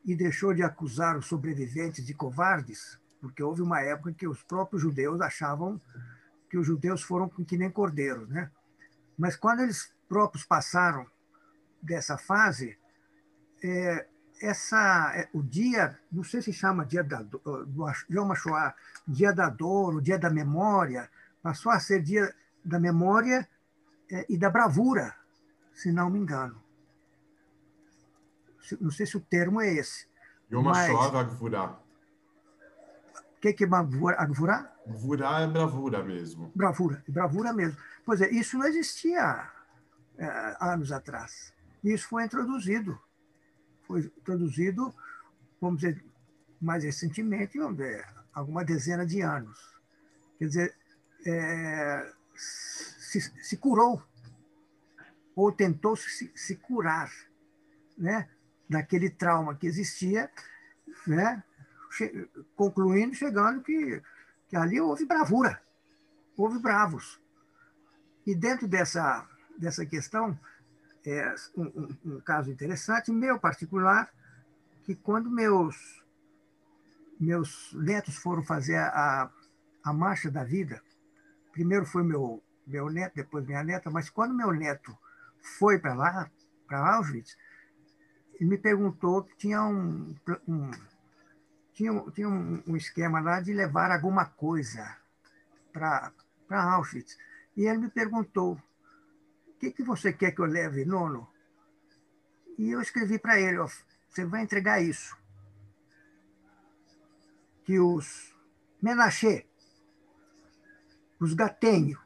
e deixou de acusar os sobreviventes de covardes, porque houve uma época que os próprios judeus achavam que os judeus foram que nem cordeiros, né? Mas quando eles próprios passaram dessa fase, é, essa, é, o dia, não sei se chama dia da do Yom Shoah, dia da dor, o dia da memória, passou a ser dia da memória é, e da bravura, se não me engano não sei se o termo é esse. Yom mas... HaShoah Gvurah. O que, que é Gvurah? Gvurah é bravura mesmo. Bravura, bravura mesmo. Pois é, isso não existia é, anos atrás. Isso foi introduzido. Foi introduzido, vamos dizer, mais recentemente, vamos dizer, alguma dezena de anos. Quer dizer, é, se, se, curou, ou tentou se, se curar, né? daquele trauma que existia, né? Che concluindo, chegando que, que ali houve bravura, houve bravos. E dentro dessa, dessa questão, é um, um, um caso interessante, meu particular, que quando meus, meus netos foram fazer a, a marcha da vida, primeiro foi meu, meu neto, depois minha neta, mas quando meu neto foi para lá, para Auschwitz, ele me perguntou que tinha um, um tinha, tinha um, um, esquema lá de levar alguma coisa para Auschwitz. E ele me perguntou: o que, que você quer que eu leve, nono? E eu escrevi para ele: você vai entregar isso. Que os Menachê, os Gatenho,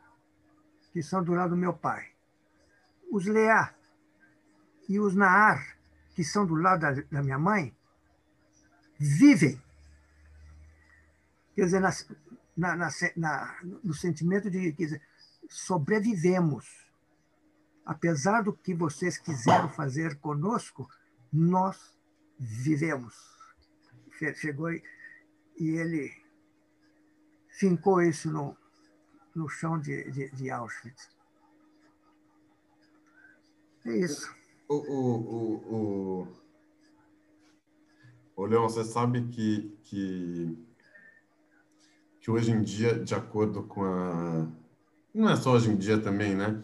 que são do lado do meu pai, os Leá e os Naar, que são do lado da, da minha mãe, vivem. Quer dizer, na, na, na, no sentimento de que sobrevivemos. Apesar do que vocês quiseram fazer conosco, nós vivemos. Chegou e ele fincou isso no, no chão de, de, de Auschwitz. É isso. O, o, o, o, Leon, você sabe que, que, que hoje em dia, de acordo com a. Não é só hoje em dia também, né?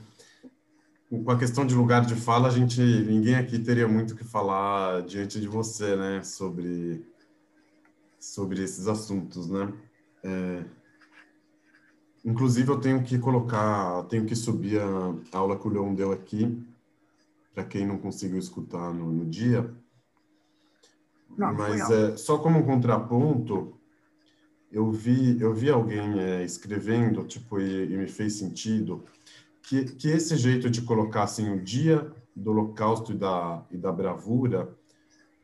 Com a questão de lugar de fala, a gente, ninguém aqui teria muito que falar diante de você, né? Sobre, sobre esses assuntos, né? É, inclusive, eu tenho que colocar, tenho que subir a aula que o Leon deu aqui para quem não conseguiu escutar no, no dia. Não, Mas é, só como um contraponto, eu vi eu vi alguém é, escrevendo tipo e, e, me fez sentido que, que esse jeito de colocar assim o dia do Holocausto e da, e da bravura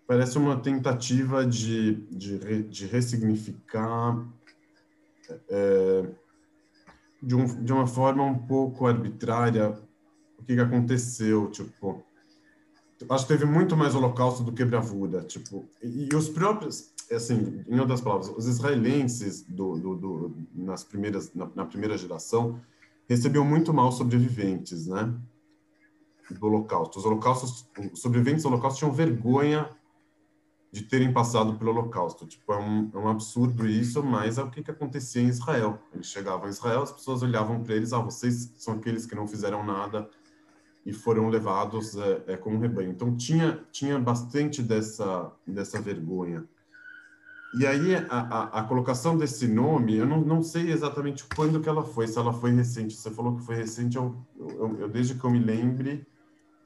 parece uma tentativa de, de, de ressignificar é, de, um, de uma forma um pouco arbitrária o que, que aconteceu, tipo, acho que teve muito mais holocausto do que bravura, tipo, e, e os próprios, assim, em outras palavras, os israelenses do, do, do nas primeiras, na, na, primeira geração recebiam muito mal sobreviventes, né, do holocausto. Os holocaustos, os sobreviventes do holocausto tinham vergonha de terem passado pelo Holocausto. Tipo, é um, é um absurdo isso, mas é o que, que acontecia em Israel. Eles chegavam em Israel, as pessoas olhavam para eles, ah, vocês são aqueles que não fizeram nada e foram levados é, é, como rebanho. Então tinha tinha bastante dessa dessa vergonha. E aí a, a, a, colocação desse nome, eu não, não sei exatamente quando que ela foi, se ela foi recente. Você falou que foi recente, eu, eu, eu desde que eu me lembre,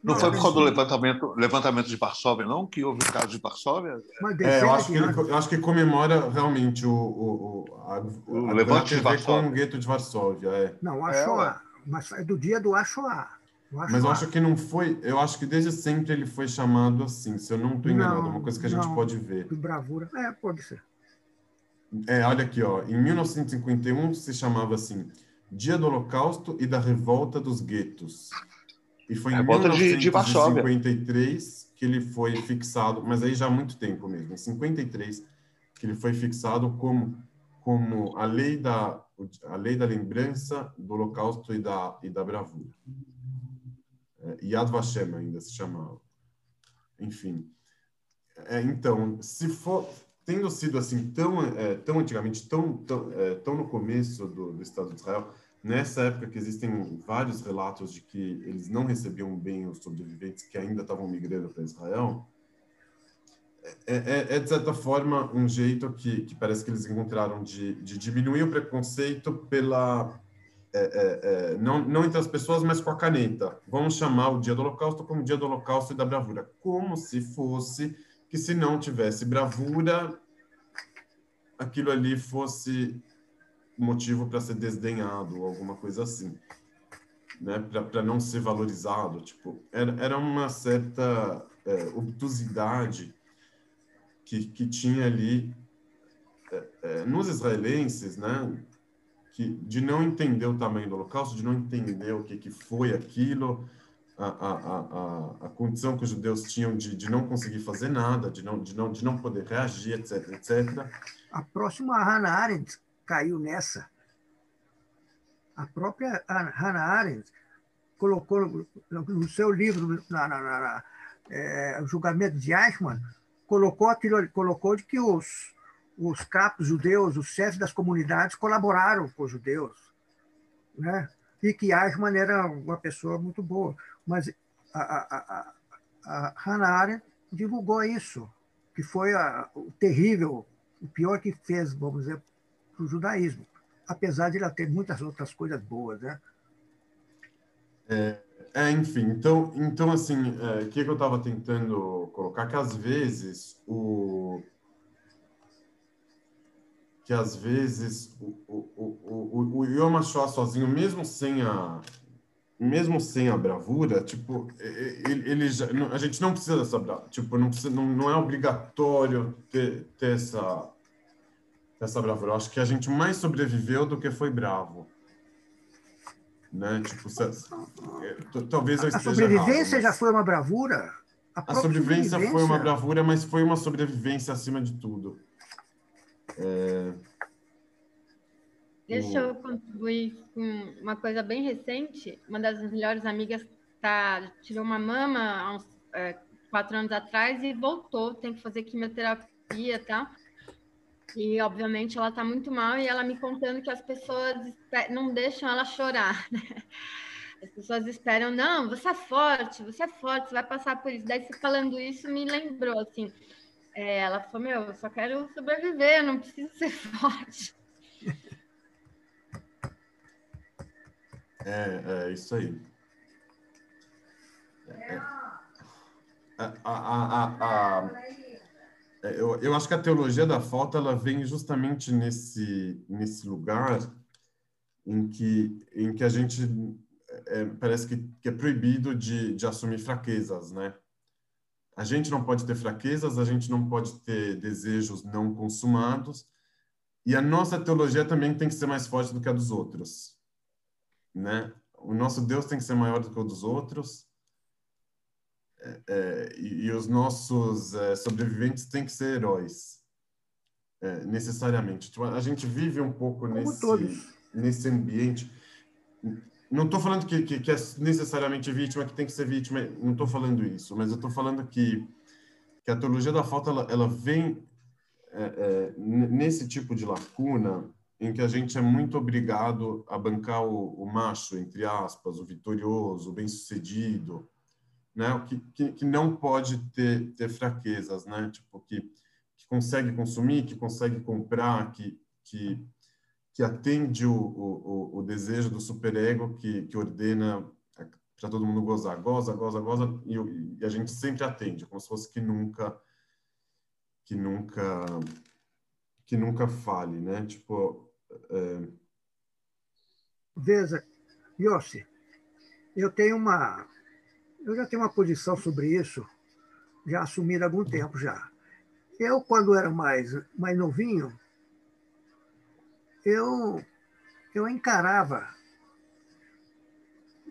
não, foi por causa do levantamento, levantamento de Varsóvia, não? Que houve o caso de Varsóvia? É, eu, acho que ele, eu acho que comemora realmente o, o, a, o a, levante de Varsóvia. com o gueto de Varsóvia. É. Não, o Ashoa, é, mas é do dia do Ashoa. Mas eu acho que não foi. Eu acho que desde sempre ele foi chamado assim, se eu não estou enganado, não, uma coisa que a gente não, pode ver. Bravura. É, pode ser. É, olha aqui, ó. Em 1951 se chamava assim: Dia do Holocausto e da Revolta dos Guetos. E foi em volta 1953 que ele foi fixado, mas aí já há muito tempo mesmo, em 53 que ele foi fixado como como a lei da a lei da lembrança do Holocausto e da e da bravura. É, Yad Vashem ainda se chamava. Enfim, é, então, se for tendo sido assim tão é, tão antigamente, tão tão, é, tão no começo do, do Estado de Israel, nessa época que existem vários relatos de que eles não recebiam bem os sobreviventes que ainda estavam migrando para Israel, é, é, é, de certa forma um jeito que, que parece que eles encontraram de, de diminuir o preconceito pela é, é, é, não, não entre as pessoas, mas com a caneta. Vamos chamar o dia do Holocausto como dia do Holocausto e da bravura, como se fosse que se não tivesse bravura, aquilo ali fosse motivo para ser desdenhado alguma coisa assim, né? Para não ser valorizado, tipo, era, era uma certa é, obtusidade que, que tinha ali é, é, nos israelenses, né? Que, de não entender o tamanho do holocausto, de não entender o que, que foi aquilo, a, a, a, a condição que os judeus tinham de, de não conseguir fazer nada, de não, de, não, de não poder reagir, etc, etc. A próxima Hannah Arendt caiu nessa. A própria Hannah Arendt colocou no seu livro, na, na, na é, Julgamento de Eichmann, colocou aquilo, colocou de que os, os capos judeus, os chefes das comunidades colaboraram com os judeus, né? E que Eichmann era uma pessoa muito boa, mas a, a, a, a Hannah Arendt divulgou isso, que foi a, o terrível, o pior que fez, vamos dizer, o judaísmo, apesar de ela ter muitas outras coisas boas, né? É, é enfim, então, então assim, é, o é, que, eu estava tentando colocar? Que às vezes o que às vezes o, o, o, o, o Yom HaShoah sozinho, mesmo sem a mesmo sem a bravura, tipo, ele, ele já, a gente não precisa dessa bravura, tipo, não, precisa, não, não é obrigatório ter, ter essa essa bravura. Eu acho que a gente mais sobreviveu do que foi bravo. Né? Tipo, se, é, talvez eu esteja A sobrevivência errado, já foi uma bravura? A, a sobrevivência, sobrevivência, foi uma bravura, mas foi uma sobrevivência acima de tudo. É... Deixa eu contribuir com uma coisa bem recente. Uma das melhores amigas tá, tirou uma mama há uns é, quatro anos atrás e voltou, tem que fazer quimioterapia e tal. E, obviamente, ela está muito mal e ela me contando que as pessoas não deixam ela chorar, né? As pessoas esperam, não, você é forte, você é forte, você vai passar por isso. Daí, você falando isso, me lembrou, assim, é, ela falou, meu, eu só quero sobreviver, eu não preciso ser forte. É, é isso aí. É, é, a, a, a, a é, eu, eu acho que a teologia da falta ela vem justamente nesse nesse lugar em que em que a gente é, parece que, que, é proibido de, de assumir fraquezas, né? A gente não pode ter fraquezas, a gente não pode ter desejos não consumados, e a nossa teologia também tem que ser mais forte do que a dos outros, né? O nosso Deus tem que ser maior do que o dos outros, é, é, e, e, os nossos é, sobreviventes têm que ser heróis, é, necessariamente. Tipo, a gente vive um pouco nesse, nesse ambiente. Não estou falando que, que, que, é necessariamente vítima, que tem que ser vítima, não estou falando isso, mas eu estou falando que, que a teologia da falta ela, ela vem é, é, nesse tipo de lacuna em que a gente é muito obrigado a bancar o, o macho, entre aspas, o vitorioso, o bem-sucedido, né? Que, que, que, não pode ter, ter fraquezas, né? Tipo, que, que consegue consumir, que consegue comprar, que, que, que atende o, o, o desejo do superego que, que ordena para todo mundo gozar. Goza, goza, goza, e, e, a gente sempre atende, como se fosse que nunca que nunca que nunca fale, né? Tipo, é... Veja, Yossi, eu tenho uma eu já tenho uma posição sobre isso, já assumida há algum tempo já. Eu, quando era mais, mais novinho, eu, eu encarava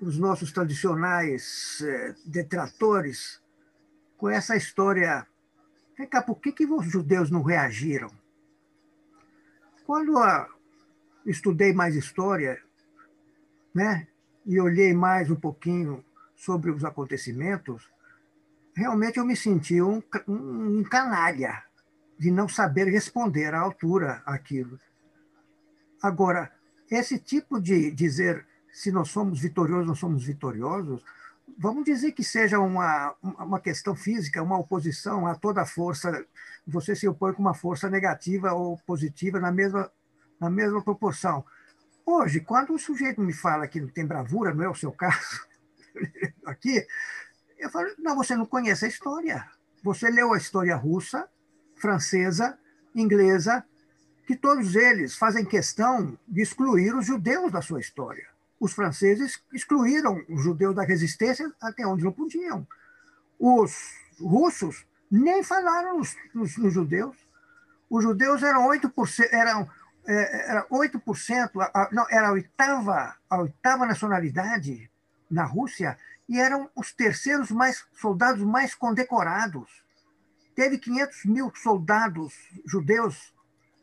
os nossos tradicionais eh, detratores com essa história. Vem cá, por que, que os judeus não reagiram? Quando a, estudei mais história, né, e olhei mais um pouquinho sobre os acontecimentos, realmente eu me senti um, um, canalha de não saber responder à altura aquilo. Agora, esse tipo de dizer se nós somos vitoriosos ou somos vitoriosos, vamos dizer que seja uma, uma questão física, uma oposição a toda força, você se opõe com uma força negativa ou positiva na mesma, na mesma proporção. Hoje, quando o sujeito me fala que não tem bravura, não é o seu caso, aqui, eu falo, não, você não conhece a história. Você leu a história russa, francesa, inglesa, que todos eles fazem questão de excluir os judeus da sua história. Os franceses excluíram os judeus da resistência até onde não podiam. Os russos nem falaram nos, nos, nos judeus. Os judeus eram 8%, eram, é, era 8%, a, não, era a oitava, a oitava nacionalidade na Rússia e eram os terceiros mais soldados mais condecorados. Teve 500 mil soldados judeus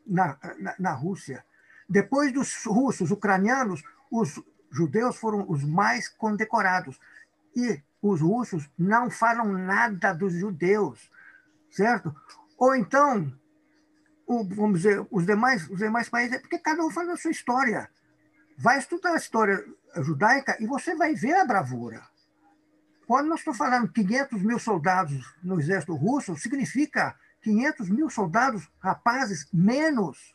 na, na, na Rússia. Depois dos russos, ucranianos, os judeus foram os mais condecorados. E os russos não falam nada dos judeus, certo? Ou então, o, vamos dizer, os demais, os demais países, é porque cada um faz a sua história. Vai estudar a história judaica e você vai ver a bravura. Quando nós estamos falando 500 mil soldados no exército russo, significa 500 mil soldados rapazes menos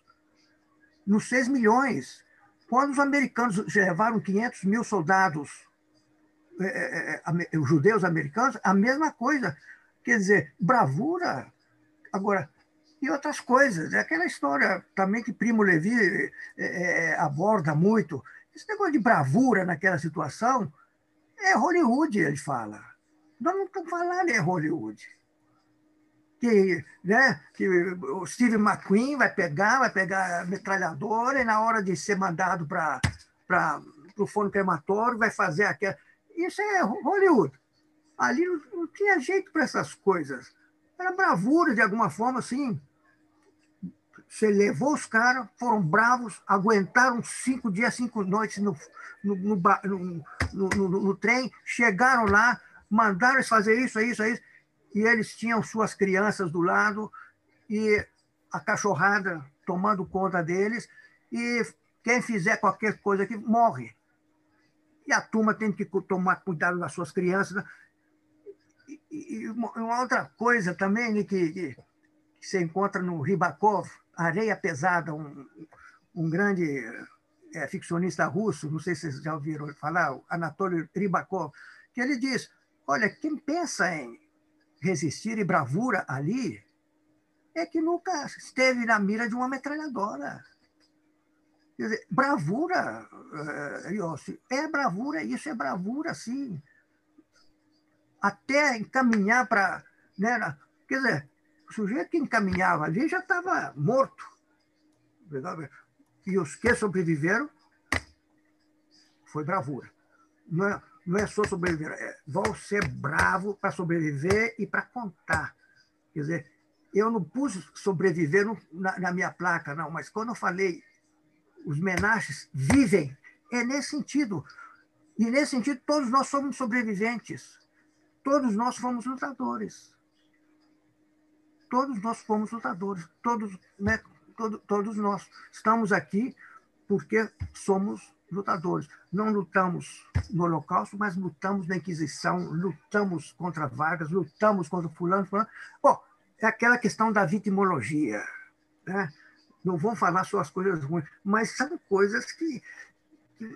nos 6 milhões. Quando os americanos levaram 500 mil soldados, é, é, judeus americanos, a mesma coisa. Quer dizer, bravura. Agora, e outras coisas. É aquela história também que Primo Levi é, é, aborda muito. Esse negócio de bravura naquela situação é Hollywood, ele fala. Nós não estamos falando em Hollywood. Que, né, que o Steve McQueen vai pegar, vai pegar a metralhadora e na hora de ser mandado para o forno crematório vai fazer aquela. Isso é Hollywood. Ali não, não tinha jeito para essas coisas. Era bravura de alguma forma, assim. Você levou os caras, foram bravos, aguentaram cinco dias, cinco noites no, no, no, no, trem, chegaram lá, mandaram eles fazer isso, isso, isso, e eles tinham suas crianças do lado e a cachorrada tomando conta deles, e quem fizer qualquer coisa aqui morre. E a turma tem que tomar cuidado das suas crianças. Né? E, uma outra coisa também né, que, que, que você encontra no Ribakov, Areia Pesada, um, um grande é, ficcionista russo, não sei se vocês já ouviram falar, Anatoly Rybakov, que ele diz: olha, quem pensa em resistir e bravura ali é que nunca esteve na mira de uma metralhadora. Quer dizer, bravura, Yossi, é bravura, isso é bravura, sim. Até encaminhar para. Né, quer dizer, o sujeito que encaminhava ali já estava morto. E os que sobreviveram foi bravura. Não é, não é só sobreviver, é, vão ser bravo para sobreviver e para contar. Quer dizer, eu não pus sobreviver na, na, minha placa, não, mas quando eu falei os menaches vivem, é nesse sentido. E nesse sentido, todos nós somos sobreviventes. Todos nós fomos lutadores. Todos nós fomos lutadores. Todos, né, todo, todos nós estamos aqui porque somos lutadores. Não lutamos no Holocausto, mas lutamos na Inquisição, lutamos contra Vargas, lutamos contra fulano, fulano. Bom, é aquela questão da vitimologia. Né? Não vou falar só as coisas ruins, mas são coisas que,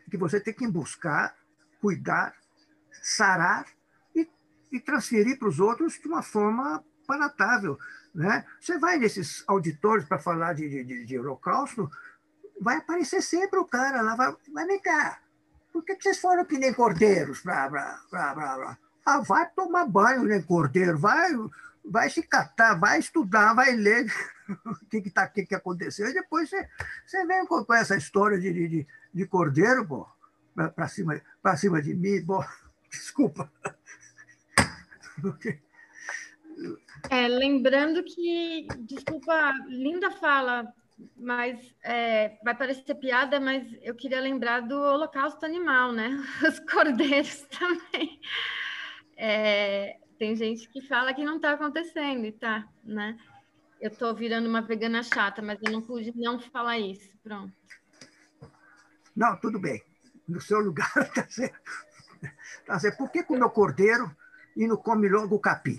que você tem que buscar, cuidar, sarar e, e transferir para os outros de uma forma palatável. Né? Você vai nesses auditórios para falar de, de, de, holocausto, vai aparecer sempre o cara lá, vai, vai vem cá, por que vocês foram que nem cordeiros? Pra, pra, pra, pra, Ah, vai tomar banho nem cordeiro, vai vai se catar, vai estudar, vai ler o que, que, tá, que, que aconteceu, e depois você, você vem com, essa história de, de, de cordeiro, pô, para cima, cima de mim, pô, desculpa. É, lembrando que, desculpa, linda fala, mas é, vai parecer piada, mas eu queria lembrar do holocausto animal, né? Os cordeiros também. É, tem gente que fala que não está acontecendo e tá, né? Eu estou virando uma vegana chata, mas eu não pude não falar isso. Pronto. Não, tudo bem. No seu lugar está certo. Tá certo. Por que comeu cordeiro e não come logo o capim?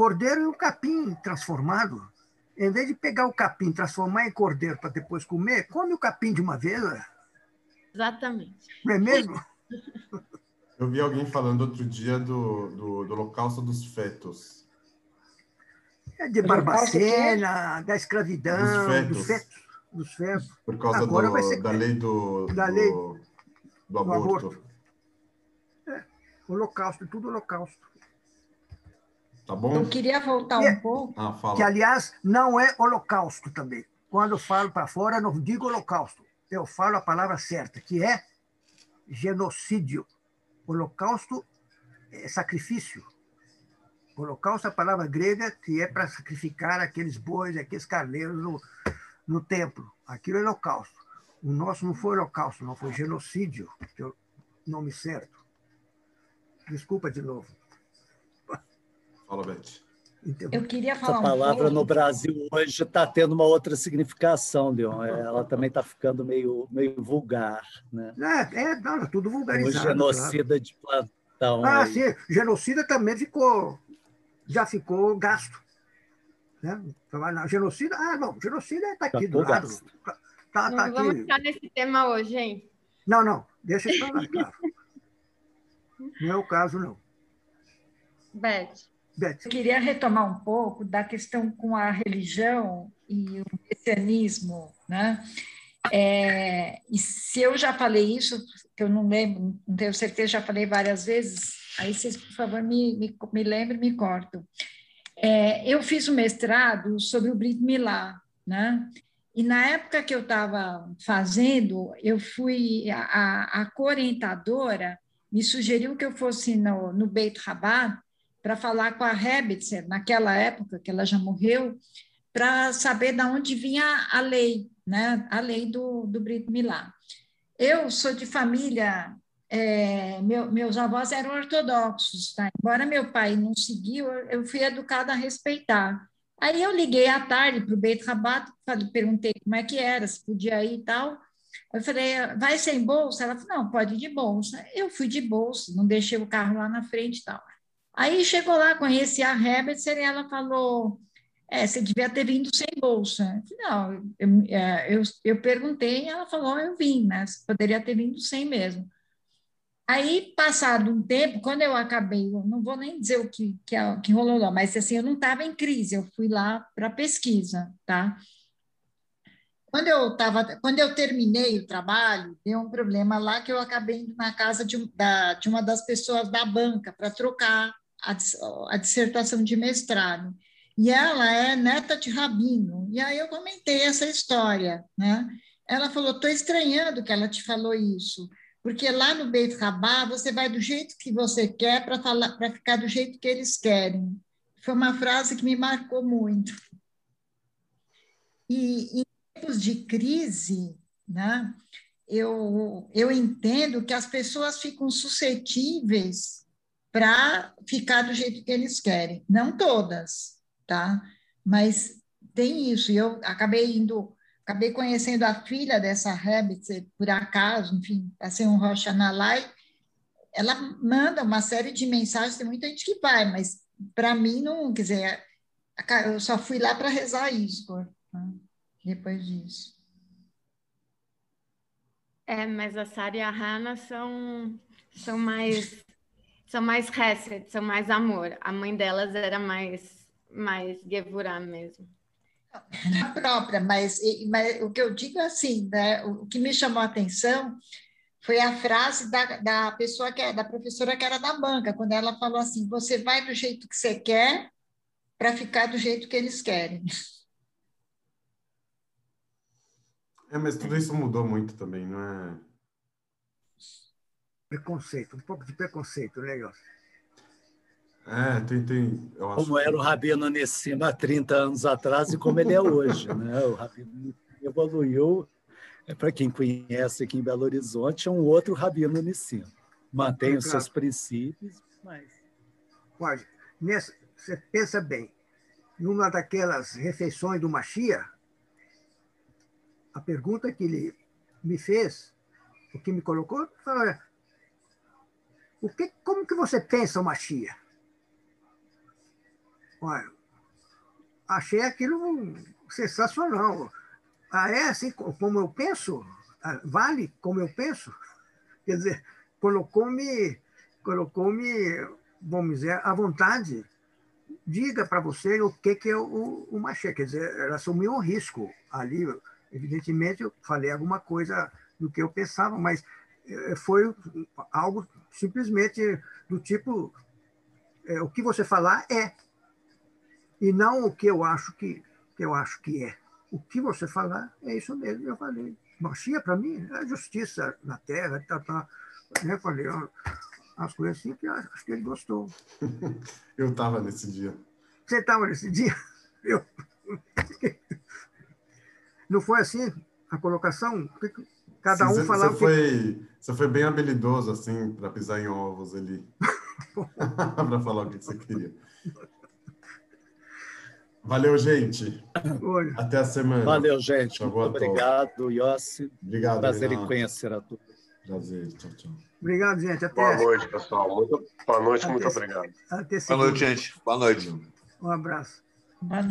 Cordeiro e o capim transformado. Em vez de pegar o capim, transformar em cordeiro para depois comer, come o capim de uma vez. Exatamente. Não é mesmo? Eu vi alguém falando outro dia do, do, do Holocausto dos Fetos. É de Barbacena, da escravidão, dos fetos. Dos fetos, dos fetos. Por causa do, ser... da lei do, da lei do, do aborto. aborto. É, holocausto, tudo holocausto. Tá bom? Eu queria voltar um pouco. Ah, fala. Que, aliás, não é holocausto também. Quando eu falo para fora, não digo holocausto. Eu falo a palavra certa, que é genocídio. Holocausto é sacrifício. Holocausto é a palavra grega que é para sacrificar aqueles bois, aqueles carneiros no, no templo. Aquilo é holocausto. O nosso não foi holocausto, não foi genocídio, que é o nome certo. Desculpa de novo. Fala, Beth. Eu queria falar Essa palavra um no Brasil hoje está tendo uma outra significação, Leon. Ela também está ficando meio, meio vulgar. Né? É, é não, tudo vulgarizado. O genocida claro. de plantão. Ah, aí. sim. Genocida também ficou, já ficou gasto. Né? Genocida, ah, não, genocida está aqui do lado. Tá, tá, não tá vamos aqui. ficar nesse tema hoje, hein? Não, não, deixa isso lá, claro. não é o caso, não. Beth. Eu queria retomar um pouco da questão com a religião e o messianismo, né? É, e se eu já falei isso, que eu não lembro, não tenho certeza, já falei várias vezes, aí vocês, por favor, me, me, me lembrem, me cortam. É, eu fiz um mestrado sobre o Brit Milá, né? E na época que eu estava fazendo, eu fui, a, a orientadora me sugeriu que eu fosse no, no Beit Rabat, para falar com a Rebitzer, naquela época, que ela já morreu, para saber de onde vinha a lei, né? a lei do, do Brito Milá. Eu sou de família, é, meu, meus avós eram ortodoxos, tá? embora meu pai não seguiu, eu fui educada a respeitar. Aí eu liguei à tarde para o Beit Rabat, perguntei como é que era, se podia ir e tal. Eu falei, vai sem bolsa? Ela falou, não, pode ir de bolsa. Eu fui de bolsa, não deixei o carro lá na frente e tal. Aí chegou lá, conheci a Herbert e ela falou: é, você devia ter vindo sem bolsa. não, eu, é, eu, eu perguntei ela falou: eu vim, né? Você poderia ter vindo sem mesmo. Aí, passado um tempo, quando eu acabei, eu não vou nem dizer o que, que, que rolou lá, mas assim, eu não estava em crise, eu fui lá para pesquisa, tá? quando eu tava, quando eu terminei o trabalho, deu um problema lá que eu acabei indo na casa de, da, de uma das pessoas da banca para trocar a, a dissertação de mestrado. E ela é neta de rabino. E aí eu comentei essa história, né? Ela falou: "Estou estranhando que ela te falou isso, porque lá no Beit Rabá você vai do jeito que você quer para falar, para ficar do jeito que eles querem". Foi uma frase que me marcou muito. E em tempos de crise, né? Eu, eu entendo que as pessoas ficam suscetíveis para ficar do jeito que eles querem. Não todas, tá? Mas tem isso. Eu acabei indo, acabei conhecendo a filha dessa Rabbit, por acaso, enfim, passei um Rocha na live. Ela manda uma série de mensagens, tem muita gente que vai, mas para mim não, quer dizer, eu só fui lá para rezar isso, né? depois disso. É, mas a Sara e a Hannah são, são mais são mais Hesed, são mais amor. A mãe delas era mais, mais Gevurah mesmo. A própria, mas, mas, o que eu digo é assim, né, o que me chamou a atenção foi a frase da, da pessoa que é, da professora que era da banca, quando ela falou assim: você vai do jeito que você quer para ficar do jeito que eles querem. É, mas tudo isso mudou muito também, não é? Preconceito, um pouco de preconceito, né, Yossi? É, tem, tem. Eu acho como era o Rabino Nessima há 30 anos atrás e como ele é hoje. Né? O Rabino evoluiu. É, Para quem conhece aqui em Belo Horizonte, é um outro Rabino Nessima. Mantém os seus princípios, mas. Pode. Nessa, você pensa bem, numa daquelas refeições do Machia, a pergunta que ele me fez, o que me colocou, foi, o que, como que você pensa uma chia? Olha, achei aquilo sensacional. Ah, é assim como eu penso? Ah, vale como eu penso? Quer dizer, colocou-me, colocou-me, vamos dizer, à vontade. Diga para você o que, que é o, o machê. Quer dizer, ela assumiu um risco ali. Evidentemente, eu falei alguma coisa do que eu pensava, mas foi algo simplesmente do tipo é, o que você falar é e não o que eu acho que, que eu acho que é. O que você falar é isso mesmo. Eu falei, Machia para mim é justiça na terra, tá, tá. Eu falei, ó, as coisas assim que acho que ele gostou. eu estava nesse dia. Você estava nesse dia? Eu... Não foi assim a colocação? Cada Sim, um falava. Você foi, você foi bem habilidoso, assim, para pisar em ovos ali. para falar o que você queria. Valeu, gente. Oi. Até a semana. Valeu, gente. Muito obrigado, Yossi. Obrigado. Prazer Renato. em conhecer a todos. Prazer. Tchau, tchau. Obrigado, gente. Até Boa noite, pessoal. Muito, boa noite, Até muito obrigado. Boa noite, gente. Boa noite. Um abraço. Boa noite.